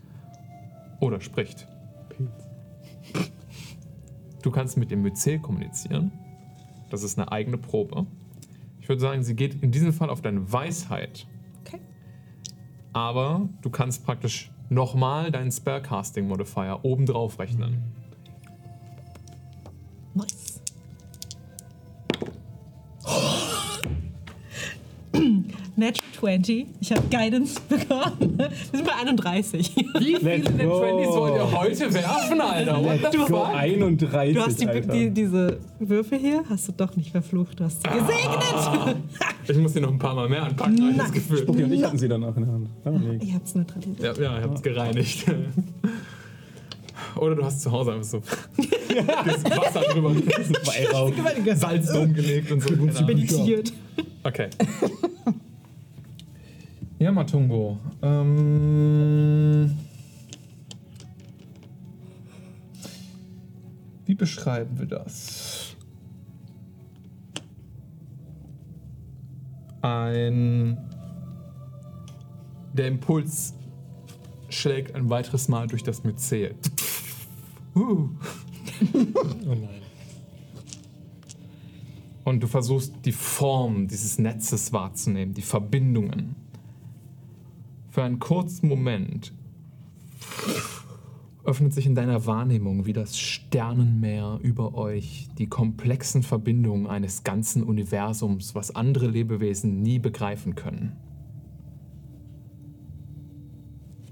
oder spricht. Du kannst mit dem Myzel kommunizieren. Das ist eine eigene Probe. Ich würde sagen, sie geht in diesem Fall auf deine Weisheit. Okay. Aber du kannst praktisch nochmal deinen Spellcasting Modifier obendrauf rechnen. Nice. Natural 20. Ich habe Guidance bekommen. Wir sind bei 31. Wie viele Let's Net go. 20s wollt ihr heute werfen, Alter? What the fuck? 31, Du hast die, Alter. die, diese Würfel hier, hast du doch nicht verflucht, du hast sie gesegnet. Ich muss die noch ein paar Mal mehr anpacken, habe ich das Gefühl. Spucki und ich hatten sie danach in der Hand. Nee. Ich hab's neutralisiert. Ja, ja, ihr habt es gereinigt. Oder du hast zu Hause einfach so das Wasser drüber, Weihrauch. Salz drum gelegt und so. Meditiert. Okay. Ja, Matungo. Ähm, wie beschreiben wir das? Ein. Der Impuls schlägt ein weiteres Mal durch das Myzel. Uh. Oh nein. Und du versuchst die Form dieses Netzes wahrzunehmen, die Verbindungen. Für einen kurzen Moment öffnet sich in deiner Wahrnehmung wie das Sternenmeer über euch die komplexen Verbindungen eines ganzen Universums, was andere Lebewesen nie begreifen können.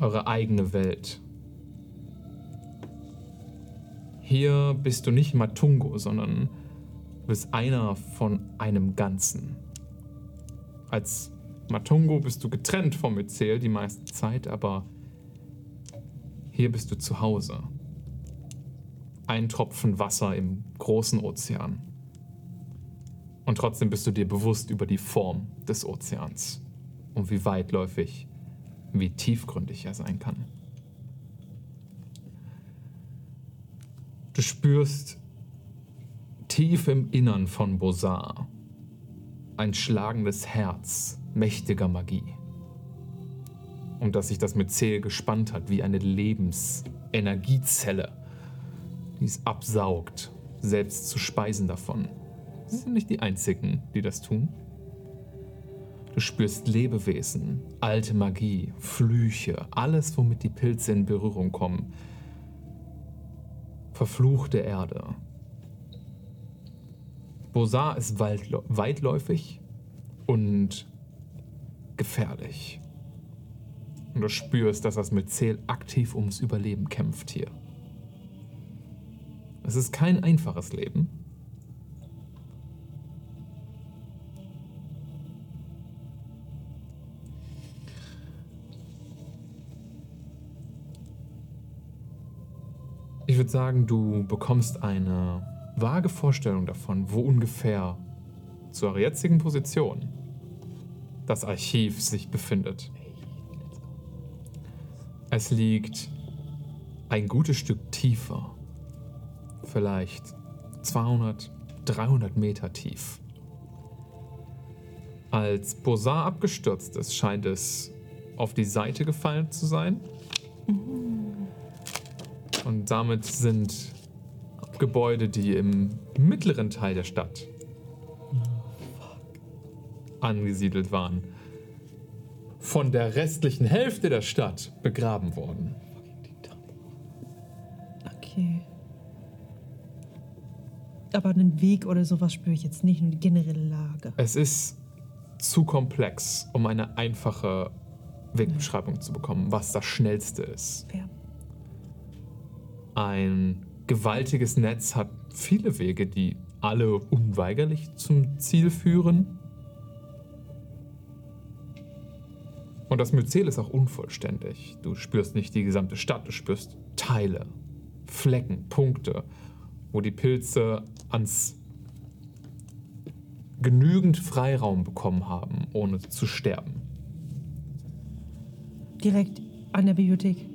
Eure eigene Welt. Hier bist du nicht Matungo, sondern Du bist einer von einem Ganzen. Als Matungo bist du getrennt vom Myzel die meiste Zeit, aber hier bist du zu Hause. Ein Tropfen Wasser im großen Ozean. Und trotzdem bist du dir bewusst über die Form des Ozeans und wie weitläufig, wie tiefgründig er sein kann. Du spürst tief im Innern von Bosar ein schlagendes Herz mächtiger Magie. Und dass sich das Myzel gespannt hat wie eine Lebensenergiezelle, die es absaugt, selbst zu speisen davon. Sie sind nicht die einzigen, die das tun. Du spürst Lebewesen, alte Magie, Flüche, alles, womit die Pilze in Berührung kommen. Verfluchte Erde, Bosar ist weitläufig und gefährlich. Und du spürst, dass das Myzel aktiv ums Überleben kämpft hier. Es ist kein einfaches Leben. Ich würde sagen, du bekommst eine vage Vorstellung davon, wo ungefähr zu eurer jetzigen Position das Archiv sich befindet. Es liegt ein gutes Stück tiefer, vielleicht 200, 300 Meter tief. Als Bosar abgestürzt ist, scheint es auf die Seite gefallen zu sein. Und damit sind Gebäude, die im mittleren Teil der Stadt angesiedelt waren, von der restlichen Hälfte der Stadt begraben worden. Okay. Aber einen Weg oder sowas spüre ich jetzt nicht, nur die generelle Lage. Es ist zu komplex, um eine einfache Wegbeschreibung zu bekommen, was das Schnellste ist. Fair. Ein gewaltiges Netz hat viele Wege, die alle unweigerlich zum Ziel führen. Und das Myzel ist auch unvollständig. Du spürst nicht die gesamte Stadt, du spürst Teile, Flecken, Punkte, wo die Pilze ans genügend Freiraum bekommen haben, ohne zu sterben. Direkt an der Bibliothek.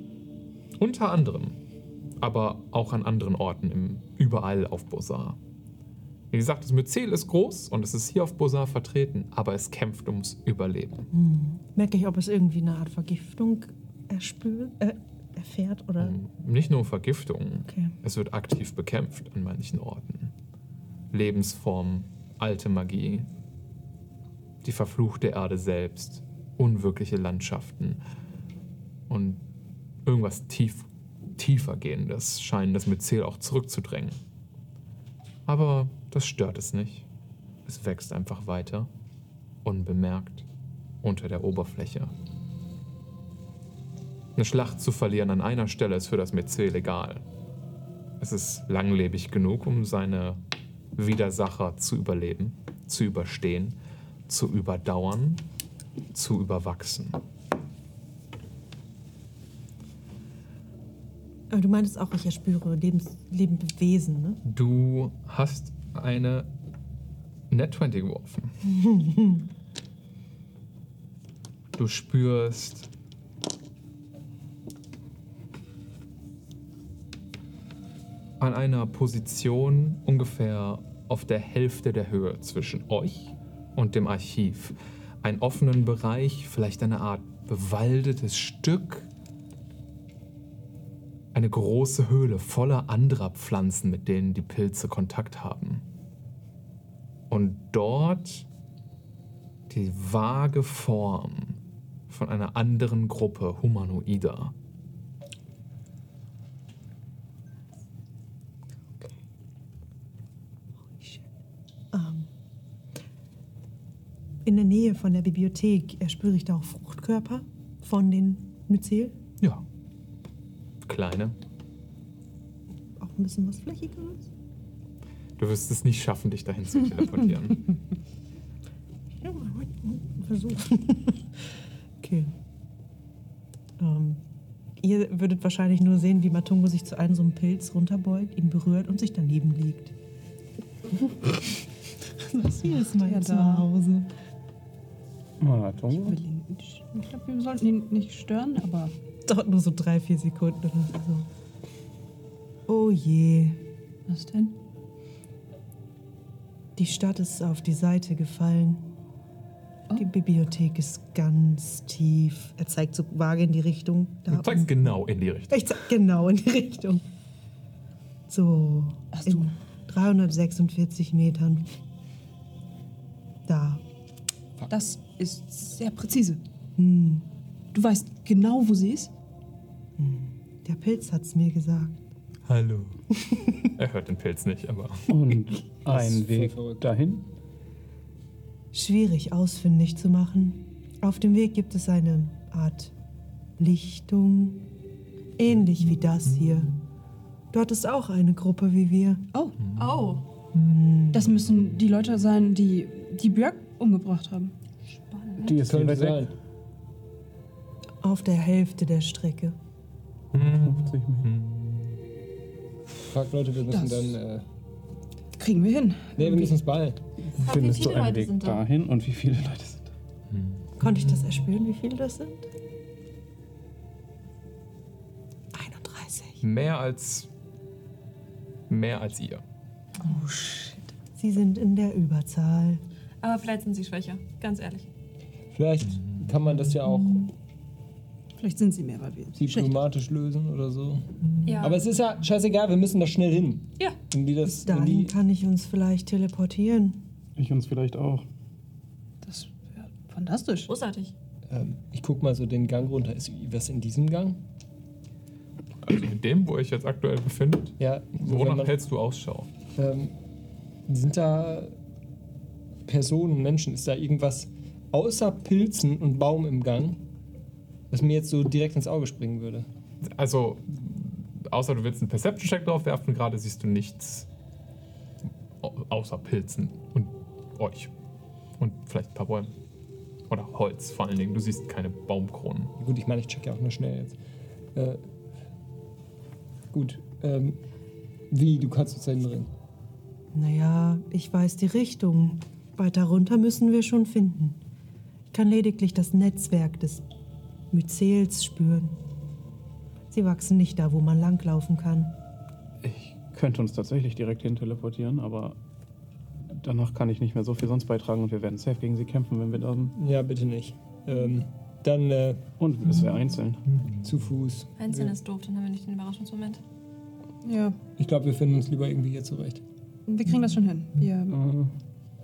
Unter anderem, aber auch an anderen Orten, im, überall auf Bosar. Wie gesagt, das Myzel ist groß und es ist hier auf Bosar vertreten, aber es kämpft ums Überleben. Merke ich, ob es irgendwie eine Art Vergiftung erspürt, äh, erfährt oder. Nicht nur Vergiftung, Okay. es wird aktiv bekämpft an manchen Orten. Lebensformen, alte Magie, die verfluchte Erde selbst, unwirkliche Landschaften und irgendwas tief, tiefer gehendes scheint das Myzel auch zurückzudrängen. Aber das stört es nicht. Es wächst einfach weiter, unbemerkt, unter der Oberfläche. Eine Schlacht zu verlieren an einer Stelle ist für das Myzel legal. Es ist langlebig genug, um seine Widersacher zu überleben, zu überstehen, zu überdauern, zu überwachsen. Aber du meintest auch, ich erspüre Lebens, lebende Wesen, ne? Du hast eine Net 20 geworfen. Du spürst an einer Position ungefähr auf der Hälfte der Höhe zwischen euch und dem Archiv einen offenen Bereich, vielleicht eine Art bewaldetes Stück, eine große Höhle voller anderer Pflanzen, mit denen die Pilze Kontakt haben. Und dort die vage Form von einer anderen Gruppe Humanoider. Ähm, in der Nähe von der Bibliothek erspüre ich da auch Fruchtkörper von den Myzel. Ja. Kleine. Auch ein bisschen was Flächigeres. Du wirst es nicht schaffen, dich dahin zu teleportieren. Ja, versuchen. okay. Ähm, ihr würdet wahrscheinlich nur sehen, wie Matungo sich zu einem so einem Pilz runterbeugt, ihn berührt und sich daneben legt. Das hier ist mein? Zuhause. Ah, Ich, ich glaube, wir sollten ihn nicht stören, aber Dauert nur so drei, vier Sekunden oder so. Oh je. was denn? Die Stadt ist auf die Seite gefallen. Die Bibliothek ist ganz tief. Er zeigt so vage in die Richtung. Da zeigst genau in die Richtung. Ich zeig genau in die Richtung. So. Hast in du- 346 Metern. Da. Das ist sehr präzise. Hm. Du weißt genau, wo sie ist? Der Pilz hat's mir gesagt. Hallo. er hört den Pilz nicht, aber. Und ein Weg dahin. Schwierig ausfindig zu machen. Auf dem Weg gibt es eine Art Lichtung. Ähnlich wie das hier. Dort ist auch eine Gruppe wie wir. Oh, Oh. das müssen die Leute sein, die die Björk umgebracht haben. Die ist weg. sein. Auf der Hälfte der Strecke. 50 Meter. Frag Leute, wir müssen Das- dann. Äh, Kriegen wir hin. nee, wir müssen ins Ball. Findest du viele einen Leute Weg sind da? dahin und wie viele Leute sind da? Konnte ich das erspüren, wie viele das sind? 31. Mehr als. Mehr als ihr. Oh shit. Sie sind in der Überzahl. Aber vielleicht sind sie schwächer, ganz ehrlich. Vielleicht kann man das ja auch Vielleicht sind sie mehr, weil wir. diplomatisch lösen oder so. Ja. Aber es ist ja scheißegal, wir müssen da schnell hin. ja. Wenn die das. Dahin die, kann ich uns vielleicht teleportieren. Ich uns vielleicht auch. Das wäre fantastisch. Großartig. ähm, ich guck mal so den Gang runter. Ist was in diesem Gang? Also in dem, wo ihr euch jetzt aktuell befindet, Ja. wonach man- hältst du Ausschau? Ähm, sind da Personen, Menschen, ist da irgendwas außer Pilzen und Baum im Gang, was mir jetzt so direkt ins Auge springen würde? Also, außer du willst einen Perception-Check drauf werfen, gerade siehst du nichts au- außer Pilzen und euch. Und vielleicht ein paar Bäume. Oder Holz vor allen Dingen. Du siehst keine Baumkronen. Gut, ich meine, ich check ja auch nur schnell jetzt. Äh, gut, ähm, wie, du kannst uns da hinbringen? Naja, ich weiß die Richtung. Weiter runter müssen wir schon finden. Ich kann lediglich das Netzwerk des Myzels spüren. Sie wachsen nicht da, wo man langlaufen kann. Ich könnte uns tatsächlich direkt hin teleportieren, aber danach kann ich nicht mehr so viel sonst beitragen und wir werden safe gegen sie kämpfen, wenn wir da sind. Ja, bitte nicht. Ähm, dann äh, Und es wäre einzeln. zu Fuß. Einzeln ist doof, dann haben wir nicht den Überraschungsmoment. Ja, Ich glaube, wir finden uns lieber irgendwie hier zurecht. wir kriegen das schon hin. Wir Äh,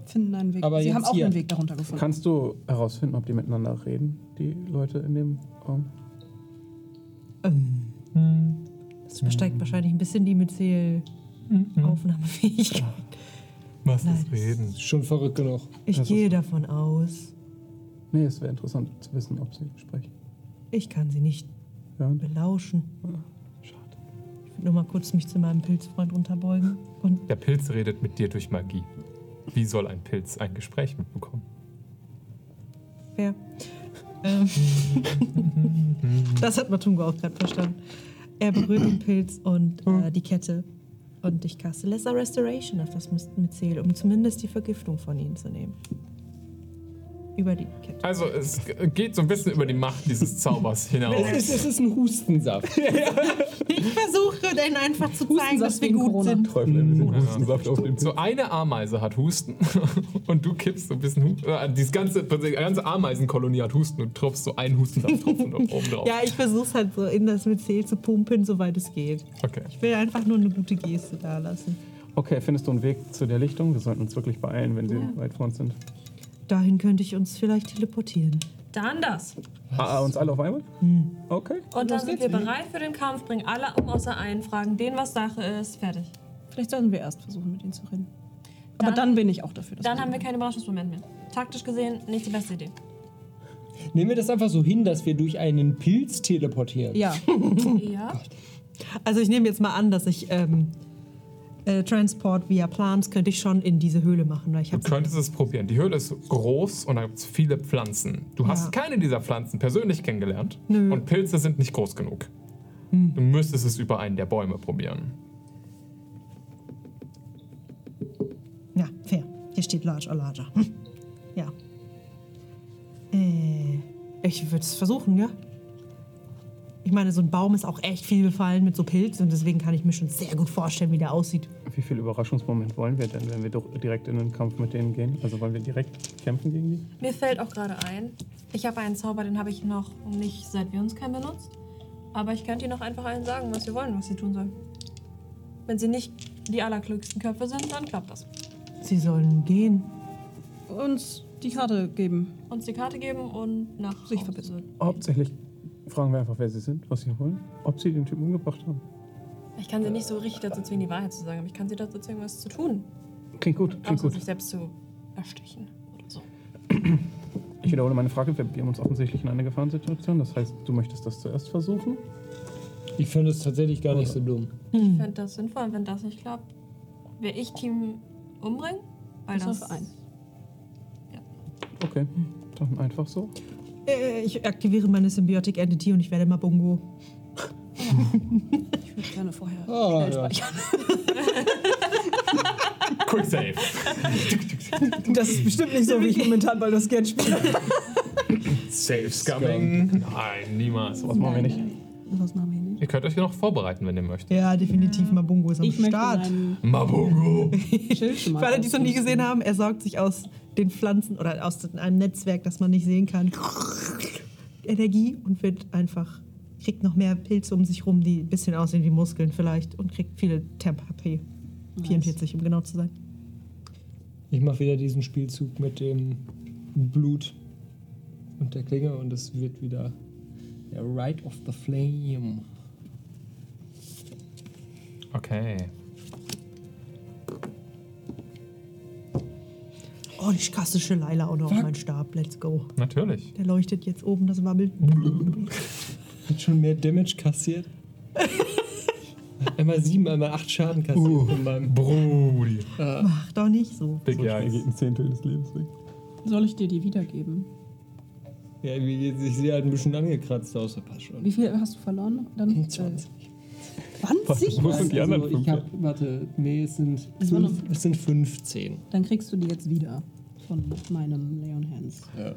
finden einen Weg. Aber sie haben auch hier. einen Weg darunter gefunden. kannst du herausfinden, ob die miteinander reden, die Leute in dem Raum? Ähm, das übersteigt wahrscheinlich ein bisschen die Myzel-Aufnahmefähigkeit. Was Nein. ist Reden? Ist schon verrückt genug. Ich Das gehe davon aus, Nee, es wäre interessant zu wissen, ob sie sprechen. ich kann sie nicht Hören? belauschen. Schade. Ich will nur mal kurz mich zu meinem Pilzfreund runterbeugen. Und Der Pilz redet mit dir durch Magie. Wie soll ein Pilz ein Gespräch mitbekommen? wer? Ähm, das hat Matungo auch gerade verstanden. Er berührt den Pilz und äh, die Kette. Und ich caste Lesser Restoration auf das Myzel, um zumindest die Vergiftung von ihnen zu nehmen. Über die Kette. Also, es geht so ein bisschen über die Macht dieses Zaubers hinaus. Es ist, es ist ein Hustensaft. Ich versuche denen einfach zu zeigen, dass wir gut Corona. sind. Hustensaft auf dem So eine Ameise hat Husten und du kippst so ein bisschen Husten. Äh, dieses ganze, die ganze Ameisenkolonie hat Husten und tropfst so einen Hustensafttropfen oben drauf. Ja, ich versuche es halt so in das Myzel zu pumpen, soweit es geht. Okay. Ich will einfach nur eine gute Geste da lassen. Okay, findest du einen Weg zu der Lichtung? Wir sollten uns wirklich beeilen, wenn sie weit vor uns sind. Dahin könnte ich uns vielleicht teleportieren. Dann das. Ah, uns alle auf einmal? Okay. Und dann sind wir bereit für den Kampf, bringen alle um außer einen, fragen den, was Sache ist, fertig. Vielleicht sollten wir erst versuchen, mit ihnen zu reden. Aber Dann- dann bin ich auch dafür. dass Dann wir- haben wir keinen Überraschungsmoment mehr. Taktisch gesehen nicht die beste Idee. Nehmen wir das einfach so hin, dass wir durch einen Pilz teleportieren. Ja, Ja. Also ich nehme jetzt mal an, dass ich ähm, äh, Transport via Plants könnte ich schon in diese Höhle machen, weil ich Du könntest es probieren. Die Höhle ist groß und da gibt es viele Pflanzen. Du hast Ja. keine dieser Pflanzen persönlich kennengelernt Nö. und Pilze sind nicht groß genug. Du müsstest es über einen der Bäume probieren. ja fair. Hier steht large or larger. Hm. Ja. Äh, ich würde es versuchen, ja. Ich meine, so ein Baum ist auch echt viel befallen mit so Pilz und deswegen kann ich mir schon sehr gut vorstellen, wie der aussieht. Wie viel Überraschungsmoment wollen wir denn, wenn wir doch direkt in den Kampf mit denen gehen? Also wollen wir direkt kämpfen gegen die? Mir fällt auch gerade ein, ich habe einen Zauber, den habe ich noch nicht seit wir uns kennen benutzt. Aber ich könnte ihnen noch einfach allen sagen, was sie wollen, was sie tun sollen. Wenn sie nicht die allerklügsten Köpfe sind, dann klappt das. Sie sollen gehen. uns die Karte geben. Uns die Karte geben und nach Sich Hause verbissen. Hauptsächlich fragen wir einfach, wer sie sind, was sie wollen, ob sie den Typen umgebracht haben. Ich kann sie nicht so richtig dazu zwingen, die Wahrheit zu sagen, aber ich kann sie dazu zwingen, was zu tun. Klingt gut, klingt Außer gut. sich selbst zu erstechen oder so. Ich wiederhole meine Frage. Wir begeben uns offensichtlich in eine Gefahrensituation. Das heißt, du möchtest das zuerst versuchen? Ich finde es tatsächlich gar nicht so dumm. Ich fände das sinnvoll und wenn das nicht klappt, wäre ich Team umbringen. Weil Das das, ist auf einen. Okay, dann einfach so. Äh, ich aktiviere meine Symbiotic Entity und ich werde mal Bongo. Ich würde gerne vorher Ah, schnell ja. speichern. Quick Save. Das ist bestimmt nicht so, wie ich momentan Baldur's Gate spiele. Saves coming. Nein, niemals. Was machen wir nicht? Was machen wir nicht? Ihr könnt euch noch vorbereiten, wenn ihr möchtet. Ja, definitiv. Mabungo ist am Ich Start. Mabungo. Schild schon mal Für alle, die es noch nie gesehen haben, er saugt sich aus den Pflanzen oder aus einem Netzwerk, das man nicht sehen kann, Energie und wird einfach, kriegt noch mehr Pilze um sich rum, die ein bisschen aussehen wie Muskeln vielleicht und kriegt viele Temp HP. 44, um genau zu sein. Ich mache wieder diesen Spielzug mit dem Blut und der Klinge und es wird wieder der Rite of the Flame. Okay. Oh, ich klassische Leila auch noch auf meinen Stab. Let's go. Natürlich. Der leuchtet jetzt oben, das wabbelt. Hat schon mehr Damage kassiert. einmal sieben, einmal acht Schaden kassiert Uh. von meinem. Brudi. Mach doch nicht so. Big So geht ein Zehntel des Lebens weg. Soll ich dir die wiedergeben? Ja, ich sehe halt ein bisschen angekratzt aus, der passt schon. Wie viel hast du verloren? Dann, 20. Äh, 20? Wo sind die anderen also, ich fünf? hab, warte, nee, es sind, Es fünf, es sind 15. Dann kriegst du die jetzt wieder von meinem Leon Hands. Ja.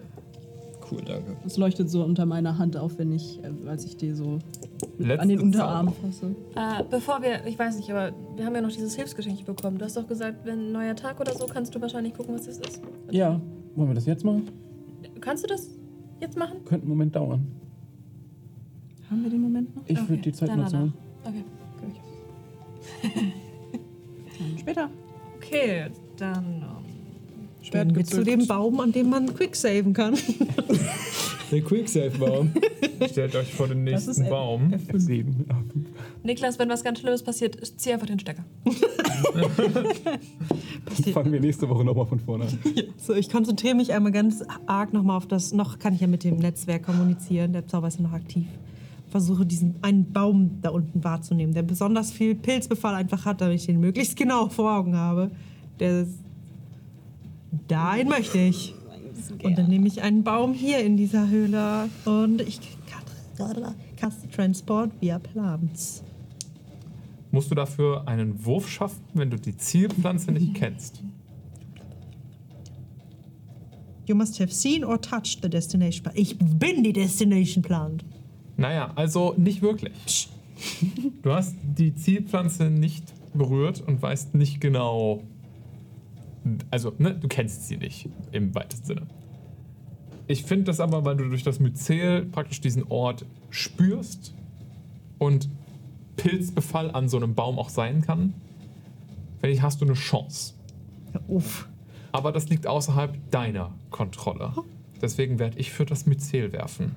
Cool, danke. Es leuchtet so unter meiner Hand auf, wenn ich, äh, als ich dir so Letzte an den Unterarm fasse. Äh, bevor wir, ich weiß nicht, aber wir haben ja noch dieses Hilfsgeschenk bekommen. Du hast doch gesagt, wenn ein neuer Tag oder so, kannst du wahrscheinlich gucken, was das ist. Ja, wollen wir das jetzt machen? Kannst du das jetzt machen? Könnte einen Moment dauern. Haben wir den Moment noch? Ich Okay, würde die Zeit nutzen. Danach. Okay. Dann später. Okay, dann. ähm, Werden wir zu dem Baum, an dem man quicksaven kann. Der Quicksave-Baum. Stellt euch vor den Das nächsten ist Baum. Sieben. Ja. Niklas, wenn was ganz Schlimmes passiert, zieh einfach den Stecker. Fangen wir nächste Woche nochmal von vorne an. So, ich konzentriere mich einmal ganz arg nochmal auf das. Noch kann ich ja mit dem Netzwerk kommunizieren. Der Zauber ist ja noch aktiv. Versuche diesen einen Baum da unten wahrzunehmen, der besonders viel Pilzbefall einfach hat, damit ich den möglichst genau vor Augen habe. Der dahin möchte ich. Und dann nehme ich einen Baum hier in dieser Höhle und ich cast Transport via Plants. Musst du dafür einen Wurf schaffen, wenn du die Zielpflanze nicht kennst? You must have seen or touched the destination plant. Ich bin die Destination Plant. Naja, also nicht wirklich. Du hast die Zielpflanze nicht berührt und weißt nicht genau. Also, ne, du kennst sie nicht im weitesten Sinne. Ich finde das aber, weil du durch das Myzel praktisch diesen Ort spürst und Pilzbefall an so einem Baum auch sein kann, finde ich, hast du eine Chance. Ja, uff. Aber das liegt außerhalb deiner Kontrolle. Deswegen werde ich für das Myzel werfen.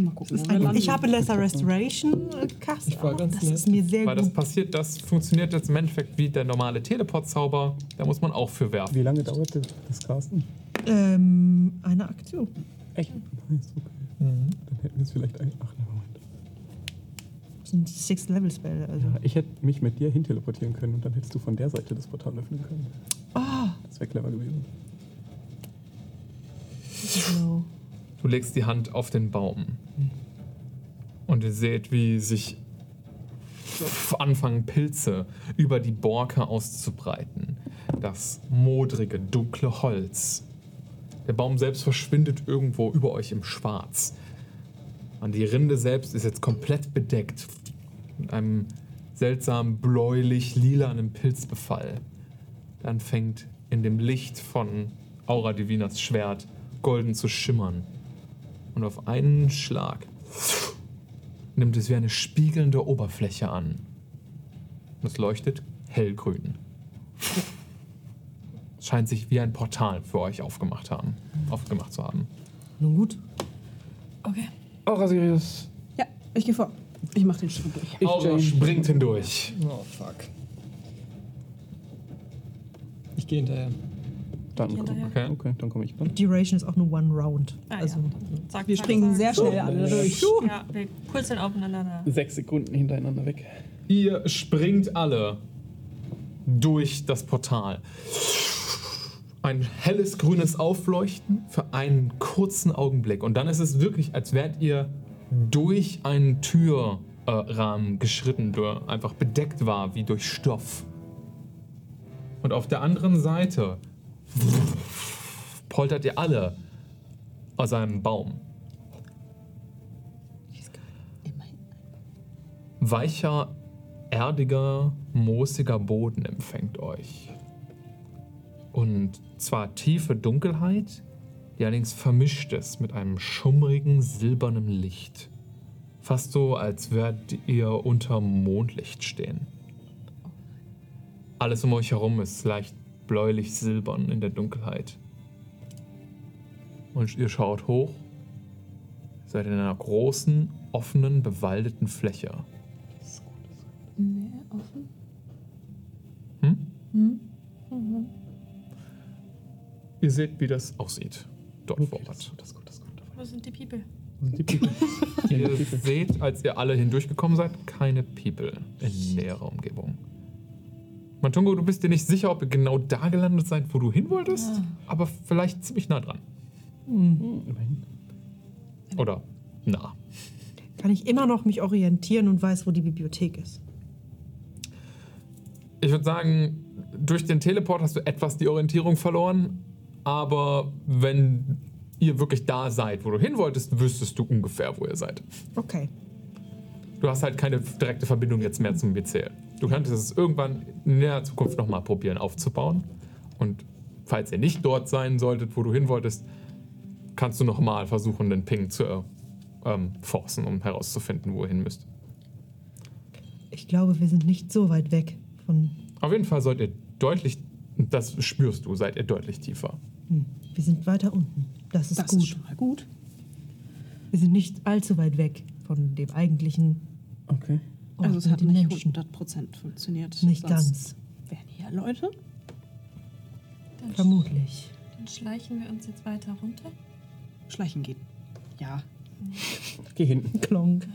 Mal gucken, Das ich habe Lesser Restoration äh, cast. Ich war ganz das nett. ist mir sehr Weil das gut. passiert, das funktioniert jetzt im Endeffekt wie der normale Teleport-Zauber. Da muss man auch für werfen. Wie lange dauert das, das Casten? Ähm, eine Aktion. Echt? Nice, okay. Dann hätten wir es vielleicht ein. Ach, nein, Moment. Das sind Sixth-Level-Spell. Also. Ja, ich hätte mich mit dir hinteleportieren können und dann hättest du von der Seite das Portal öffnen können. Ah, Das wäre clever gewesen. genau. Du legst die Hand auf den Baum. Und ihr seht, wie sich anfangen Pilze über die Borke auszubreiten. Das modrige, dunkle Holz. Der Baum selbst verschwindet irgendwo über euch im Schwarz. Und die Rinde selbst ist jetzt komplett bedeckt mit einem seltsam bläulich-lilanen Pilzbefall. Dann fängt in dem Licht von Aura Divinas Schwert golden zu schimmern. Und auf einen Schlag nimmt es wie eine spiegelnde Oberfläche an. Und es leuchtet hellgrün. Es scheint sich wie ein Portal für euch aufgemacht, haben, aufgemacht zu haben. Nun gut. Okay. Aura Sirius. Ja, ich gehe vor. Ich mach den Schritt durch. Ich, Aura Jane. springt hindurch. Oh, fuck. Ich gehe hinterher. Dann komm, okay. okay, dann komme ich dann. Duration ist auch nur one round. Ah, also, ja. Wir springen sehr schnell alle durch. Ja, wir pulseln aufeinander. Sechs Sekunden hintereinander weg. Ihr springt alle durch das Portal. Ein helles grünes Aufleuchten für einen kurzen Augenblick. Und dann ist es wirklich, als wärt ihr durch eine Tür äh, geschritten, der einfach bedeckt war wie durch Stoff. Und auf der anderen Seite poltert ihr alle aus einem Baum. Weicher, erdiger, moosiger Boden empfängt euch. Und zwar tiefe Dunkelheit, die allerdings vermischt ist mit einem schummrigen, silbernen Licht. Fast so, als würdet ihr unter Mondlicht stehen. Alles um euch herum ist leicht bläulich-silbern in der Dunkelheit. Und ihr schaut hoch, seid in einer großen, offenen, bewaldeten Fläche. Nee, offen. Hm? Ihr seht, wie das aussieht. Dort vor Ort. Das ist gut, das ist gut. Wo sind die People? Die People. Ihr seht, als ihr alle hindurchgekommen seid, keine People in näherer Umgebung. Matungo, du bist dir nicht sicher, ob ihr genau da gelandet seid, wo du hin wolltest, aber vielleicht ziemlich nah dran. Immerhin. Oder nah. Kann ich immer noch mich orientieren und weiß, wo die Bibliothek ist. Ich würde sagen, durch den Teleport hast du etwas die Orientierung verloren, aber wenn ihr wirklich da seid, wo du hin wolltest, wüsstest du ungefähr, wo ihr seid. Okay. Du hast halt keine direkte Verbindung jetzt mehr zum BCL. Du könntest es irgendwann in der Zukunft nochmal probieren aufzubauen. Und falls ihr nicht dort sein solltet, wo du hin wolltest, kannst du nochmal versuchen, den Ping zu ähm, forcen, um herauszufinden, wo ihr hin müsst. Ich glaube, wir sind nicht so weit weg von. Auf jeden Fall seid ihr deutlich, das spürst du, seid ihr deutlich tiefer. Hm. Wir sind weiter unten. Das ist Das gut. ist schon mal gut. Wir sind nicht allzu weit weg von dem eigentlichen. Okay. Ort Also es hat nicht Menschen. 100% funktioniert. Nicht Sonst ganz. Wären hier Leute? Dann, Vermutlich. dann schleichen wir uns jetzt weiter runter. Schleichen geht. Ja. Geh hinten. Klonk.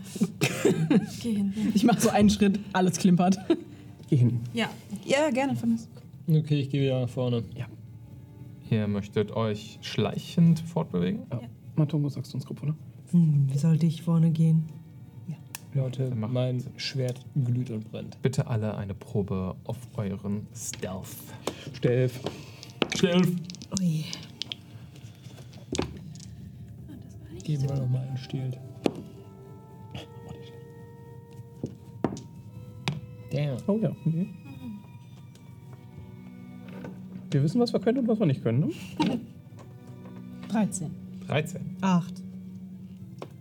Geh hin. Ich mache so einen Schritt, alles klimpert. Geh hinten. Ja, Ja, gerne, Vanessa. Okay, ich gehe wieder nach vorne. Ihr möchtet euch schleichend fortbewegen? Ja. Matongo, sagst du uns grob, oder? Hm, wie sollte ich vorne gehen? Leute, mein Schwert glüht und brennt. Bitte alle eine Probe auf euren Stealth. Stealth. Stealth! Ui. Geben wir nochmal einen Stiel. Damn. Oh ja. Okay. Wir wissen, was wir können und was wir nicht können. Ne? 13. 13. Acht.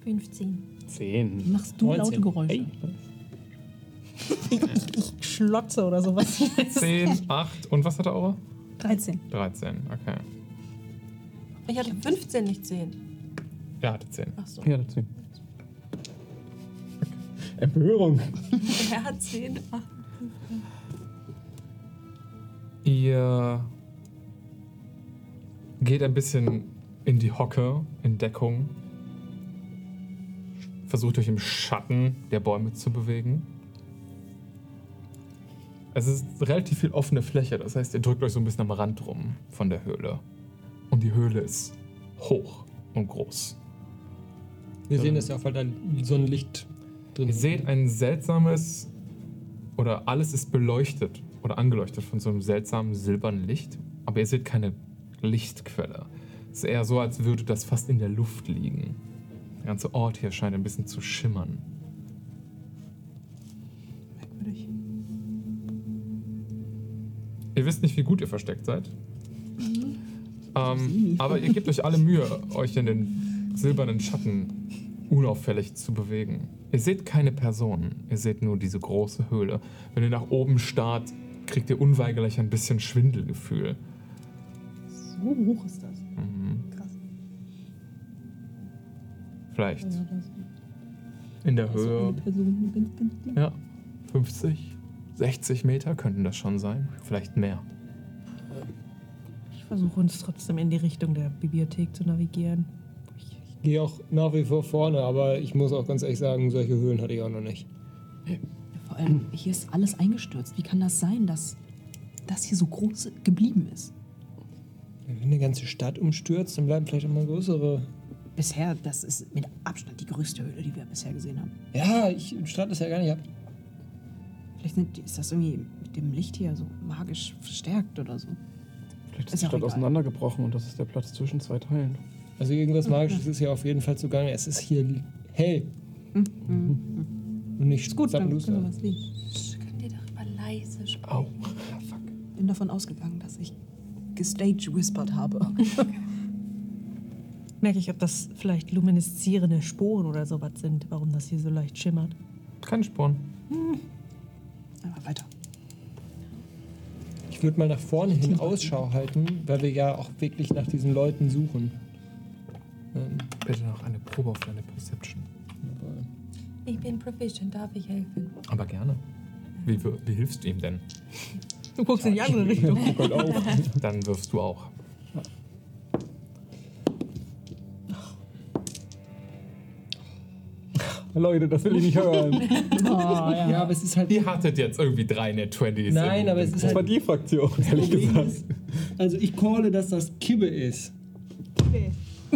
15. Zehn. Machst du 19. laute Geräusche? Hey. Ich schlotze oder sowas. 10, 8 und was hat der Aura? 13. 13, okay. Ich hatte 15, nicht 10. Er hatte 10. Ach so. Ja, das zehn. Empörung. Er hat 10. Ach, Ihr geht ein bisschen in die Hocke, in Deckung. Versucht euch im Schatten der Bäume zu bewegen. Es ist relativ viel offene Fläche, das heißt, ihr drückt euch so ein bisschen am Rand rum von der Höhle. Und die Höhle ist hoch und groß. Wir sehen es ja, weil da so ein Licht drin Ihr seht ein seltsames, oder alles ist beleuchtet oder angeleuchtet von so einem seltsamen silbernen Licht, aber ihr seht keine Lichtquelle. Es ist eher so, als würde das fast in der Luft liegen. Der ganze Ort hier scheint ein bisschen zu schimmern. Merkwürdig. Ihr wisst nicht, wie gut ihr versteckt seid. Ähm, aber ihr gebt euch alle Mühe, euch in den silbernen Schatten unauffällig zu bewegen. Ihr seht keine Personen, ihr seht nur diese große Höhle. Wenn ihr nach oben starrt, kriegt ihr unweigerlich ein bisschen Schwindelgefühl. So hoch ist das. Vielleicht Ja, in der ist so Höhe, ganz, ganz ja, 50, 60 Meter könnten das schon sein. Vielleicht mehr. Ich versuche uns trotzdem in die Richtung der Bibliothek zu navigieren. Ich, Ich gehe auch nach wie vor vorne, aber ich muss auch ganz ehrlich sagen, solche Höhlen hatte ich auch noch nicht. Vor allem, hier ist alles eingestürzt. Wie kann das sein, dass das hier so groß geblieben ist? Wenn eine ganze Stadt umstürzt, dann bleiben vielleicht auch mal größere bisher, das ist mit Abstand die größte Höhle, die wir bisher gesehen haben. Ja, ich strate das ja gar nicht ab. Vielleicht sind, ist das irgendwie mit dem Licht hier so magisch verstärkt oder so. Vielleicht ist Ist die Stadt egal. auseinandergebrochen und das ist der Platz zwischen zwei Teilen. Also irgendwas Magisches ist ja auf jeden Fall zugange. Es ist hier hell. Und nicht Ist gut, dann können wir was liegen. Könnt ihr doch mal leise sprechen? Au. Bin davon ausgegangen, dass ich gestage whispert habe. Merke ich, ob das vielleicht lumineszierende Sporen oder sowas sind, warum das hier so leicht schimmert. Keine Sporen. Aber weiter. Ich würde mal nach vorne hin Ausschau halten, weil wir ja auch wirklich nach diesen Leuten suchen. Ähm, Bitte noch eine Probe auf deine Perception. Ich bin proficient, darf ich helfen? Aber gerne. Wie, wie hilfst du ihm denn? Du guckst in die andere Richtung. Dann wirfst du auch. Leute, das will ich nicht hören. ja. aber es ist halt. Ihr hattet jetzt irgendwie drei Net 20s. Nein, aber es ist Das war halt. die Fraktion, ehrlich gesagt. ist, also ich calle, dass das Kibbe ist.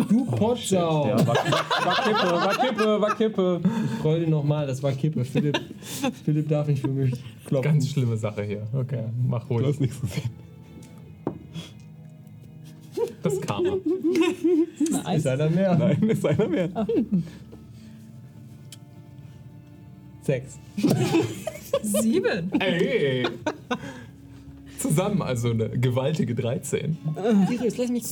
Du Potsau! Ja, war, war Kippe, war Kippe, war Kippe. Ich freue nochmal, das war Kippe. Philipp, Philipp darf nicht für mich klopfen. Ganz schlimme Sache hier. Okay, mach Du ruhig. hast nichts gesehen. Das Karma. Ist einer mehr? Nein, ist einer mehr. Sechs. Sieben. Ey! Zusammen also eine gewaltige 13. Sirius, lass mich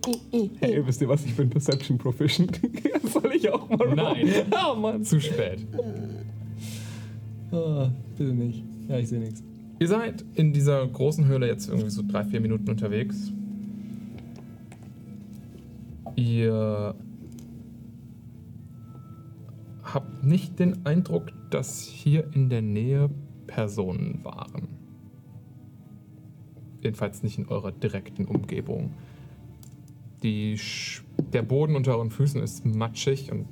gucken. Hey, wisst ihr was? Ich bin Perception Proficient. Soll ich auch mal Nein. Ah, Mann. Zu spät. Oh, bitte nicht. Ja, ich sehe nichts. Ihr seid in dieser großen Höhle jetzt irgendwie so drei, vier Minuten unterwegs. Ihr habt nicht den Eindruck, dass hier in der Nähe Personen waren. Jedenfalls nicht in eurer direkten Umgebung. Die der Boden unter euren Füßen ist matschig und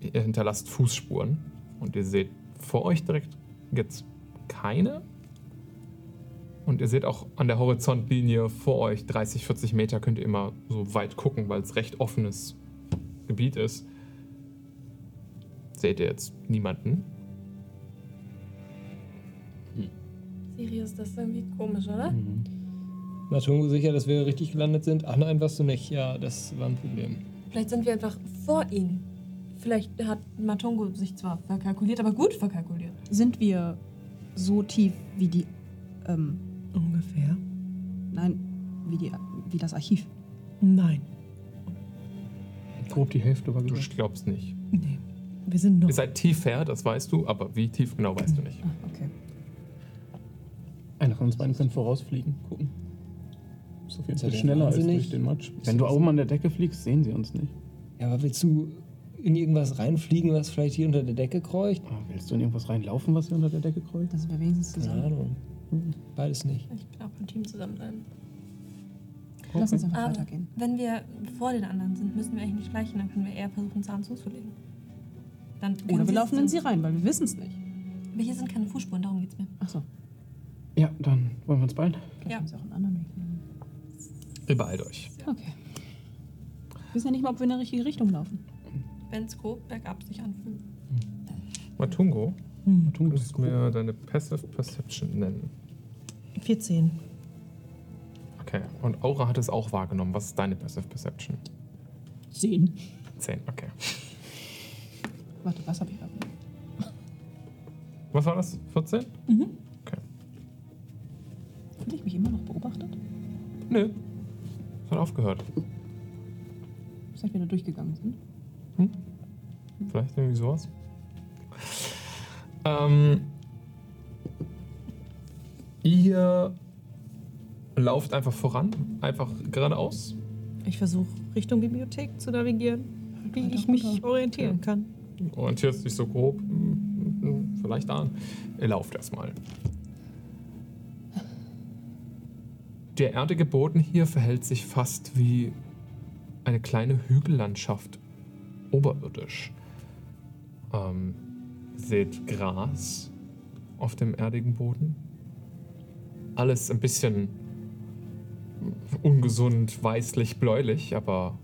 ihr hinterlasst Fußspuren. Und ihr seht vor euch direkt jetzt keine. Und ihr seht auch an der Horizontlinie vor euch, 30, 40 Meter, könnt ihr immer so weit gucken, weil es recht offenes Gebiet ist. Seht ihr jetzt niemanden? Sirius, das ist irgendwie komisch, oder? Matungo sicher, dass wir richtig gelandet sind? Ach nein, warst du nicht. Ja, das war ein Problem. Vielleicht sind wir einfach vor ihnen. Vielleicht hat Matongo sich zwar verkalkuliert, aber gut verkalkuliert. Sind wir so tief wie die. Ähm, Ungefähr. nein, wie, die, wie das Archiv? Nein. Grob die Hälfte war Du glaubst nicht. Nee. Wir sind noch. Ihr seid tief her, das weißt du, aber wie tief genau weißt du nicht. Ah, okay. Einer von uns beiden kann vorausfliegen. Gucken. Ist auf jeden Ist ja Fall der schneller als durch den Matsch. Wenn du oben an der Decke fliegst, sehen sie uns nicht. Ja, aber willst du in irgendwas reinfliegen, was vielleicht hier unter der Decke kreucht? Ah, willst du in irgendwas reinlaufen, was hier unter der Decke kreucht? Das wir wenigstens Keine zusammen. Ahnung. Beides nicht. Ich bin auch beim Team zusammenbleiben. Lass uns einfach Aber weitergehen. wenn wir vor den anderen sind, müssen wir eigentlich nicht schleichen, dann können wir eher versuchen, Zahn zuzulegen. Dann Oder wir sie- laufen in sie rein, weil wir wissen es nicht. Aber hier sind keine Fußspuren, darum geht's mir. Achso. Ja, dann wollen wir uns beeilen. Vielleicht Ja. haben sie auch einen anderen Weg. nehmen. Ihr beeilt euch. Okay. Wir wissen ja nicht mal, ob wir in die richtige Richtung laufen. Wenn es grob bergab sich anfühlt. Matungo, Hm. du musst mir deine Passive Perception nennen. 14. Okay. Und Aura hat es auch wahrgenommen. Was ist deine Passive Perception? Sehen. 10, okay. Warte, was habe ich gerade? Was war das? 14? Mhm. Okay. Fühle ich mich immer noch beobachtet? Nö. Es hat aufgehört. Seit wir da durchgegangen sind. Vielleicht irgendwie sowas. Ähm, ihr lauft einfach voran, einfach geradeaus. Ich versuche Richtung Bibliothek zu navigieren, wie Weiter ich mich runter. orientieren kann. Orientierst dich so grob, vielleicht an. Ihr lauft erstmal. Der erdige Boden hier verhält sich fast wie eine kleine Hügellandschaft oberirdisch. Ähm, seht Gras auf dem erdigen Boden. Alles ein bisschen ungesund, weißlich, bläulich, aber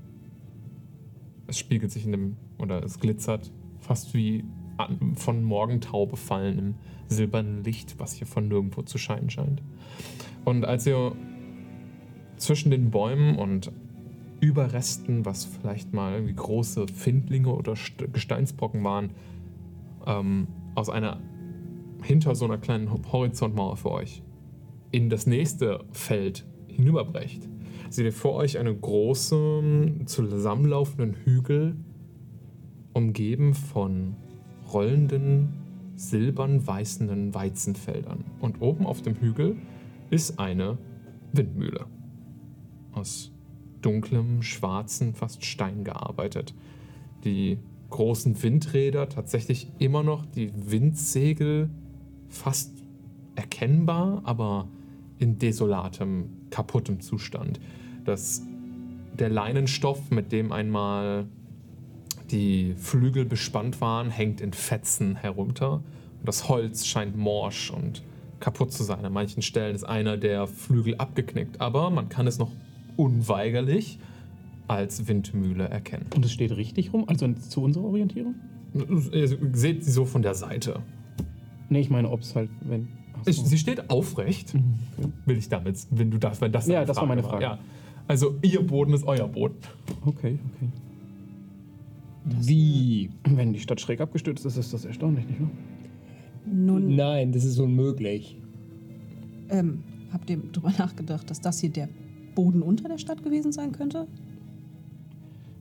Es spiegelt sich in dem, oder es glitzert fast wie von Morgentau befallen im silbernen Licht, was hier von nirgendwo zu scheinen scheint. Und als ihr zwischen den Bäumen und Überresten, was vielleicht mal irgendwie große Findlinge oder St- Gesteinsbrocken waren, ähm, aus einer hinter so einer kleinen Horizontmauer für euch in das nächste Feld hinüberbrecht, seht ihr vor euch einen großen, zusammenlaufenden Hügel, umgeben von rollenden, silbern weißenden Weizenfeldern. Und oben auf dem Hügel ist eine Windmühle. Aus dunklem, schwarzen, fast Stein gearbeitet. Die großen Windräder, tatsächlich immer noch die Windsegel fast erkennbar, aber in desolatem, kaputtem Zustand. Das, der Leinenstoff, mit dem einmal die Flügel bespannt waren, hängt in Fetzen herunter. Und das Holz scheint morsch und kaputt zu sein. An manchen Stellen ist einer der Flügel abgeknickt, aber man kann es noch unweigerlich als Windmühle erkennen. Und es steht richtig rum, also zu unserer Orientierung? Ihr seht sie so von der Seite. Nee, ich meine, ob es halt, wenn. so. Sie steht aufrecht, okay. will ich damit, wenn du das, wenn das Ja, das war meine Frage. Ja. Also ihr Boden ist euer Boden. okay, okay. Wie? Wenn die Stadt schräg abgestürzt ist, ist das erstaunlich, nicht wahr? Nun, Nein, das ist unmöglich. ähm, habt ihr drüber nachgedacht, dass das hier der Boden unter der Stadt gewesen sein könnte?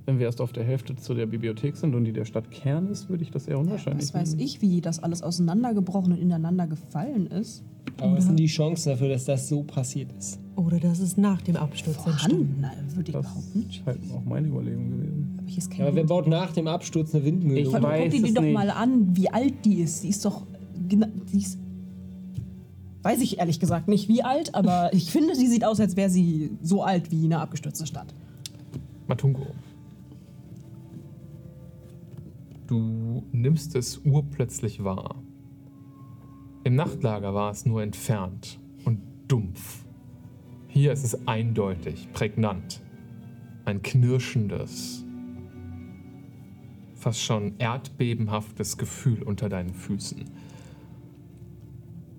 Wenn wir erst auf der Hälfte zu der Bibliothek sind und die der Stadtkern ist, würde ich das eher unwahrscheinlich Was weiß finden. ich, wie das alles auseinandergebrochen und ineinander gefallen ist. Aber was sind die Chancen dafür, dass das so passiert ist? Oder das ist nach dem Absturz entstanden. Vorhanden, würde ich Das behaupten. ist halt auch meine Überlegung gewesen. Aber hier ist kein Ja, aber wer baut nach dem Absturz eine Windmühle? Ich weiß guck dir die doch nicht. mal an, wie alt die ist. Die ist doch. Die ist. Weiß ich ehrlich gesagt nicht, wie alt, aber ich finde, sie sieht aus, als wäre sie so alt wie eine abgestürzte Stadt. Matungo. Du nimmst es urplötzlich wahr. Im Nachtlager war es nur entfernt und dumpf. Hier ist es eindeutig, prägnant. Ein knirschendes, fast schon erdbebenhaftes Gefühl unter deinen Füßen.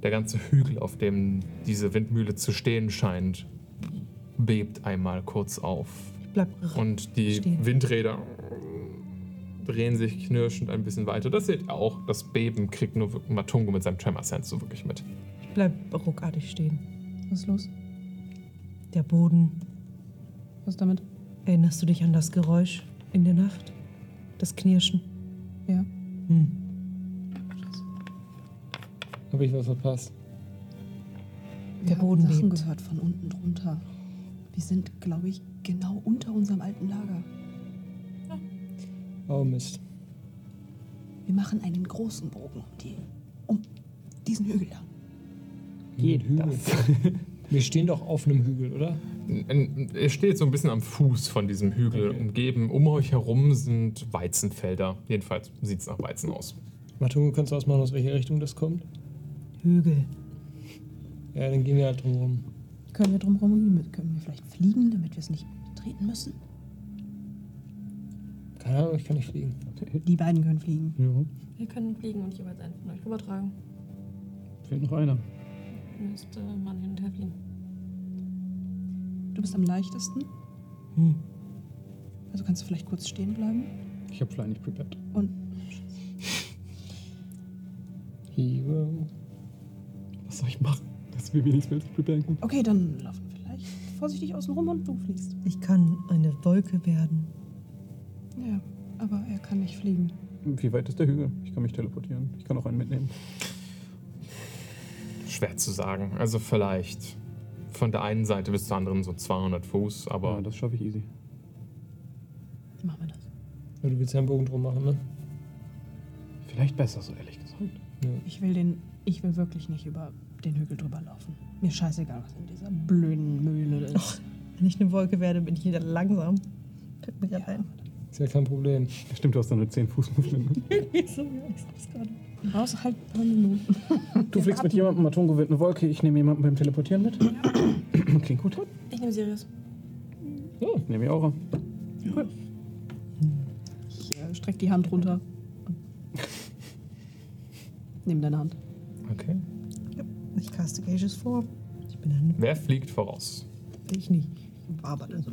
Der ganze Hügel, auf dem diese Windmühle zu stehen scheint, bebt einmal kurz auf. Und die Stehen. Windräder drehen sich knirschend ein bisschen weiter. Das seht ihr auch. Das Beben kriegt nur Matungo mit seinem Tremor Sense so wirklich mit. Ich bleib ruckartig stehen. Was ist los? Der Boden. Was damit? Erinnerst du dich an das Geräusch in der Nacht? Das Knirschen? Ja. Hm. Habe ich was verpasst? Wir Der haben Boden Sachen bebt. gehört von unten drunter. Wir sind, glaube ich, genau unter unserem alten Lager. Oh Mist. Wir machen einen großen Bogen um, die, um diesen Hügel da. Geht Hügel. Wir stehen doch auf einem Hügel, oder? Ihr steht so ein bisschen am Fuß von diesem Hügel, Okay. umgeben. Um euch herum sind Weizenfelder. Jedenfalls sieht es nach Weizen aus. Matungo, kannst du ausmachen, aus welcher Richtung das kommt? Hügel. Ja, dann gehen wir halt drum rum. Können wir drumherum gehen? Können wir vielleicht fliegen, damit wir es nicht treten müssen? Keine Ahnung, ich kann nicht fliegen. Die beiden können fliegen. Ja, Wir können fliegen und jeweils einen von euch rübertragen. fehlt noch einer. Müsste man hin und her fliegen. Du bist am leichtesten. Hm. Also kannst du vielleicht kurz stehen bleiben. Ich habe Fly nicht prepared. Und Hero. Was soll ich machen? Dass wir wenigstens preparen können. okay, dann laufen wir vielleicht vorsichtig außen rum und du fliegst. Ich kann eine Wolke werden. Ja, aber er kann nicht fliegen. Wie weit ist der Hügel? Ich kann mich teleportieren. Ich kann auch einen mitnehmen. Schwer zu sagen. Also vielleicht von der einen Seite bis zur anderen so 200 Fuß, aber Ja, das schaffe ich easy. Machen wir das. Ja, du willst ja einen Bogen drum machen, ne? Vielleicht besser, so ehrlich gesagt. Ja. Ich will den. Ich will wirklich nicht über den Hügel drüber laufen. Mir scheißegal, was in dieser blöden Mühle ist. Wenn ich eine Wolke werde, bin ich wieder langsam. Fällt mir gerade ein. Ist ja kein Problem. Stimmt, du hast dann nur 10 Fuß Movement. Ne? So, ja, ich sag's gerade. Ein paar Minuten. Du fliegst mit jemandem, Matungo wird eine Wolke, ich nehme jemanden beim Teleportieren mit. Klingt gut. Ich nehme Sirius. Ja, nehme ich auch. streck die Hand runter. Nimm deine Hand. Okay. Ich caste Gages vor. Ich bin ein. Wer fliegt voraus? Ich nicht. War aber dann so.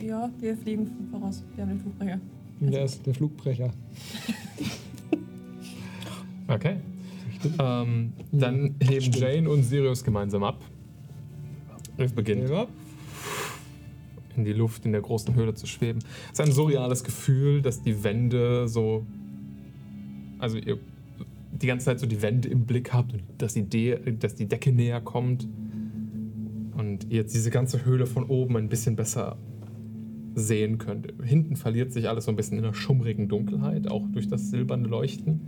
Ja, wir fliegen voraus. Wir haben den Flugbrecher. Der ist der Flugbrecher. Okay. Ähm, dann heben Jane und Sirius gemeinsam ab. Es beginnt in die Luft in der großen Höhle zu schweben. Es ist ein surreales Gefühl, dass die Wände so. Also ihr die ganze Zeit so die Wände im Blick habt und dass die, De dass die Decke näher kommt. Und ihr jetzt diese ganze Höhle von oben ein bisschen besser sehen könnt. Hinten verliert sich alles so ein bisschen in der schummrigen Dunkelheit, auch durch das silberne Leuchten.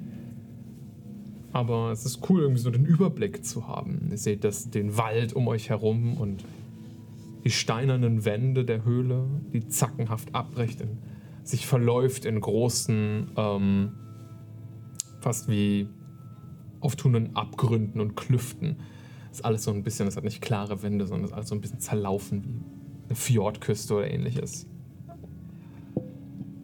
Aber es ist cool, irgendwie so den Überblick zu haben. Ihr seht das, den Wald um euch herum und die steinernen Wände der Höhle, die zackenhaft abbrecht, in, sich verläuft in großen, ähm, fast wie auftuenden Abgründen und Klüften. ist alles so ein bisschen, das hat nicht klare Wände, sondern ist alles so ein bisschen zerlaufen wie eine Fjordküste oder ähnliches.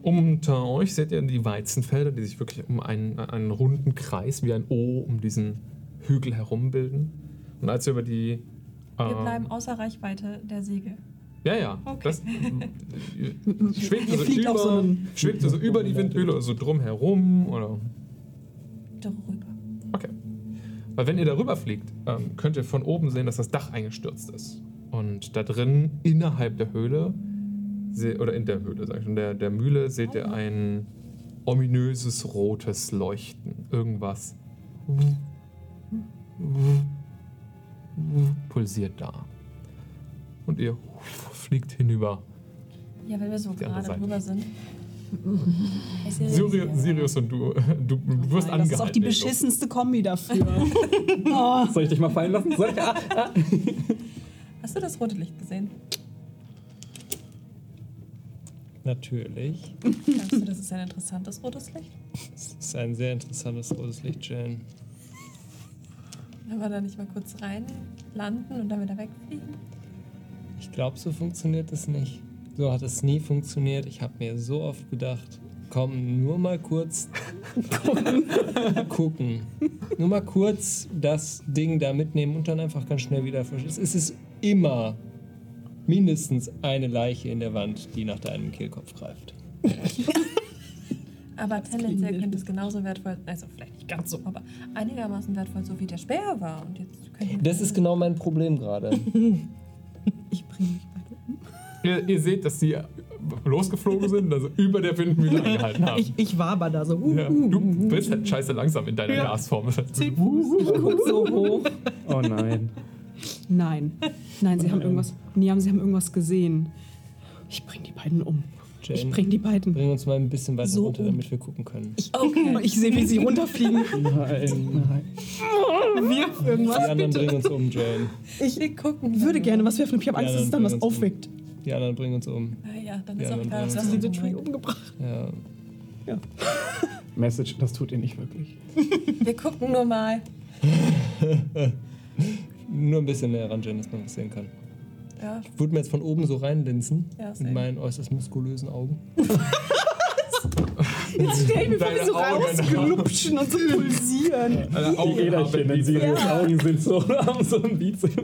Unter euch seht ihr die Weizenfelder, die sich wirklich um einen, einen runden Kreis wie ein O um diesen Hügel herum bilden. Und als ihr über die. Wir ähm, bleiben außer Reichweite der Segel. ja, ja. Okay. Das schwebt so so über, einem- schwebt so über die Windhöhle oder so drum herum oder. Darüber. Okay. Weil wenn ihr darüber fliegt, ähm, könnt ihr von oben sehen, dass das Dach eingestürzt ist. Und da drin, innerhalb der Höhle, oder in der Höhle, sag ich schon, der, der Mühle, seht ihr ein ominöses rotes Leuchten. Irgendwas pulsiert da. Und ihr fliegt hinüber. Ja, wenn wir so gerade Seite. drüber sind. Sirius, das. Sirius und du, du, du wirst Nein, das angehalten. ist auch die beschissenste Kombi dafür. oh. Soll ich dich mal fallen lassen? Soll ich? Ah, ah. Hast du das rote Licht gesehen? Natürlich. Glaubst du, das ist ein interessantes rotes Licht? Das ist ein sehr interessantes rotes Licht, Jane. Wir da nicht mal kurz rein landen und dann wieder wegfliegen? Ich glaube, so funktioniert es nicht. So hat es nie funktioniert. Ich habe mir so oft gedacht, komm, nur mal kurz gucken. gucken. Nur mal kurz das Ding da mitnehmen und dann einfach ganz schnell wieder verschwinden. Es ist immer mindestens eine Leiche in der Wand, die nach deinem Kehlkopf greift. Aber tendenziell könnte es genauso wertvoll, also vielleicht nicht ganz so, aber einigermaßen wertvoll, so wie der Speer war. Und jetzt können Das ist genau mein Problem gerade. Ich bringe mich beide um. Ihr, ihr seht, dass sie losgeflogen sind, also über der Windmühle angehalten haben. Ich, ich war aber da so. Uh, ja. Du bist halt scheiße langsam in deiner Ja. Gasform. Ich guck so hoch. Oh nein. Nein. Nein, sie haben irgendwas. Niam, sie haben irgendwas gesehen. Ich bring die beiden um. Ich Jane, bring die beiden. bring uns mal ein bisschen weiter So runter, um. damit wir gucken können. Okay. Ich sehe, wie sie runterfliegen. Nein, nein. Wirf irgendwas. Die anderen bringen uns um, Jane. Ich Wir gucken. würde gerne was werfen, aber ich habe Angst, Ja, dass es dann was uns um. aufweckt. Die anderen bringen uns um. Ah ja, dann Ja, ist auch dann egal, was bringen das diese ist. Tree umgebracht. Ja. Message, das tut ihr nicht wirklich. Wir gucken nur mal. Nur ein bisschen näher ran, Jane, dass man was sehen kann. Ja, Ich würde mir jetzt von oben so reinlinsen. Ja, mit meinen äußerst muskulösen Augen. Jetzt stell mir vor, wie so Augen rausglupschen und so pulsieren. Deine Augen Die haben Äderchen in Bizeps. Sirius Augen sind so, haben so ein Bizeps.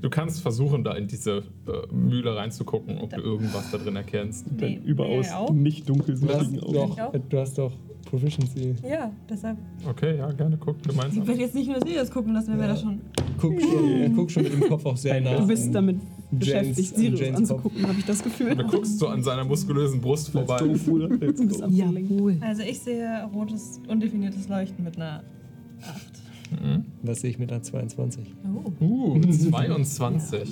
Du kannst versuchen, da in diese äh, Mühle reinzugucken, ob du irgendwas da drin erkennst. Nee, Deine überaus nicht dunkelsichtigen Augen. Ich auch. doch, du hast doch Proficiency. ja deshalb. Okay, ja, gerne, guck Ich gemeinsam. werde jetzt nicht nur Sirius gucken lassen, wenn wir da schon. Guck schon, guck schon mit dem Kopf auch sehr nah. Du bist an damit beschäftigt, an Sirius Janes anzugucken, habe ich das Gefühl. Du guckst so an seiner muskulösen Brust vorbei. Let's go. Let's Du bist go. am Jawohl. Also ich sehe rotes, undefiniertes Leuchten mit einer 8. Mhm. Was sehe ich mit einer 22? Oh. Uh, 22.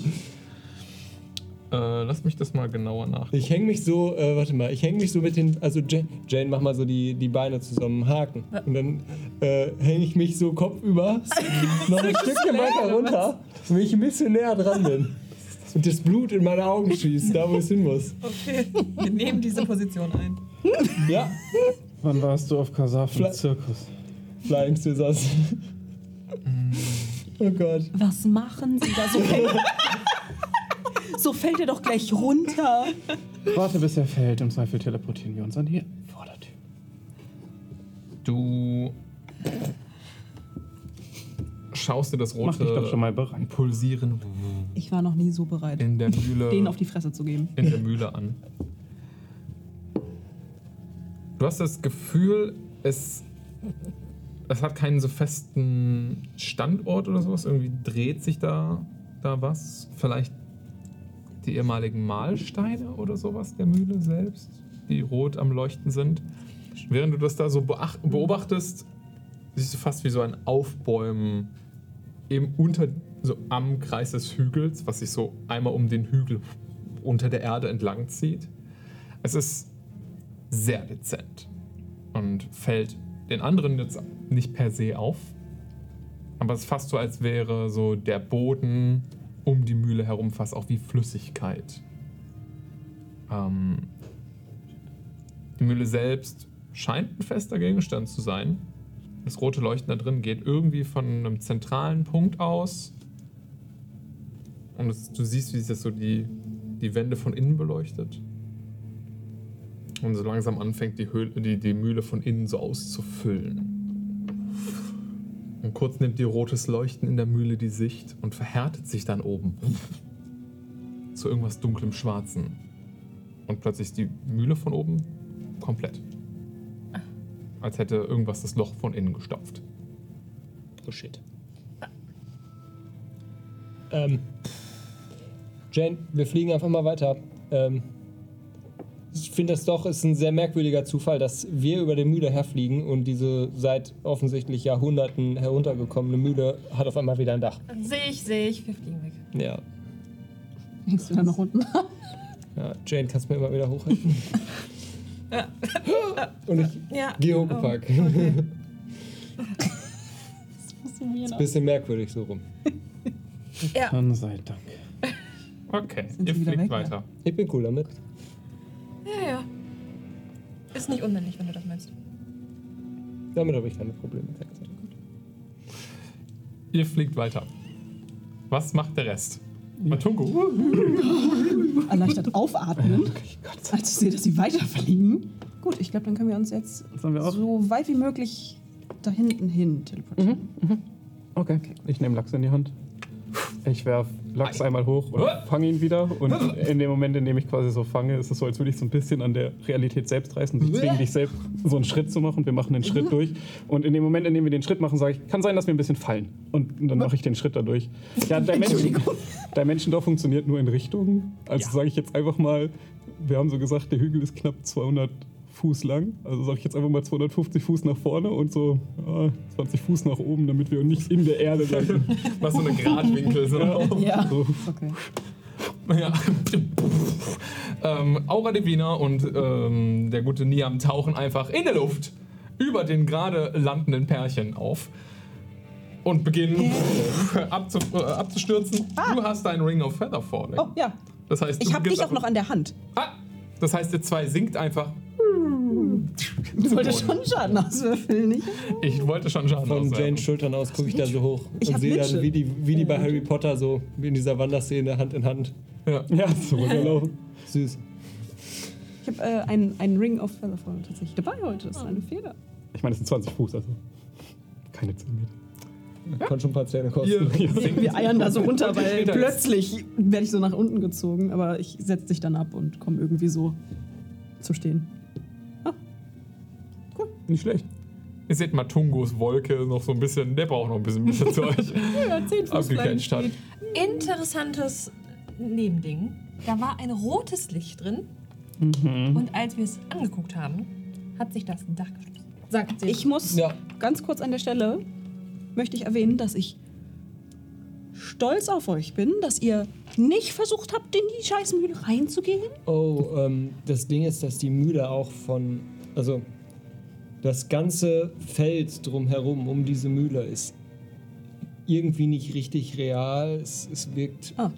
Äh, lass mich das mal genauer nach. Ich hänge mich so, äh, warte mal, ich hänge mich so mit den, also Jane, Jane mach mal so die, die Beine zusammen, Haken. Und dann äh, hänge ich mich so kopfüber noch ein Stückchen weiter runter, damit ich ein bisschen näher dran bin. Und das Blut in meine Augen schießt, da wo es hin muss. Okay, wir nehmen diese Position ein. Ja, Wann warst du auf Fla- Zirkus? Flying Scissors. Oh Gott. Was machen Sie da? So so fällt er doch gleich runter. Warte, bis er fällt. Im Zweifel teleportieren wir uns an die Vordertür. Du schaust dir das Mach dich doch rote schon mal bereit. Pulsieren Ich war noch nie so bereit, in der Mühle, denen auf die Fresse zu geben. in der Mühle an. Du hast das Gefühl, es, es hat keinen so festen Standort oder sowas. Irgendwie dreht sich da, da was. Vielleicht die ehemaligen Mahlsteine oder sowas der Mühle selbst, die rot am Leuchten sind. Während du das da so beobachtest, siehst du fast wie so ein Aufbäumen eben unter, so am Kreis des Hügels, was sich so einmal um den Hügel unter der Erde entlang zieht. Es ist sehr dezent und fällt den anderen jetzt nicht per se auf. Aber es ist fast so, als wäre so der Boden um die Mühle herum fast auch wie Flüssigkeit. Ähm, die Mühle selbst scheint ein fester Gegenstand zu sein. Das rote Leuchten da drin geht irgendwie von einem zentralen Punkt aus. Und es, du siehst, wie sich das so die, die Wände von innen beleuchtet. Und so langsam anfängt die, Höhle, die, die Mühle von innen so auszufüllen. Und kurz nimmt die rotes Leuchten in der Mühle die Sicht und verhärtet sich dann oben zu irgendwas dunklem Schwarzen. Und plötzlich ist die Mühle von oben komplett. Als hätte irgendwas das Loch von innen gestopft. Oh shit. Ähm, Jane, wir fliegen einfach mal weiter. Ähm, ich finde das doch ist ein sehr merkwürdiger Zufall, dass wir über der Mühle herfliegen und diese seit offensichtlich Jahrhunderten heruntergekommene Mühle hat auf einmal wieder ein Dach. Sehe ich, sehe ich. Wir fliegen weg. Ja. Hängst du da noch unten? ja Jane, kannst du mir immer wieder hochhelfen? und ich Ja. gehe hochgepackt. Oh, okay. Ist ein bisschen merkwürdig so rum. Ja. Dann sei Dank. Okay, ihr fliegt weg, weiter. Ich bin cool damit. Ja, ja. Ist nicht unmännlich, wenn du das meinst. Damit habe ich keine Probleme. Ihr fliegt weiter. Was macht der Rest? Matungo. Erleichtert aufatmen, als ich sehe, dass sie weiterfliegen. Gut, ich glaube, dann können wir uns jetzt Sollen wir auch? so weit wie möglich da hinten hin teleportieren. Okay. Ich nehme Lachs in die Hand. Ich werf Lachs einmal hoch und fange ihn wieder. Und in dem Moment, in dem ich quasi so fange, ist es so, als würde ich so ein bisschen an der Realität selbst reißen. Ich zwinge dich selbst, so einen Schritt zu machen. Wir machen den Schritt durch. Und in dem Moment, in dem wir den Schritt machen, sage ich, kann sein, dass wir ein bisschen fallen. Und dann mache ich den Schritt dadurch. Ja, der, Menschen, der Menschendorf funktioniert nur in Richtungen. Also sage ich jetzt einfach mal, wir haben so gesagt, der Hügel ist knapp 200 Fuß lang. Also sage ich jetzt einfach mal 250 Fuß nach vorne und so ja, 20 Fuß nach oben, damit wir nicht in der Erde landen. Was so eine Gradwinkel. So. Ja. So. Okay. Ja. ähm, Aura Divina und ähm, der gute Niam tauchen einfach in der Luft über den gerade landenden Pärchen auf und beginnen abzu äh, abzustürzen. Du hast deinen Ring of Feather Falling. Oh, ja. Das heißt, Ich habe dich auch noch an der Hand. Ah, das heißt, ihr zwei sinkt einfach. Du wolltest schon Schaden auswürfeln, nicht? Ich wollte schon Schaden Von auswerfen. Janes Schultern aus gucke ich da so hoch Ich und sehe dann, wie die, wie die bei Harry Potter so wie in dieser Wanderszene Hand in Hand. Ja. Ja, so gelaufen. Süß. Ich habe äh, einen, einen Ring of Featherfall tatsächlich dabei heute. Das ist eine Feder. Ich meine, es sind 20 Fuß, also keine 10 Meter. Kann schon ein paar Zähne kosten. Sinkt Wir eiern da so runter, weil plötzlich werde ich so nach unten gezogen. Aber ich setze dich dann ab und komme irgendwie so zu stehen. Nicht schlecht. Ihr seht Matungos Wolke noch so ein bisschen, der braucht noch ein bisschen, bis er zu euch Ja, zehn abgecatcht hat. Interessantes Nebending. Da war ein rotes Licht drin. Mhm. Und als wir es angeguckt haben, hat sich das Dach geschlossen. Sagt sie. Ich muss Ja. ganz kurz an der Stelle möchte ich erwähnen, dass ich stolz auf euch bin, dass ihr nicht versucht habt, in die Scheißmühle reinzugehen. Oh, ähm, das Ding ist, dass die Mühle auch von. Also, das ganze Feld drumherum, um diese Mühle, ist irgendwie nicht richtig real. Es, es wirkt Ah.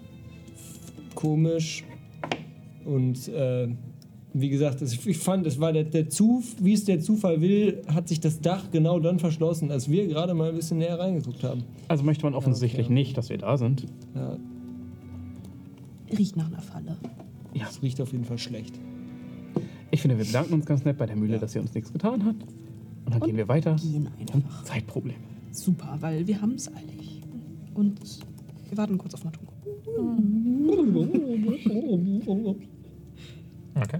komisch. Und äh, wie gesagt, es, ich fand, es war der, der Zuf, wie es der Zufall will, hat sich das Dach genau dann verschlossen, als wir gerade mal ein bisschen näher reingeguckt haben. Also möchte man offensichtlich okay. nicht, dass wir da sind. Ja, Riecht nach einer Falle. es riecht auf jeden Fall schlecht. Ich finde, wir bedanken uns ganz nett bei der Mühle, dass sie uns nichts getan hat. Und dann gehen wir weiter. Gehen einfach. Zeitprobleme. Super, weil wir haben es eilig. Und wir warten kurz auf Matungo. Okay.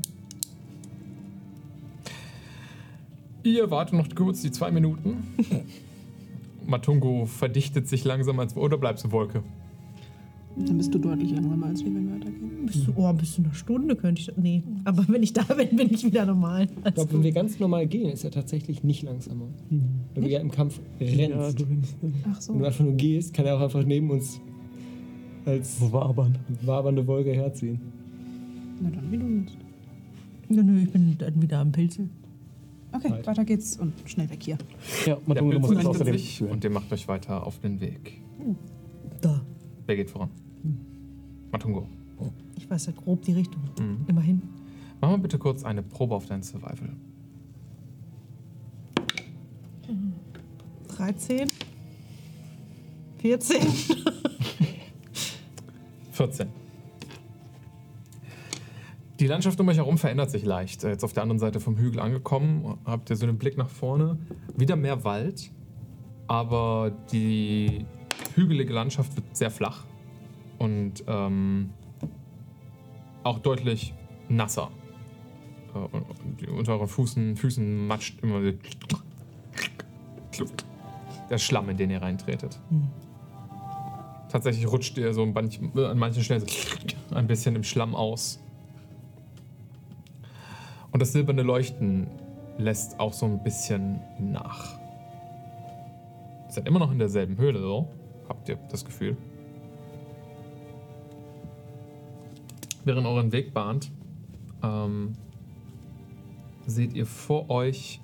Ihr wartet noch kurz die zwei Minuten. Matungo verdichtet sich langsam als. Oder bleibst du Wolke? Dann bist du deutlich langsamer als wir, wenn wir weitergehen. Bis zu, oh, bis zu einer Stunde könnte ich. Nee, aber wenn ich da bin, bin ich wieder normal. Ich glaube, wenn wir ganz normal gehen, ist er tatsächlich nicht langsamer. Weil du ja im Kampf rennst. Ja, du rennst. Ach so. Wenn du einfach nur gehst, kann er auch einfach neben uns als wabern? wabernde Wolke herziehen. Na dann, wie du willst. Nö, nö, ich bin dann wieder am Pilzen. Okay, Halt. weiter geht's und schnell weg hier. Ja, Pilz musst uns richtet außerdem sich und ihr macht euch weiter auf den Weg. Da. Wer geht voran? Matungo. Ich weiß ja grob die Richtung. Mhm. Immerhin. Mach mal bitte kurz eine Probe auf dein Survival. 13. 14. 14. Die Landschaft um euch herum verändert sich leicht. Jetzt auf der anderen Seite vom Hügel angekommen, habt ihr so einen Blick nach vorne. Wieder mehr Wald, aber die hügelige Landschaft wird sehr flach und ähm, auch deutlich nasser. Äh, unter euren Füßen, Füßen matscht immer der Schlamm, in den ihr reintretet. Tatsächlich rutscht ihr so an manchen, äh, an manchen Stellen so ein bisschen im Schlamm aus. Und das silberne Leuchten lässt auch so ein bisschen nach. Ihr seid immer noch in derselben Höhle, so. Habt ihr das Gefühl? Während euren Weg bahnt, ähm, seht ihr vor euch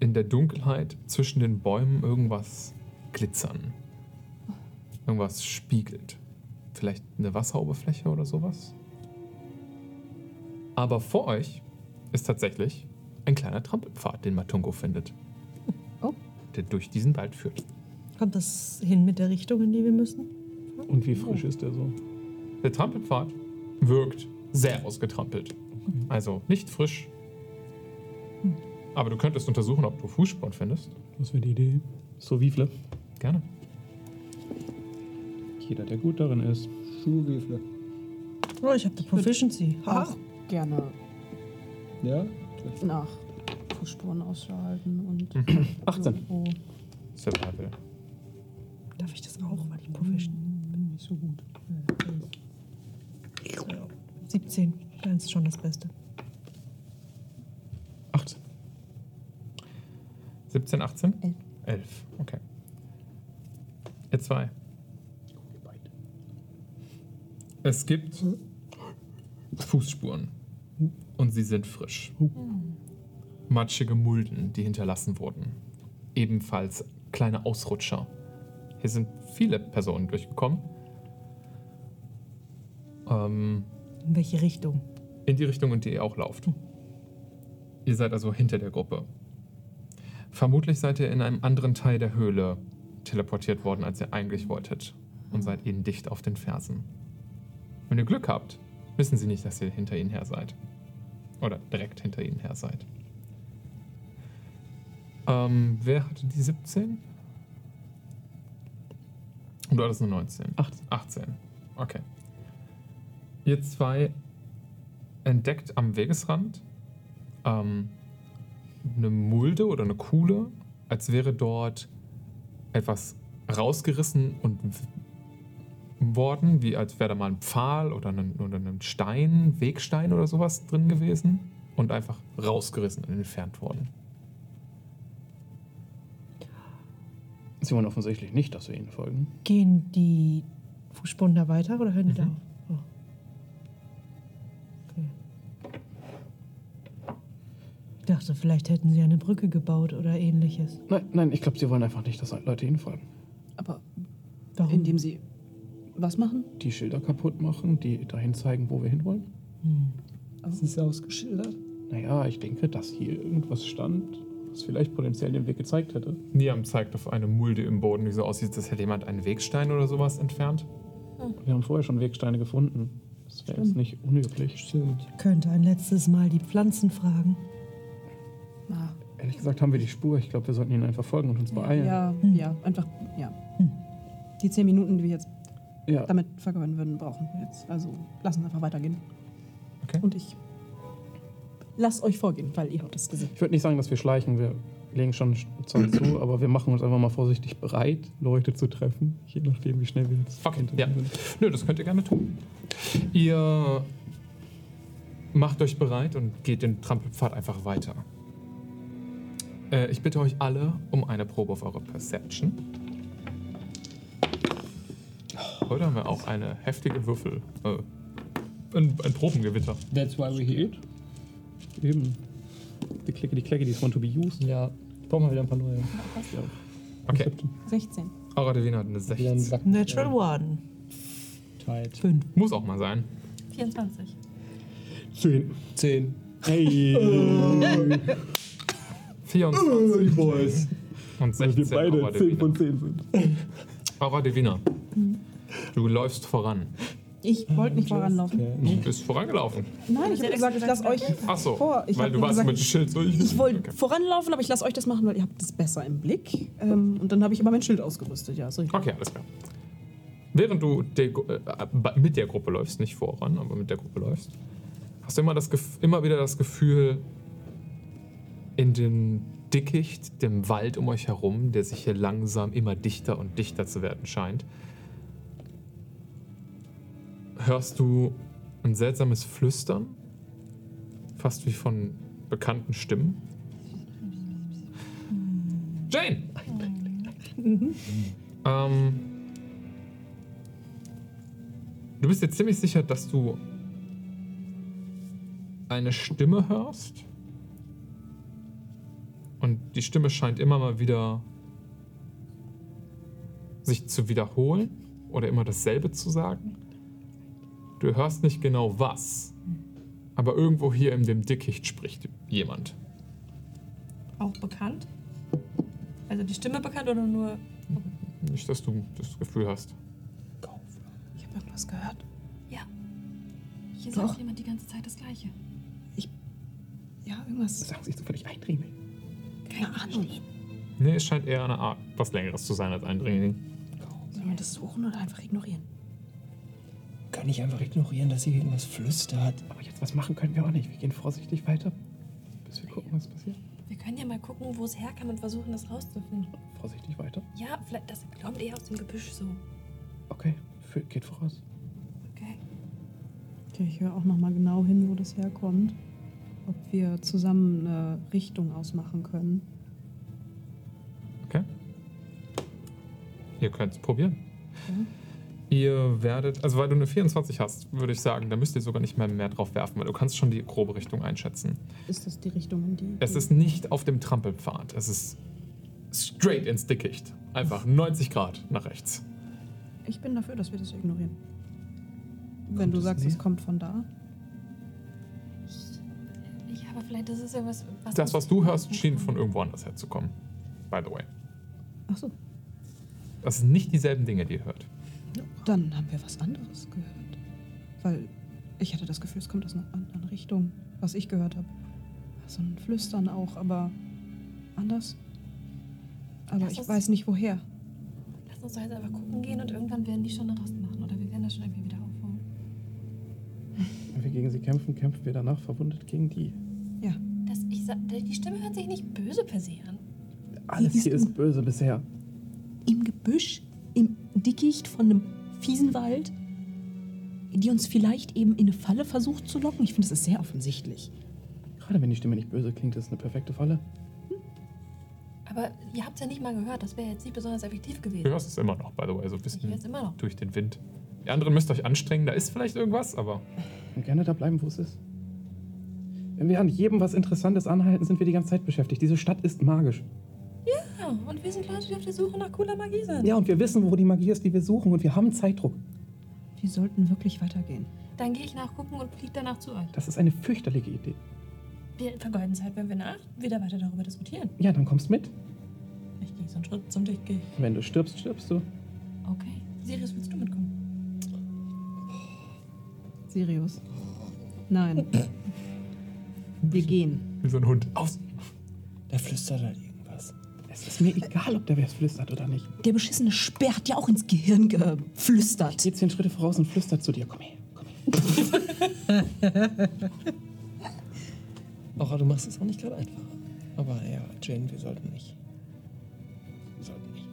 in der Dunkelheit zwischen den Bäumen irgendwas glitzern. Irgendwas spiegelt. Vielleicht eine Wasseroberfläche oder sowas. Aber vor euch ist tatsächlich ein kleiner Trampelpfad, den Matungo findet. Oh. Der durch diesen Wald führt. Kommt das hin mit der Richtung, in die wir müssen? Und wie frisch ist der so? Der Trampelpfad wirkt sehr ausgetrampelt. Also nicht frisch. Aber du könntest untersuchen, ob du Fußspuren findest. Was wäre die Idee? So wie Flip. Gerne. Jeder, der gut darin ist. Schuhwiefle. Oh, ich habe die Proficiency. Ha. Gerne Ja? nach Fußspuren Ausschau halten und 18. irgendwo- Survival. Darf ich das auch, weil ich Proficient bin? Nicht so gut. 17. Deins ist schon das Beste. 18. 17, 18? Elf. 11, okay. Ihr zwei. Es gibt Fußspuren. Und sie sind frisch. Matschige Mulden, die hinterlassen wurden. Ebenfalls kleine Ausrutscher. Hier sind viele Personen durchgekommen. Ähm, In welche Richtung? in die Richtung, in die ihr auch lauft. Ihr seid also hinter der Gruppe. Vermutlich seid ihr in einem anderen Teil der Höhle teleportiert worden, als ihr eigentlich wolltet. Und seid ihnen dicht auf den Fersen. Wenn ihr Glück habt, wissen sie nicht, dass ihr hinter ihnen her seid. Oder direkt hinter ihnen her seid. Ähm, wer hatte die 17? Und du hattest eine 19. 18. 18. Okay. Ihr zwei entdeckt am Wegesrand ähm, eine Mulde oder eine Kuhle, als wäre dort etwas rausgerissen und worden, wie als wäre da mal ein Pfahl oder ein, oder ein Stein, Wegstein oder sowas drin gewesen und einfach rausgerissen und entfernt worden. Sie wollen offensichtlich nicht, dass wir ihnen folgen. Gehen die Fußspuren da weiter oder hören die da auf? Oh. Okay. Ich dachte, vielleicht hätten sie eine Brücke gebaut oder ähnliches. Nein, nein, ich glaube, sie wollen einfach nicht, dass Leute ihnen folgen. Aber Warum? indem sie was machen? Die Schilder kaputt machen, die dahin zeigen, wo wir hinwollen. Das ist ausgeschildert. Naja, ich denke, dass hier irgendwas stand, was vielleicht potenziell den Weg gezeigt hätte. Niam zeigt auf eine Mulde im Boden, die so aussieht, als hätte jemand einen Wegstein oder sowas entfernt. Wir haben vorher schon Wegsteine gefunden. Das wäre jetzt nicht unüblich. Stimmt. Könnte ein letztes Mal die Pflanzen fragen. Ah, Ehrlich gesagt haben wir die Spur. Ich glaube, wir sollten ihn einfach folgen und uns beeilen. Ja, ja, einfach, ja. Die zehn Minuten, die wir jetzt Ja. damit vergeuden würden, brauchen wir jetzt. Also lass uns einfach weitergehen. Okay. Und ich lass euch vorgehen, weil ihr habt das gesehen. Ich würde nicht sagen, dass wir schleichen. Wir legen schon Zeug zu, aber wir machen uns einfach mal vorsichtig bereit, Leute zu treffen. Je nachdem, wie schnell wir jetzt hinter ja. sind. Nö, das könnt ihr gerne tun. Ihr macht euch bereit und geht den Trampelpfad einfach weiter. Äh, ich bitte euch alle um eine Probe auf eure Perception. Heute haben wir auch eine heftige Würfel. Äh, ein, ein Probengewitter. That's why we're here. Eben. Die Clicky, die Clacky, want to be used. Ja, brauchen wir wieder ein paar neue. Okay, 16. Aura Divina hat eine Wieder ein 16. Sack. Natural One. Tight. Muss auch mal sein. 24. Zehn. Zehn. Hey. 24 Boys. und Weil 16 wir beide Aura 10 Divina. von 10 sind. Aura Divina. Du läufst voran. Ich wollte nicht voranlaufen. Du bist vorangelaufen. Nein, ich habe gesagt, ich lasse euch Ach so, vor. Ich weil du warst gesagt, mit dem Schild so. Ich wollte Okay. voranlaufen, aber ich lasse euch das machen, weil ihr habt das besser im Blick. Ähm, und dann habe ich aber mein Schild ausgerüstet. Ja, so Okay, alles klar. Während du der, äh, mit der Gruppe läufst, nicht voran, aber mit der Gruppe läufst, hast du immer, das, immer wieder das Gefühl, in dem Dickicht, dem Wald um euch herum, der sich hier langsam immer dichter und dichter zu werden scheint, hörst du ein seltsames Flüstern, fast wie von bekannten Stimmen. Jane! Ähm, du bist dir ziemlich sicher, dass du eine Stimme hörst. Und die Stimme scheint immer mal wieder sich zu wiederholen oder immer dasselbe zu sagen. Du hörst nicht genau was, aber irgendwo hier in dem Dickicht spricht jemand. Auch bekannt? Also die Stimme bekannt oder nur. Nicht, dass du das Gefühl hast. Ich habe irgendwas gehört. Ja. Hier Doch. sagt jemand die ganze Zeit das Gleiche. Ja, irgendwas. Sagen Sie so völlig eindringlich. Keine Ahnung. Nee, es scheint eher eine Art was Längeres zu sein als Eindringling. Sollen wir das suchen oder einfach ignorieren? Kann ich einfach ignorieren, dass sie irgendwas flüstert. Aber jetzt was machen können wir auch nicht. Wir gehen vorsichtig weiter, bis wir gucken, was passiert. Wir können ja mal gucken, wo es herkam und versuchen, das rauszufinden. Vorsichtig weiter. Ja, vielleicht, das kommt eher aus dem Gebüsch so. Okay, für, geht voraus. Okay. Okay, ich höre auch noch mal genau hin, wo das herkommt. Ob wir zusammen eine Richtung ausmachen können. Okay. Ihr könnt es probieren. Ihr werdet, also weil du eine 24 hast, würde ich sagen, da müsst ihr sogar nicht mehr mehr drauf werfen, weil du kannst schon die grobe Richtung einschätzen. Ist das die Richtung, in die. Es ist nicht auf dem Trampelpfad, es ist straight ins Dickicht. Einfach 90 Grad nach rechts. Ich bin dafür, dass wir das ignorieren. Wenn Kommt du es sagst, es kommt von da. Ja, aber vielleicht ist es irgendwas. Was Das, was du hörst, schien von irgendwo anders herzukommen. By the way. Ach so. Das sind nicht dieselben Dinge, die ihr hört. Dann haben wir was anderes gehört. Weil ich hatte das Gefühl, es kommt aus einer anderen Richtung, was ich gehört habe. So ein Flüstern auch, aber anders. Aber Lass ich uns- weiß nicht woher. Lass uns doch jetzt einfach gucken gehen und irgendwann werden die schon nach Osten machen. Oder wir werden das schon irgendwie wieder aufholen. Wenn wir gegen sie kämpfen, kämpfen wir danach verwundet gegen die. Ja. Das, ich die Stimme hört sich nicht böse per se an. Alles hier ist böse bisher. Im Gebüsch, im Dickicht von einem fiesen Wald, die uns vielleicht eben in eine Falle versucht zu locken. Ich finde, das ist sehr offensichtlich. Gerade wenn die Stimme nicht böse klingt, ist es eine perfekte Falle. Aber ihr habt es ja nicht mal gehört. Das wäre jetzt nicht besonders effektiv gewesen. Du hörst es immer noch, by the way, so ein Ich bisschen höre es immer noch. durch den Wind. Die anderen müsst euch anstrengen, da ist vielleicht irgendwas, aber Und gerne da bleiben, wo es ist. Wenn wir an jedem was Interessantes anhalten, sind wir die ganze Zeit beschäftigt. Diese Stadt ist magisch. Ja, und wir sind Leute, die auf der Suche nach cooler Magie sind. Ja, und wir wissen, wo die Magie ist, die wir suchen. Und wir haben Zeitdruck. Wir sollten wirklich weitergehen. Dann gehe ich nachgucken und fliege danach zu euch. Das ist eine fürchterliche Idee. Wir vergeuden Zeit, wenn wir nach wieder weiter darüber diskutieren. Ja, dann kommst mit. Ich gehe so einen Schritt zum Dich. Wenn du stirbst, stirbst du. Okay. Sirius, willst du mitkommen? Sirius. Nein. Wir gehen. wie so ein Hund. Aus! Da flüstert halt irgendwas. Es ist mir egal, ob der wer flüstert oder nicht. Der beschissene Speer hat ja auch ins Gehirn geflüstert. Geht zehn Schritte voraus und flüstert zu dir. Komm her. Komm her. Auch du machst es auch nicht gerade einfach. Aber ja, Jane, wir sollten nicht. Wir sollten nicht.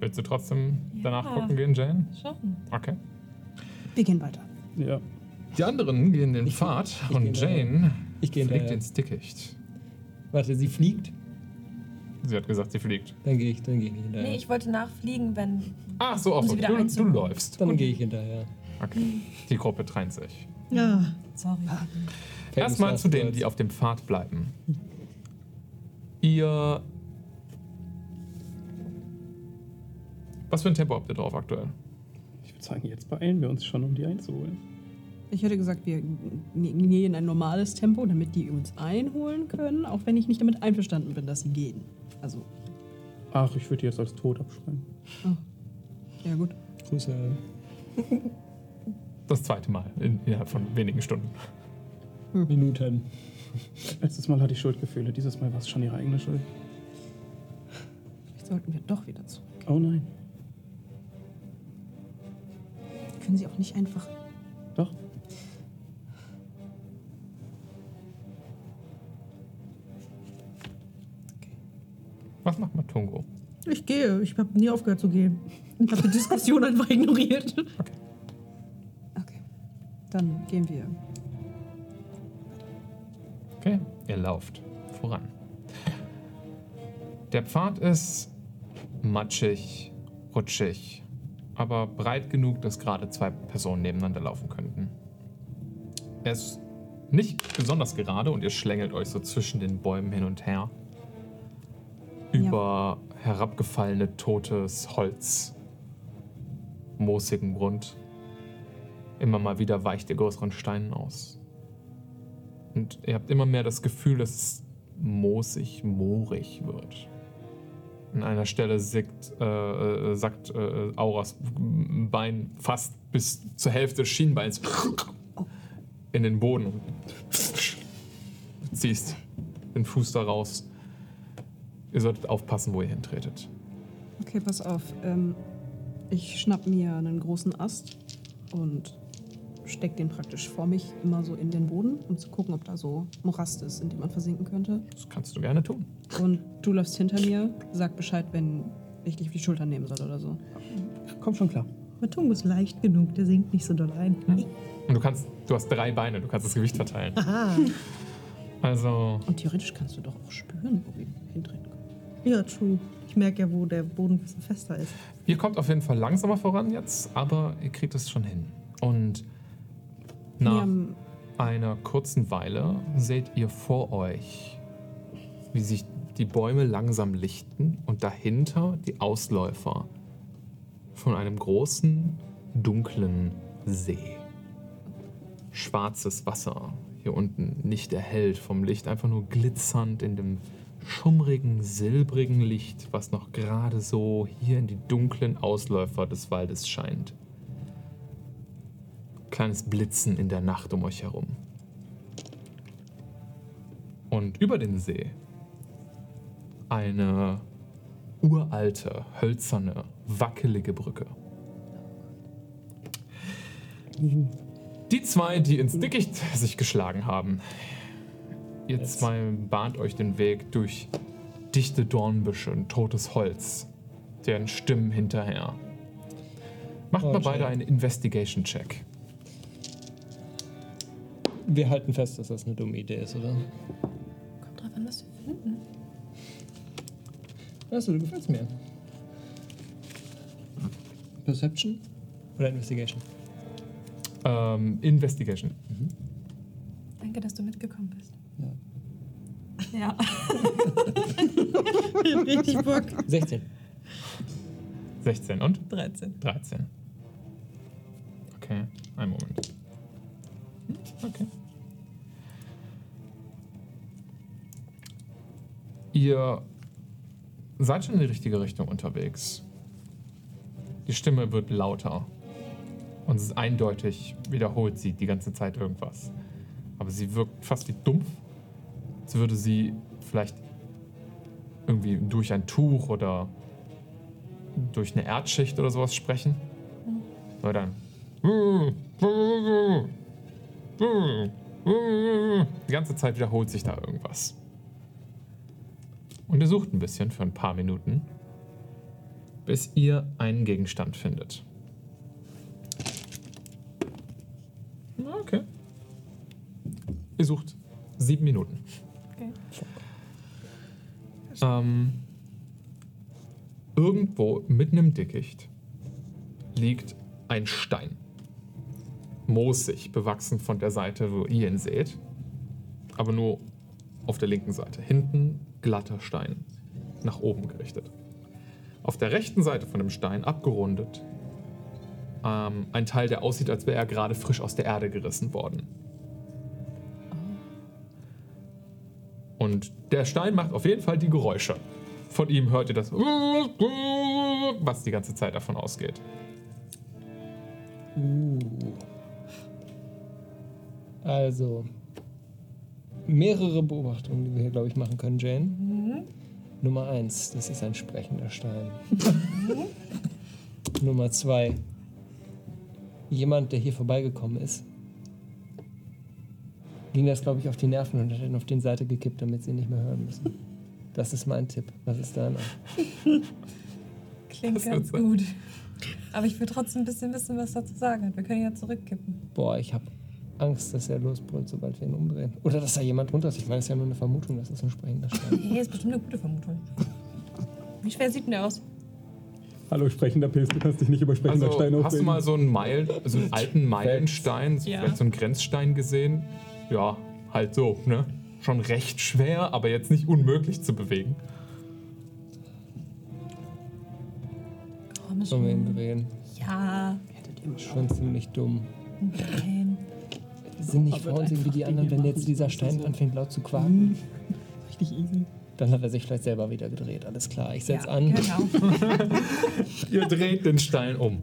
Willst du trotzdem danach Ja. gucken gehen, Jane? Schon. Okay. Wir gehen weiter. Ja. Die anderen gehen den Ich- Pfad ich und geh. Jane Ich gehe fliegt ins Dickicht. Warte, sie fliegt? Sie hat gesagt, sie fliegt. Dann gehe ich, dann gehe ich nicht hinterher. Nee, ich wollte nachfliegen, wenn. Ach so, Um auf, sie wieder du, du läufst. dann gehe ich hinterher. Okay. Die Gruppe trennt sich. Ja. Sorry. Erstmal Famous zu denen, die auf dem Pfad bleiben. Ihr. Was für ein Tempo habt ihr drauf aktuell? Ich würde sagen, jetzt beeilen wir uns schon, um die einzuholen. Ich hätte gesagt, wir gehen ein normales Tempo, damit die uns einholen können, auch wenn ich nicht damit einverstanden bin, dass sie gehen. Also, Ach, ich würde die jetzt als tot abschreiben. ja gut. Grüße. Das zweite Mal in, innerhalb von wenigen Stunden. Minuten. Letztes Mal hatte ich Schuldgefühle, dieses Mal war es schon ihre eigene Schuld. Vielleicht sollten wir doch wieder zurück. Oh nein. Können sie auch nicht einfach. Doch. Was macht Matungo? Ich gehe. Ich habe nie aufgehört zu gehen. Ich habe die Diskussion einfach ignoriert. Okay. Dann gehen wir. Okay, ihr lauft voran. Der Pfad ist matschig, rutschig, aber breit genug, dass gerade zwei Personen nebeneinander laufen könnten. Er ist nicht besonders gerade und ihr schlängelt euch so zwischen den Bäumen hin und her. Über herabgefallene, totes Holz, moosigen Grund. Immer mal wieder weicht ihr größeren Steinen aus. Und ihr habt immer mehr das Gefühl, dass es moosig, moorig wird. An einer Stelle sickt, äh, äh, sackt äh, Auras Bein fast bis zur Hälfte des Schienbeins in den Boden. ziehst den Fuß da raus. Ihr solltet aufpassen, wo ihr hintretet. Okay, pass auf. Ähm, ich schnapp mir einen großen Ast und steck den praktisch vor mich immer so in den Boden, um zu gucken, ob da so Morast ist, in dem man versinken könnte. Das kannst du gerne tun. Und du läufst hinter mir, sag Bescheid, wenn ich dich auf die Schulter nehmen soll oder so. Komm schon klar. Matungo ist leicht genug, der sinkt nicht so doll ein. Und du kannst, du hast drei Beine, du kannst das Gewicht verteilen. Aha. Also, Und theoretisch kannst du doch auch spüren, wo wir. Ja, true. Ich merke ja, wo der Boden ein bisschen fester ist. Ihr kommt auf jeden Fall langsamer voran jetzt, aber ihr kriegt es schon hin. Und nach einer kurzen Weile seht ihr vor euch, wie sich die Bäume langsam lichten und dahinter die Ausläufer von einem großen, dunklen See. Schwarzes Wasser hier unten, nicht erhellt vom Licht, einfach nur glitzernd in dem schummrigen, silbrigen Licht, was noch gerade so hier in die dunklen Ausläufer des Waldes scheint. Kleines Blitzen in der Nacht um euch herum. Und über den See eine uralte, hölzerne, wackelige Brücke. Die zwei, die ins Dickicht sich geschlagen haben. Ihr zwei bahnt euch den Weg durch dichte Dornbüsche und totes Holz, deren Stimmen hinterher. Macht Oh, mal beide einen Investigation-Check. Wir halten fest, dass das eine dumme Idee ist, oder? Kommt drauf an, was wir finden. Achso, du gefällst mir. Perception oder Investigation? Ähm, Investigation. Danke, dass du mitgekommen bist. Ja. Ja. Richtig Bock. 16. 16 und 13. 13. Okay, einen Moment. Okay. Ihr seid schon in die richtige Richtung unterwegs. Die Stimme wird lauter. Und es ist eindeutig, wiederholt sie die ganze Zeit irgendwas. Aber sie wirkt fast wie dumpf, als würde sie vielleicht irgendwie durch ein Tuch oder durch eine Erdschicht oder sowas sprechen. Aber dann. Die ganze Zeit wiederholt sich da irgendwas. Und ihr sucht ein bisschen für ein paar Minuten, bis ihr einen Gegenstand findet. Okay. Ihr sucht sieben Minuten. Okay. Ähm, irgendwo mitten im Dickicht liegt ein Stein. Moosig, bewachsen von der Seite, wo ihr ihn seht. Aber nur auf der linken Seite. Hinten glatter Stein. Nach oben gerichtet. Auf der rechten Seite von dem Stein, abgerundet, ähm, ein Teil, der aussieht, als wäre er gerade frisch aus der Erde gerissen worden. Und der Stein macht auf jeden Fall die Geräusche. Von ihm hört ihr das, was die ganze Zeit davon ausgeht. Uh. Also, mehrere Beobachtungen, die wir hier, glaube ich, machen können, Jane. Nummer eins, das ist ein sprechender Stein. Nummer zwei, jemand, der hier vorbeigekommen ist, ging das, glaube ich, auf die Nerven und hat ihn auf die Seite gekippt, damit sie ihn nicht mehr hören müssen. Das ist mein Tipp. Was ist deiner? Klingt Das ganz gut. Aber ich will trotzdem ein bisschen wissen, was er zu sagen hat. Wir können ja zurückkippen. Boah, ich habe Angst, dass er losbrüllt, sobald wir ihn umdrehen. Oder dass da jemand drunter ist. Ich meine, es ist ja nur eine Vermutung, dass es ein sprechender Stein ist. Nee, ist bestimmt eine gute Vermutung. Wie schwer sieht denn der aus? Hallo, sprechender Pilz, du kannst dich nicht über sprechender Also, Stein hast du aufregen. mal so einen, Meil, so einen alten Meilenstein, Ja. vielleicht so einen Grenzstein gesehen? Ja, halt so, ne? Schon recht schwer, aber jetzt nicht unmöglich zu bewegen. Komm Sollen wir ihn schon. drehen? Ja. Schon ziemlich dumm. Nein. Wir sind nicht faul wie die anderen, wenn jetzt dieser Stein anfängt laut zu quaken. Richtig easy. Dann hat er sich vielleicht selber wieder gedreht. Alles klar, ich setz ja, an. Genau. Ihr dreht den Stein um.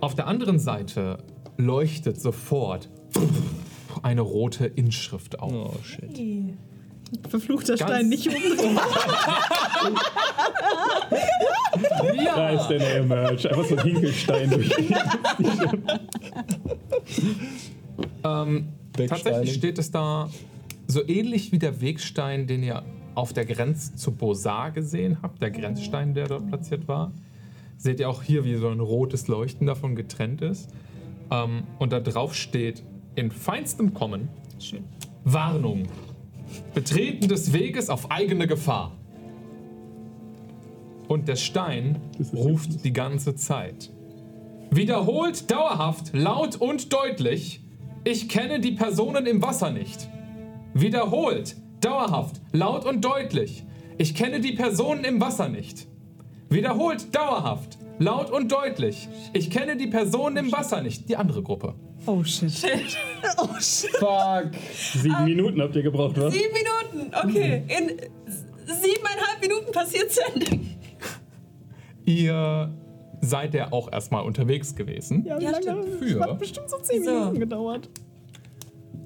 Auf der anderen Seite leuchtet sofort eine rote Inschrift auf. Oh shit. Verfluchter Ganz- Stein nicht umdrehen. Da ist der neue Merch. Einfach so ein Hinkelstein durch. Ähm, tatsächlich steht es da so ähnlich wie der Wegstein, den ihr auf der Grenze zu Bosar gesehen habt, der Grenzstein, der dort platziert war. Seht ihr auch hier, wie so ein rotes Leuchten davon getrennt ist. Ähm, und da drauf steht in feinstem Kommen Warnung. Betreten des Weges auf eigene Gefahr. Und der Stein ruft die ganze Zeit. Wiederholt, dauerhaft, laut und deutlich. Ich kenne die Personen im Wasser nicht. Wiederholt, dauerhaft, laut und deutlich. Ich kenne die Personen im Wasser nicht. Wiederholt, dauerhaft, laut und deutlich. Ich kenne die Personen im Wasser nicht. Die andere Gruppe. Oh shit. Fuck. Sieben Minuten habt ihr gebraucht, was? Sieben Minuten. Okay. In siebeneinhalb Minuten passiert Sending. Ihr seid ja auch erstmal unterwegs gewesen. Ja, wie Ja, lange? stimmt. Das Für? hat bestimmt so zehn So. Minuten gedauert.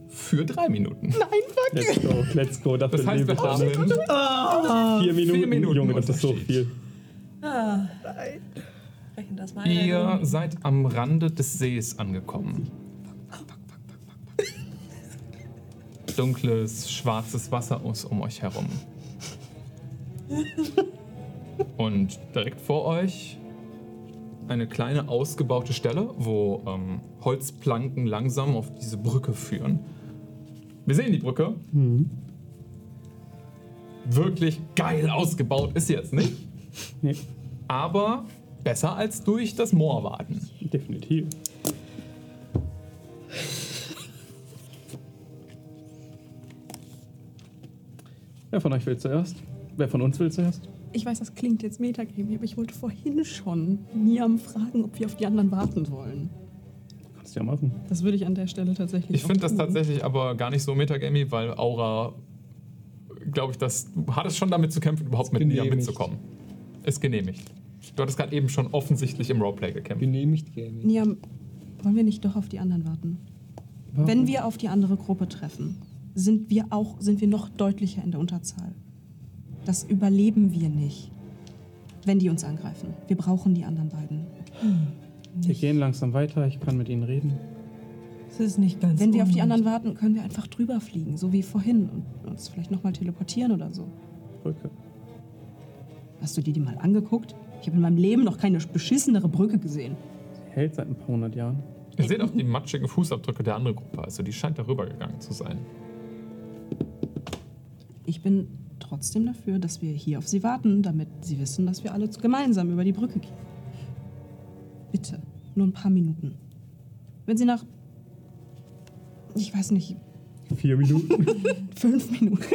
Für drei Minuten. Nein, fuck. Let's go, let's go. Dafür Das heißt, wir ich dann. haben Vier Minuten, Vier Minuten Junge, das ist so viel. Ah. Mal. Ihr seid am Rande des Sees angekommen. Dunkles, schwarzes Wasser aus um euch herum. Und direkt vor euch eine kleine ausgebaute Stelle, wo ähm, Holzplanken langsam auf diese Brücke führen. Wir sehen die Brücke. Wirklich geil ausgebaut ist sie jetzt nicht, Nee, aber besser als durch das Moor warten. definitiv. Wer von euch will zuerst? Wer von uns will zuerst? Ich weiß, das klingt jetzt Metagame, aber ich wollte vorhin schon Niam fragen, ob wir auf die anderen warten sollen. Kannst du ja machen. Das würde ich an der Stelle tatsächlich Ich finde das tatsächlich aber gar nicht so metagamey, weil Aura, glaube ich, das, du hattest schon damit zu kämpfen, überhaupt mit Nia genehmigt. mitzukommen. Ist genehmigt. Du hattest gerade eben schon offensichtlich im Roleplay gekämpft. Genehmigt Gaming. Niam, wollen wir nicht doch auf die anderen warten? Wenn wir auf die andere Gruppe treffen, sind wir auch, sind wir noch deutlicher in der Unterzahl. Das überleben wir nicht, wenn die uns angreifen. Wir brauchen die anderen beiden. Wir gehen langsam weiter, ich kann mit ihnen reden. Es ist nicht ganz Wenn wir auf die anderen warten, können wir einfach drüber fliegen, so wie vorhin und uns vielleicht nochmal teleportieren oder so. Brücke. Hast du dir die mal angeguckt? Ich habe in meinem Leben noch keine beschissenere Brücke gesehen. Sie hält seit ein paar hundert Jahren. Ihr seht auch die matschigen Fußabdrücke der anderen Gruppe, also die scheint darüber gegangen zu sein. Ich bin trotzdem dafür, dass wir hier auf sie warten, damit sie wissen, dass wir alle gemeinsam über die Brücke gehen. Bitte, nur ein paar Minuten. Wenn sie nach, ich weiß nicht, Vier Minuten. fünf Minuten.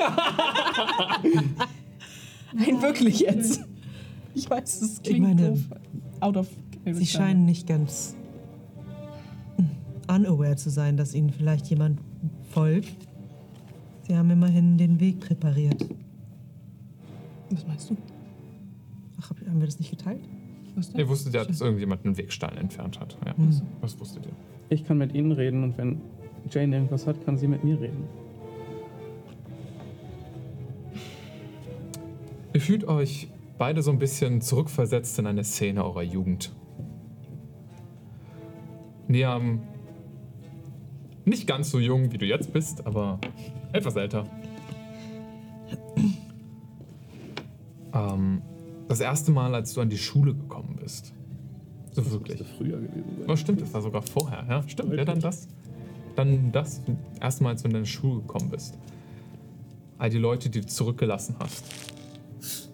Nein, wirklich jetzt. Ich weiß, es klingt meine, doof. Out of Sie scheinen nicht ganz unaware zu sein, dass ihnen vielleicht jemand folgt. Sie haben immerhin den Weg präpariert. Was meinst du? Ach, hab- haben wir das nicht geteilt? Was denn? Ihr wusstet ja, dass irgendjemand einen Wegstein entfernt hat. Ja, Hm. das wusstet ihr. Ich kann mit ihnen reden und wenn Jane irgendwas hat, kann sie mit mir reden. Ihr fühlt euch beide so ein bisschen zurückversetzt in eine Szene eurer Jugend. Niam, nicht ganz so jung, wie du jetzt bist, aber etwas älter. Ähm, das erste Mal, als du an die Schule gekommen bist. So wirklich. Müsste früher gewesen sein. Oh, stimmt, das war sogar vorher, ja? Stimmt, ja, dann das. Dann das, erste Mal, als du in deine Schule gekommen bist. All die Leute, die du zurückgelassen hast.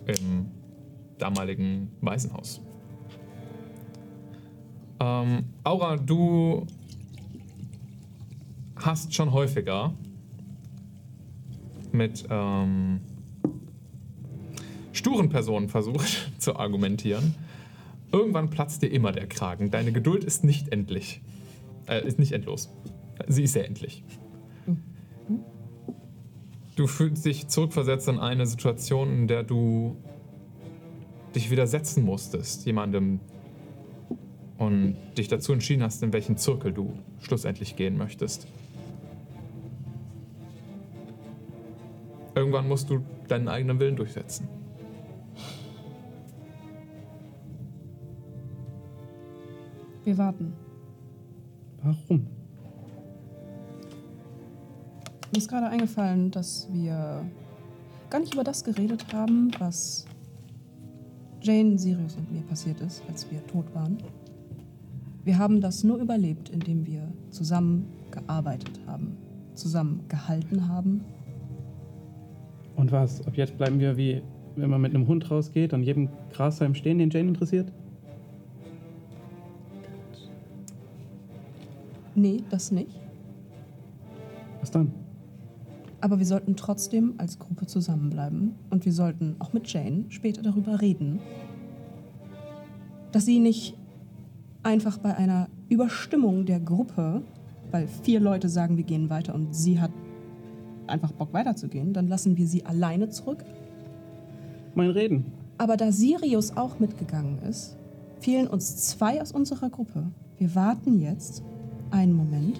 Im damaligen Waisenhaus. Ähm, Aura, du hast schon häufiger mit ähm, sturen Personen versucht zu argumentieren. Irgendwann platzt dir immer der Kragen. Deine Geduld ist nicht endlich. Äh, ist nicht endlos. Sie ist sehr endlich. Du fühlst dich zurückversetzt in eine Situation, in der du dich widersetzen musstest, jemandem und dich dazu entschieden hast, in welchen Zirkel du schlussendlich gehen möchtest. Irgendwann musst du deinen eigenen Willen durchsetzen. Wir warten. Warum? Mir ist gerade eingefallen, dass wir gar nicht über das geredet haben, was Jane, Sirius und mir passiert ist, als wir tot waren. Wir haben das nur überlebt, indem wir zusammen gearbeitet haben, zusammen gehalten haben. Und was? Ab jetzt bleiben wir wie, wenn man mit einem Hund rausgeht, an jedem Grashalm stehen, den Jane interessiert? Nee, das nicht. Was dann? Aber wir sollten trotzdem als Gruppe zusammenbleiben und wir sollten auch mit Jane später darüber reden, dass sie nicht einfach bei einer Überstimmung der Gruppe, weil vier Leute sagen, wir gehen weiter und sie hat einfach Bock weiterzugehen, dann lassen wir sie alleine zurück. Mein Reden. Aber da Sirius auch mitgegangen ist, fehlen uns zwei aus unserer Gruppe. Wir warten jetzt einen Moment.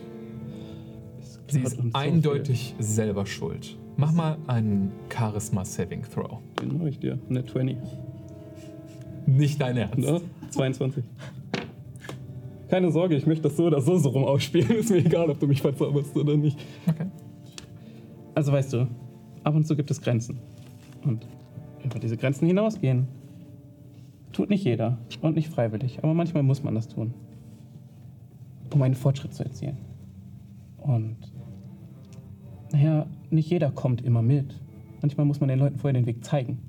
Sie ist uns so eindeutig selber schuld. Mach mal einen Charisma Saving Throw. Den mache ich dir. Net 20. Nicht dein Ernst. Ne? 22. Keine Sorge, ich möchte das so oder so so rum ausspielen. Ist mir egal, ob du mich verzauberst oder nicht. Okay. Also weißt du, ab und zu gibt es Grenzen. Und über diese Grenzen hinausgehen tut nicht jeder und nicht freiwillig. Aber manchmal muss man das tun, um einen Fortschritt zu erzielen. Und naja, nicht jeder kommt immer mit. Manchmal muss man den Leuten vorher den Weg zeigen.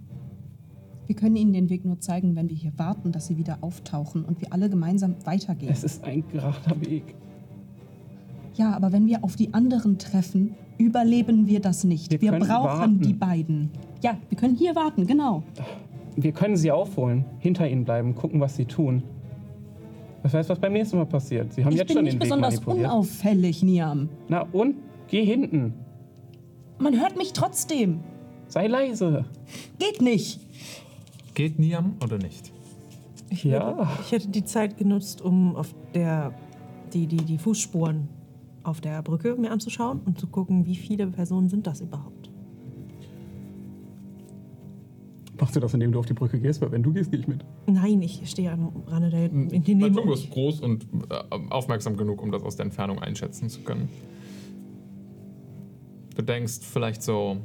Wir können ihnen den Weg nur zeigen, wenn wir hier warten, dass sie wieder auftauchen und wir alle gemeinsam weitergehen. Es ist ein gerader Weg. Ja, aber wenn wir auf die anderen treffen, überleben wir das nicht. Wir Wir, brauchen warten. die beiden. Ja, wir können hier warten, genau. Wir können sie aufholen, hinter ihnen bleiben, gucken, was sie tun. Was weiß, was beim nächsten Mal passiert. Sie haben Ich jetzt bin schon nicht den Weg besonders manipuliert. unauffällig, Niam. Na und? Geh hinten. Man hört mich trotzdem. Sei leise. Geht nicht. Geht Niam oder nicht? Ja. Ich hätte die Zeit genutzt, um auf der die, die, die Fußspuren auf der Brücke mir anzuschauen und zu gucken, wie viele Personen sind das überhaupt. Machst du das, indem du auf die Brücke gehst? Weil wenn du gehst, gehe ich mit. Nein, ich stehe am Rande der. In den ist groß und äh, aufmerksam genug, um das aus der Entfernung einschätzen zu können. Du denkst vielleicht so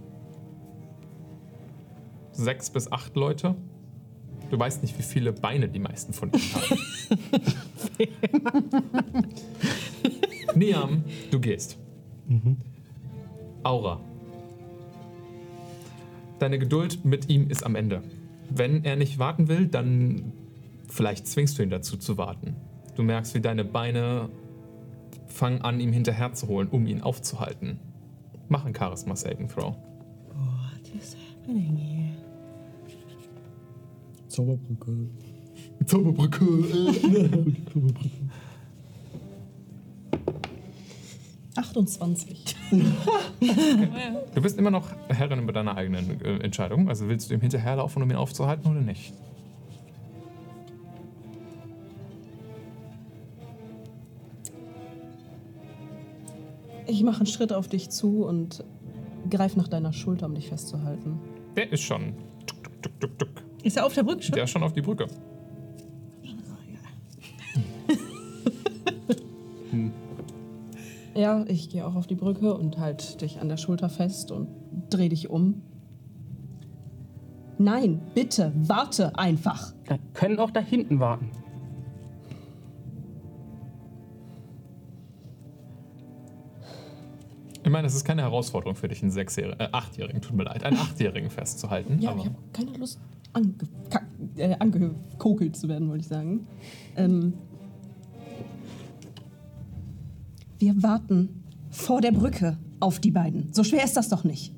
sechs bis acht Leute. Du weißt nicht, wie viele Beine die meisten von ihnen haben. Niam, du gehst. Aura. Deine Geduld mit ihm ist am Ende. Wenn er nicht warten will, dann vielleicht zwingst du ihn dazu zu warten. Du merkst, wie deine Beine fangen an, ihm hinterher zu holen, um ihn aufzuhalten. Mach ein Charisma Saving Throw. What is happening here? Zauberbrücke. Zauberbrücke. Zauberbrücke. 28. Du bist immer noch Herrin über deine eigenen äh, Entscheidung. Also willst du ihm hinterherlaufen, um ihn aufzuhalten oder nicht? Ich mache einen Schritt auf dich zu und greif nach deiner Schulter, um dich festzuhalten. Der ist schon. Tuk, tuk, tuk. Ist er auf der Brücke schon? Der ist schon auf die Brücke. Ja, ich gehe auch auf die Brücke und halt dich an der Schulter fest und dreh dich um. Nein, bitte, warte einfach. Wir können auch da hinten warten. Ich meine, es ist keine Herausforderung für dich, einen Sechsjährigen, äh, Achtjährigen, tut mir leid, einen Achtjährigen festzuhalten. Ja, aber ich habe keine Lust, äh, angekokelt zu werden, wollte ich sagen. Ähm, wir warten vor der Brücke auf die beiden. So schwer ist das doch nicht.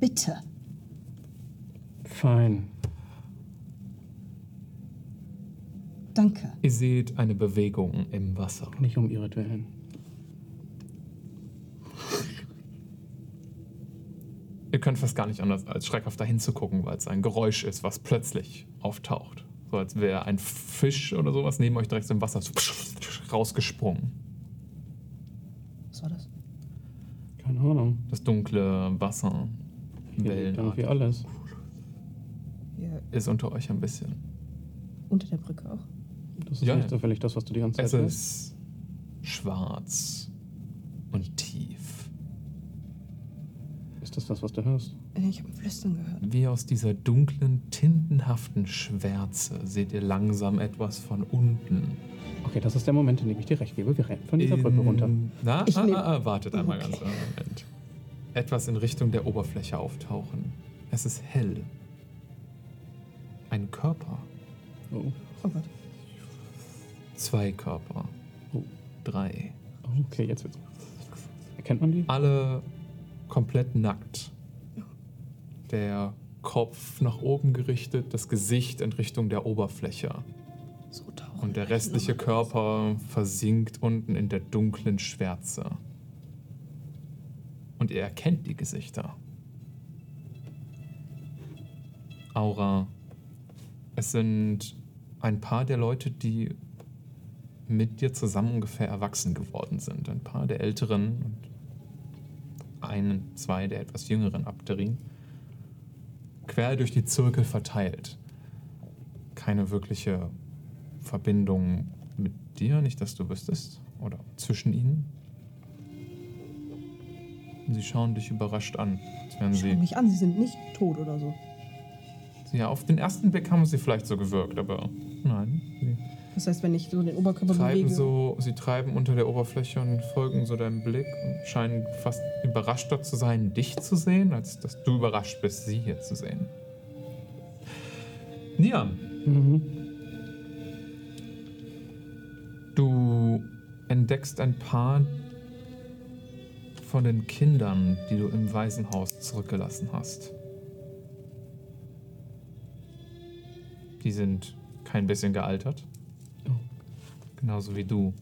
Bitte. Fein. Danke. ihr seht eine Bewegung im Wasser. Nicht um ihretwillen. Ihr könnt fast gar nicht anders als schreckhaft dahin zu gucken, weil es ein Geräusch ist, was plötzlich auftaucht. So als wäre ein Fisch oder sowas neben euch direkt im Wasser so rausgesprungen. Was war das? Keine Ahnung. Das dunkle Wasser, Hier liegt irgendwie alles. Hier ist unter euch ein bisschen. unter der Brücke auch. Das ist Ja, nicht zufällig das, was du die ganze Zeit Es ist schwarz und tief. Ist das das, was du hörst? Ich habe ein Flüstern gehört. Wie aus dieser dunklen, tintenhaften Schwärze seht ihr langsam etwas von unten. Okay, das ist der Moment, in dem ich dir recht gebe. Wir rennen von dieser Brücke runter. Na, Ich ah, nehm- ah, ah, wartet einmal Okay. ganz einen Moment. Etwas in Richtung der Oberfläche auftauchen. Es ist hell. Ein Körper. Oh. Oh Gott. Zwei Körper. Oh. Drei. Okay, jetzt wird's. Erkennt man die? Alle komplett nackt. Der Kopf nach oben gerichtet, das Gesicht in Richtung der Oberfläche. So Und der restliche. Körper versinkt unten in der dunklen Schwärze. Und ihr erkennt die Gesichter. Aura. Es sind ein paar der Leute, die mit dir zusammen ungefähr erwachsen geworden sind. Ein paar der älteren und einen, zwei der etwas jüngeren Abderin. Quer durch die Zirkel verteilt. Keine wirkliche Verbindung mit dir, nicht dass du wüsstest, oder zwischen ihnen. Sie schauen dich überrascht an, als wären Schau sie. mich an, sie sind nicht tot oder so. Ja, auf den ersten Blick haben sie vielleicht so gewirkt, aber nein. Sie Das heißt, wenn ich so den Oberkörper treiben bewege. so, sie treiben unter der Oberfläche und folgen so deinem Blick und scheinen fast überraschter zu sein, dich zu sehen, als dass du überrascht bist, sie hier zu sehen. Niam, Mhm. Du entdeckst ein paar von den Kindern, die du im Waisenhaus zurückgelassen hast. Die sind kein bisschen gealtert. Genauso wie du.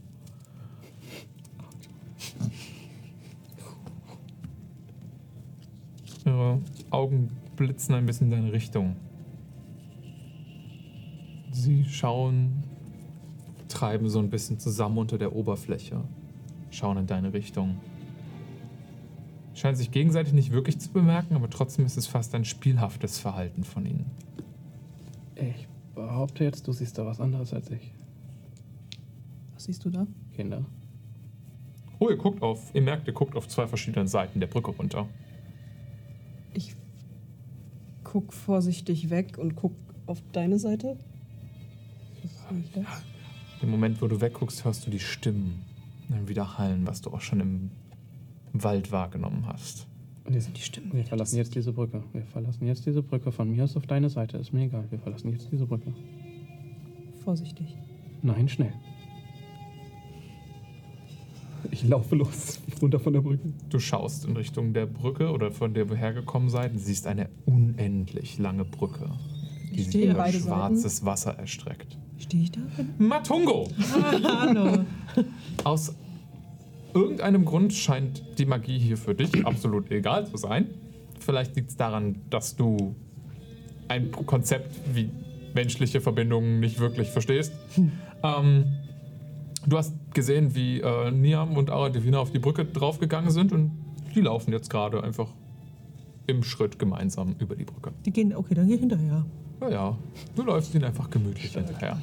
Ihre Augen blitzen ein bisschen in deine Richtung. Sie schauen, treiben so ein bisschen zusammen unter der Oberfläche, schauen in deine Richtung. Scheinen sich gegenseitig nicht wirklich zu bemerken, aber trotzdem ist es fast ein spielhaftes Verhalten von ihnen. Ich behaupte jetzt, du siehst da was anderes als ich. Siehst du da? Kinder. Oh, ihr guckt auf, ihr merkt, ihr guckt auf zwei verschiedenen Seiten der Brücke runter. Ich guck vorsichtig weg und guck auf deine Seite. Im Moment, wo du wegguckst, hörst du die Stimmen dann wieder hallen, was du auch schon im Wald wahrgenommen hast. Wir, die Stimmen. Wir verlassen jetzt diese Brücke. Wir verlassen jetzt diese Brücke. Von mir aus auf deine Seite. Ist mir egal. Wir verlassen jetzt diese Brücke. Vorsichtig. Nein, schnell. Ich laufe los, runter von der Brücke. Du schaust in Richtung der Brücke oder von der wir hergekommen seid und siehst eine unendlich lange Brücke, die Ich sich über beide schwarzes Wasser erstreckt. Stehe ich da? Matungo! Hallo. Aus irgendeinem Grund scheint die Magie hier für dich absolut egal zu sein. Vielleicht liegt es daran, dass du ein Konzept wie menschliche Verbindungen nicht wirklich verstehst. Ähm, du hast gesehen, wie äh, Niam und Ara Divina auf die Brücke draufgegangen sind und die laufen jetzt gerade einfach im Schritt gemeinsam über die Brücke. Die gehen, okay, dann geh ich hinterher. Ja, ja, du läufst ihnen einfach gemütlich hinterher.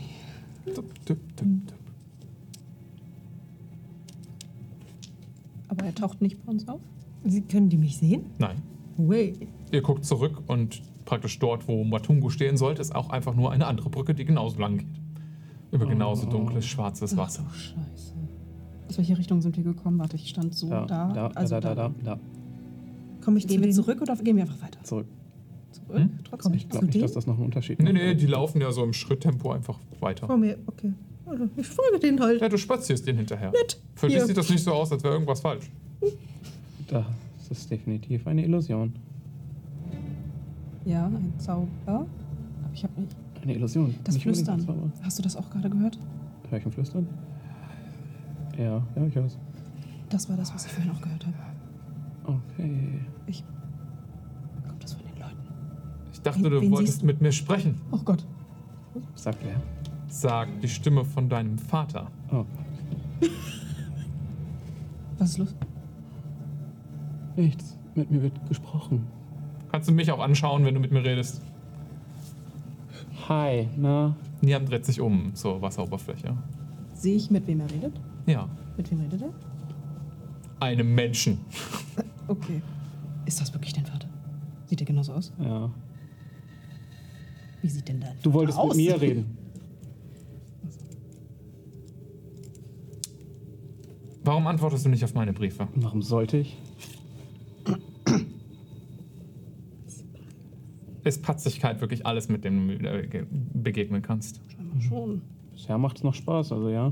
Tup, tup, tup, tup. Aber er taucht nicht bei uns auf? Sie, können die mich sehen? Nein, Wait. Ihr guckt zurück und praktisch dort, wo Matungo stehen sollte, ist auch einfach nur eine andere Brücke, die genauso lang geht. Über genauso dunkles, schwarzes Wasser. Scheiße. Aus welcher Richtung sind wir gekommen? Warte, ich stand so Da, da. da, also da, da, da, da. Komm ich zu denen? zurück oder gehen wir einfach weiter? Zurück. Zurück? Hm? Trotzdem. Ich glaube nicht, dass das noch einen Unterschied Nee, macht. nee, die laufen ja so im Schritttempo einfach weiter. Vor mir, okay. Also, ich folge denen halt. Ja, du spazierst denen hinterher. Nett. Für dich Hier. sieht das nicht so aus, als wäre irgendwas falsch. Das ist definitiv eine Illusion. Ja, ein Zauber. Aber ich habe nicht. Eine Illusion. Das Nicht Flüstern. Hast du das auch gerade gehört? Hör ich ein Flüstern? Ja, ja, ich hör's. Das war das, was ich vorhin auch gehört habe. Okay. Ich. Kommt das von den Leuten? Ich dachte, Wen- du wen wolltest du? mit mir sprechen. Oh Gott. Sagt wer? Sagt die Stimme von deinem Vater. Oh, Was ist los? nichts. Mit mir wird gesprochen. Kannst du mich auch anschauen, wenn du mit mir redest? Hi, na? Niam dreht sich um zur Wasseroberfläche. Sehe ich, mit wem er redet? Ja, Mit wem redet er? einem Menschen. Okay. Ist das wirklich dein Vater? Sieht er genauso aus? Ja. Wie sieht denn dein Du Vater wolltest aus? mit mir reden. Warum antwortest du nicht auf meine Briefe? Warum sollte ich? Ist Patzigkeit wirklich alles, mit dem du äh, ge- begegnen kannst? Scheinbar schon. Bisher macht's noch Spaß, also ja.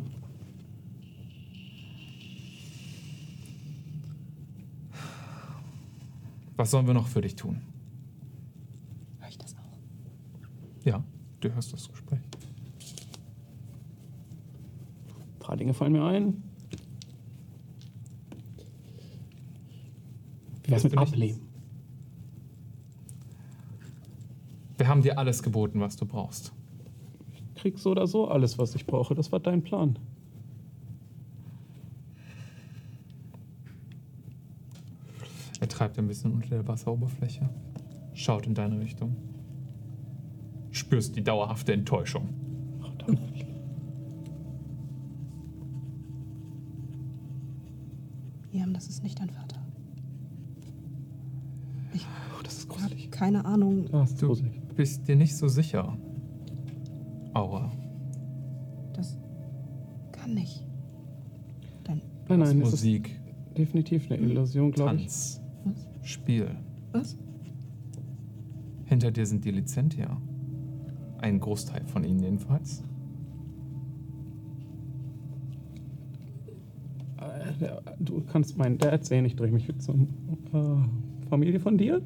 Was sollen wir noch für dich tun? Hör ich das auch? Ja, du hörst das Gespräch. Ein paar Dinge fallen mir ein. Wie wär's mit Ableben? Wir haben dir alles geboten, was du brauchst. Krieg so oder so alles, was ich brauche. Das war dein Plan. Er treibt ein bisschen unter der Wasseroberfläche, schaut in deine Richtung. Spürst die dauerhafte Enttäuschung. Liam, das ist nicht dein Vater. Ich Oh, das ist gruselig. keine Ahnung. Das ist Du gruselig. Bist dir nicht so sicher. Aura. Das kann nicht. Dein. Nein, nein, ist Musik, definitiv eine Illusion, glaube ich. Tanz, Was? Spiel. Was? Hinter dir sind die Lizentia. Ein Großteil von ihnen jedenfalls. Äh, Du kannst meinen Dad sehen, ich drehe mich zum äh, Familie von dir.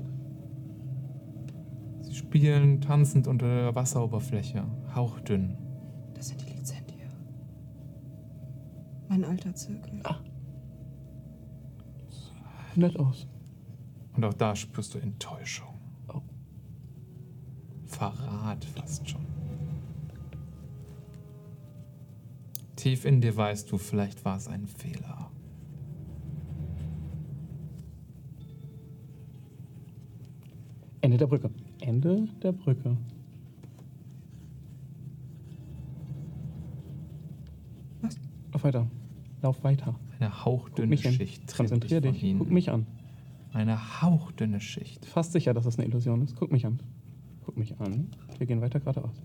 Spielen tanzend unter der Wasseroberfläche, hauchdünn. Das sind die Lizentia. Mein alter Zirkel. Nett aus. Und auch da spürst du Enttäuschung. Oh. Verrat fast schon. Tief in dir weißt du, vielleicht war es ein Fehler. Ende der Brücke. Ende der Brücke. Was? Lauf weiter. Lauf weiter. Eine hauchdünne. Schicht Konzentrier dich ihnen. Guck mich an. Eine hauchdünne Schicht. Fast sicher, dass das eine Illusion ist. Guck mich an. Guck mich an. Wir gehen weiter geradeaus.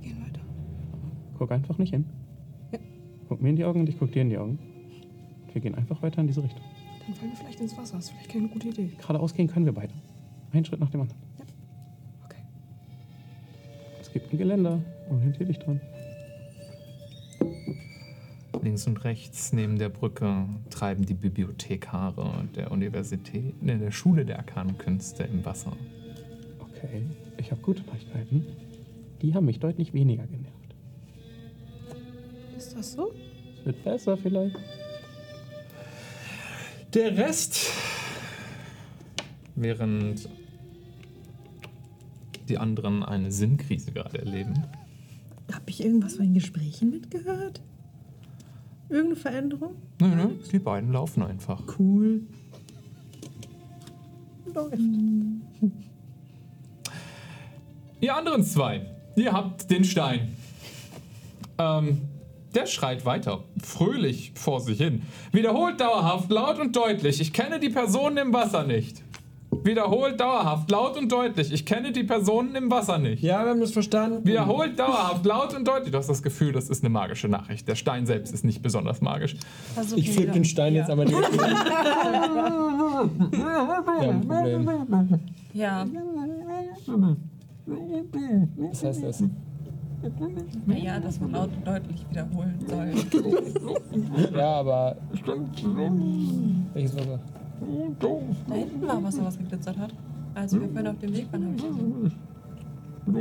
Wir gehen weiter. Guck einfach nicht hin. Ja. Guck mir in die Augen und ich guck dir in die Augen. Wir gehen einfach weiter in diese Richtung. Dann fallen wir vielleicht ins Wasser. Das ist vielleicht keine gute Idee. Geradeaus gehen können wir beide. Einen Schritt nach dem anderen. Ein Geländer. Orientier dich dran. Links und rechts neben der Brücke treiben die Bibliothekare der Universität, ne, der Schule der Arkanenkünste im Wasser. Okay, ich habe gute Neuigkeiten. Die haben mich deutlich weniger genervt. Ist das so? Es wird besser vielleicht. Der Rest, während die anderen eine Sinnkrise gerade erleben, Hab ich irgendwas von den Gesprächen mitgehört? Irgendeine Veränderung? nö, nö, die beiden laufen einfach. Cool. Läuft. Ihr anderen zwei, ihr habt den Stein. Ähm, der schreit weiter, fröhlich vor sich hin. Wiederholt dauerhaft, laut und deutlich. Ich kenne die Personen im Wasser nicht. Wiederholt dauerhaft, laut und deutlich. Ich kenne die Personen im Wasser nicht. Ja, wir haben das verstanden. Wiederholt dauerhaft, laut und deutlich. Du hast das Gefühl, das ist eine magische Nachricht. Der Stein selbst ist nicht besonders magisch. Versuchen Ich pflück wir- den Stein jetzt ja. aber direkt. ja, Problem. Ja, Was heißt das? naja, dass man laut und deutlich wiederholen soll. Ja, aber. Welches Wasser? Da hinten war was, was geglitzert hat. Als wir vorhin auf dem Weg waren, habe ich gesehen.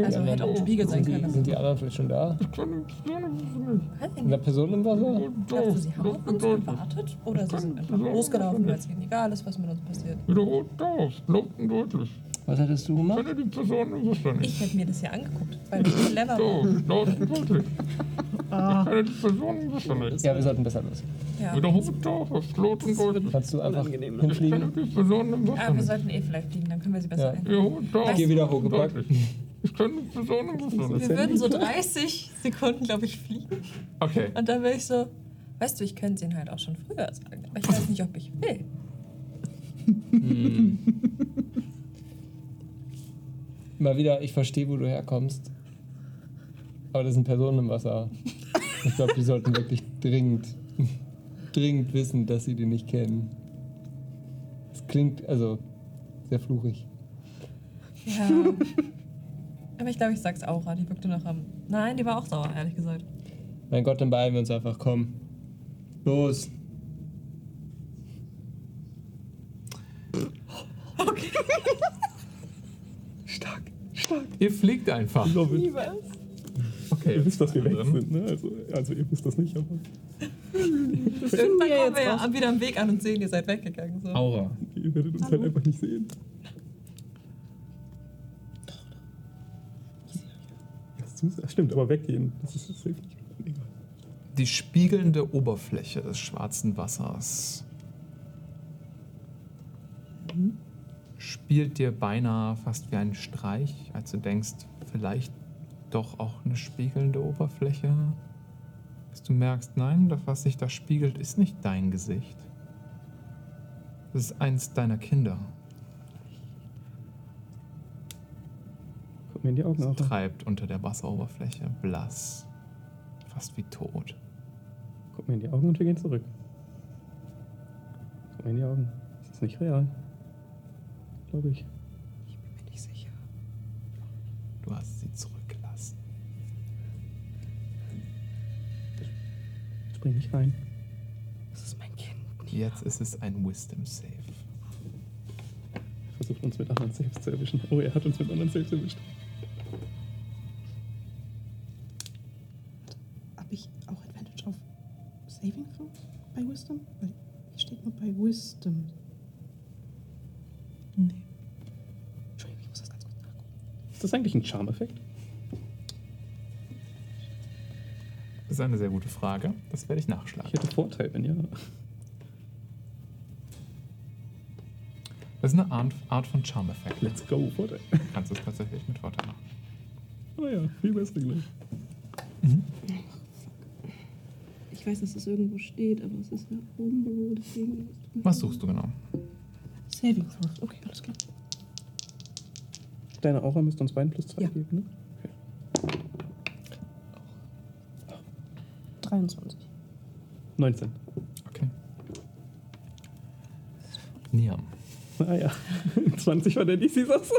Also hätte auch ein Spiegel sein können. sind die anderen vielleicht schon da? Da nicht. Personen im Wasser? Glaubst du, sie haben auf uns gewartet? Oder sie sind einfach losgelaufen, weil es ihnen egal ist, was mit uns passiert? Wiederholt dauerhaft, laut und deutlich. Was hättest du gemacht? Kenne die Personen im Wasser nicht. Ich hätte mir das ja angeguckt, weil ich clever war. laut und deutlich. Ich kenne die Personen im Wasser nicht. Ja, wir sollten besser los. Ja. Wiederholt dauerhaft, laut und deutlich. Kannst du einfach Ich kenne hinfliegen? die Personen im Wasser Ah, wir sollten eh vielleicht fliegen, dann können wir sie besser Ja. ein. Wiederholt dauerhaft, Geh wieder hochgepackt. Ich kenne die Personen im Wasser nicht. Wir würden so 30 Sekunden, glaube ich, fliegen. Okay. Und dann wäre ich so, weißt du, ich könnte es ihnen halt auch schon früher sagen. Aber ich weiß nicht, ob ich will. Mal wieder, ich verstehe, wo du herkommst. Aber das sind Personen im Wasser. Ich glaube, die sollten wirklich dringend, dringend wissen, dass sie den nicht kennen. Es klingt, also, sehr fluchig. Ja. Aber ich glaube, ich sag's Aura. Die wirkte noch am. Nein, die war auch sauer, ehrlich gesagt. Mein Gott, dann beeilen wir uns einfach. Komm. Los. Stark, stark. Ihr fliegt einfach. Okay. Ihr wisst, dass wir weg sind, ne? Also, also ihr wisst das nicht, aber Irgendwann kommen wir ja wieder am Weg an und sehen, ihr seid weggegangen. So. Aura. ihr werdet uns halt einfach nicht sehen. Das ist- stimmt, aber weggehen, das ist das hilft nicht. Egal. Die spiegelnde Oberfläche des schwarzen Wassers spielt dir beinahe fast wie ein Streich, als du denkst, vielleicht doch auch eine spiegelnde Oberfläche. Bis du merkst, nein, das, was sich da spiegelt, ist nicht dein Gesicht. Das ist eins deiner Kinder. Guck mir in die Augen Es auf. treibt unter der Wasseroberfläche, blass, fast wie tot. Guck mir in die Augen und wir gehen zurück. Guck mir in die Augen. Das ist nicht real. Glaube ich. Ich bin mir nicht sicher. Du hast sie zurückgelassen. Spring nicht rein. Das ist mein Kind. Jetzt ist es ein Wisdom Save. Versucht uns mit anderen Saves zu erwischen. Oh, er hat uns mit anderen Saves erwischt. Das eigentlich ein Charm-Effekt? Das ist eine sehr gute Frage. Das werde ich nachschlagen. Ich hätte Vorteil, wenn ja. Das ist eine Art, von Charm-Effekt. Let's go, Vorteil. Du kannst es tatsächlich mit Vorteil machen. Oh ja, viel besser gleich. Ich weiß, dass es irgendwo steht, aber es ist ja oben deswegen. Was suchst du genau? Saving Throws. Okay, alles klar. Deine Aura müsste uns beiden plus zwei Ja. geben, ne? 23. 19. Okay. Niam. Ah ja. 20 war der DC-Satz.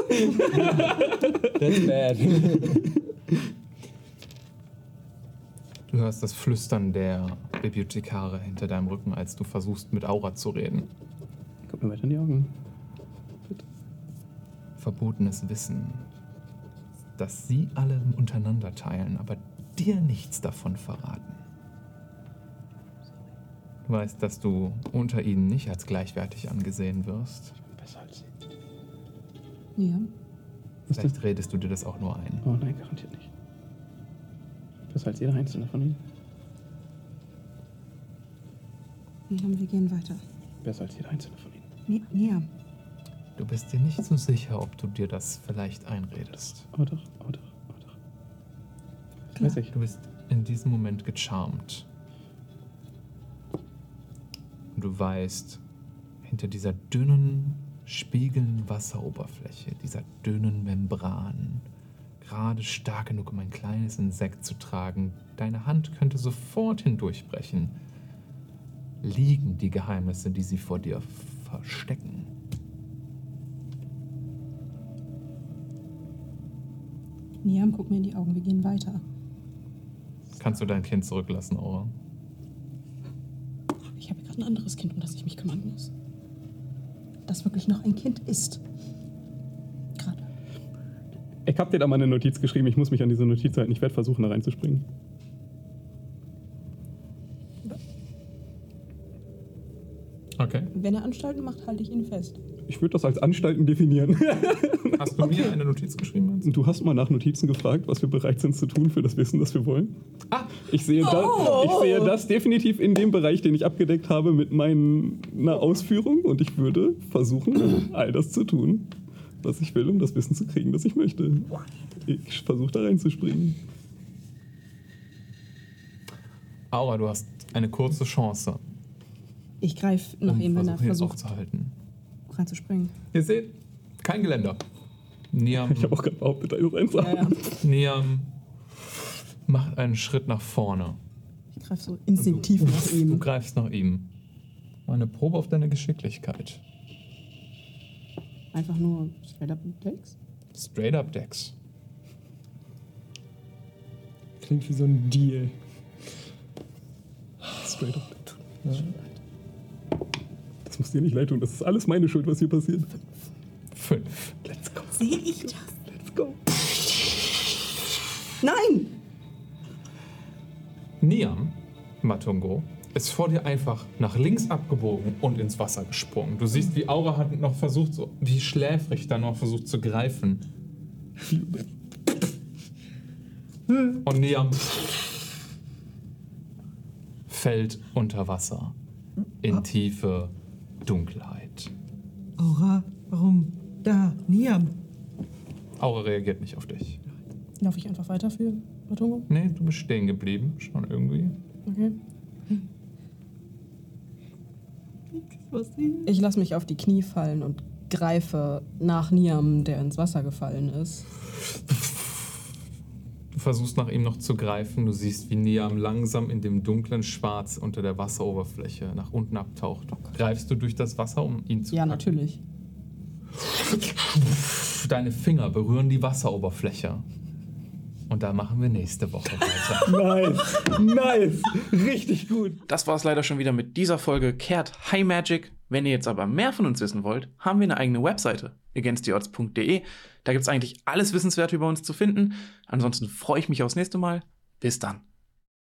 That's bad. Du hörst das Flüstern der Bibliothekare hinter deinem Rücken, als du versuchst, mit Aura zu reden. Guck mir weiter in die Augen. Verbotenes Wissen, das sie alle untereinander teilen, aber dir nichts davon verraten. Du weißt, dass du unter ihnen nicht als gleichwertig angesehen wirst. Besser als sie. Ja. Vielleicht redest du dir das auch nur ein. Oh nein, garantiert nicht. Besser als jeder einzelne von ihnen. Ja, wir gehen weiter. Besser als jeder einzelne von ihnen. Nee, ja. Du bist dir nicht so sicher, ob du dir das vielleicht einredest. Oh doch, oh doch, oh doch. Das weiß ich. Du bist in diesem Moment gecharmt. Und du weißt, hinter dieser dünnen, spiegelnden Wasseroberfläche, dieser dünnen Membran, gerade stark genug, um ein kleines Insekt zu tragen, deine Hand könnte sofort hindurchbrechen, liegen die Geheimnisse, die sie vor dir verstecken. Niam, guck mir in die Augen, wir gehen weiter. Kannst du dein Kind zurücklassen, Aura? Ich habe gerade ein anderes Kind, um das ich mich kümmern muss. Das wirklich noch ein Kind ist. Gerade. Ich hab dir da mal eine Notiz geschrieben. Ich muss mich an diese Notiz halten. Ich werde versuchen, da reinzuspringen. Okay. Wenn er Anstalten macht, halte ich ihn fest. Ich würde das als Anstalten definieren. Hast du mir eine Notiz geschrieben? Meinst du? Du hast mal nach Notizen gefragt, was wir bereit sind zu tun für das Wissen, das wir wollen. Ah, Ich sehe, das, ich sehe das definitiv in dem Bereich, den ich abgedeckt habe mit meiner Ausführung und ich würde versuchen, all das zu tun, was ich will, um das Wissen zu kriegen, das ich möchte. Ich versuche da reinzuspringen. Aura, du hast eine kurze Chance, Ich greife nach um ihm, wenn er versucht aufzuhalten. Reinzuspringen. Ihr seht, kein Geländer. Niam, Ich habe auch gerade behauptet, da ist eins Ja, ja. Niam macht einen Schritt nach vorne. Ich greife so instinktiv nach Du ihm. greifst nach ihm. Eine Probe auf deine Geschicklichkeit. Einfach nur straight up Dex. Straight up Dex. Klingt wie so ein Deal. Straight up. Das muss dir nicht leid tun. Das ist alles meine Schuld, was hier passiert. Fünf. Let's go. Sehe ich das? Let's go. Nein! Niam, Matungo, ist vor dir einfach nach links abgebogen und ins Wasser gesprungen. Du siehst, wie Aura hat noch versucht, so wie schläfrig da noch versucht zu greifen. Und Niam fällt unter Wasser in tiefe Dunkelheit. Aura, warum da? Niam. Aura reagiert nicht auf dich. Laufe ich einfach weiter für Matungo? Nee, du bist stehen geblieben, schon irgendwie. Okay. Ich lasse mich auf die Knie fallen und greife nach Niam, der ins Wasser gefallen ist. Du versuchst nach ihm noch zu greifen. Du siehst, wie Niam langsam in dem dunklen Schwarz unter der Wasseroberfläche nach unten abtaucht. Greifst du durch das Wasser, um ihn zu Ja, packen? natürlich. Deine Finger berühren die Wasseroberfläche. Und da machen wir nächste Woche weiter. Nice. Nice. Richtig gut. Das war es leider schon wieder mit dieser Folge Kehrt High Magic. Wenn ihr jetzt aber mehr von uns wissen wollt, haben wir eine eigene Webseite, againsttheodds.de. Da gibt es eigentlich alles Wissenswerte über uns zu finden. Ansonsten freue ich mich aufs nächste Mal. Bis dann.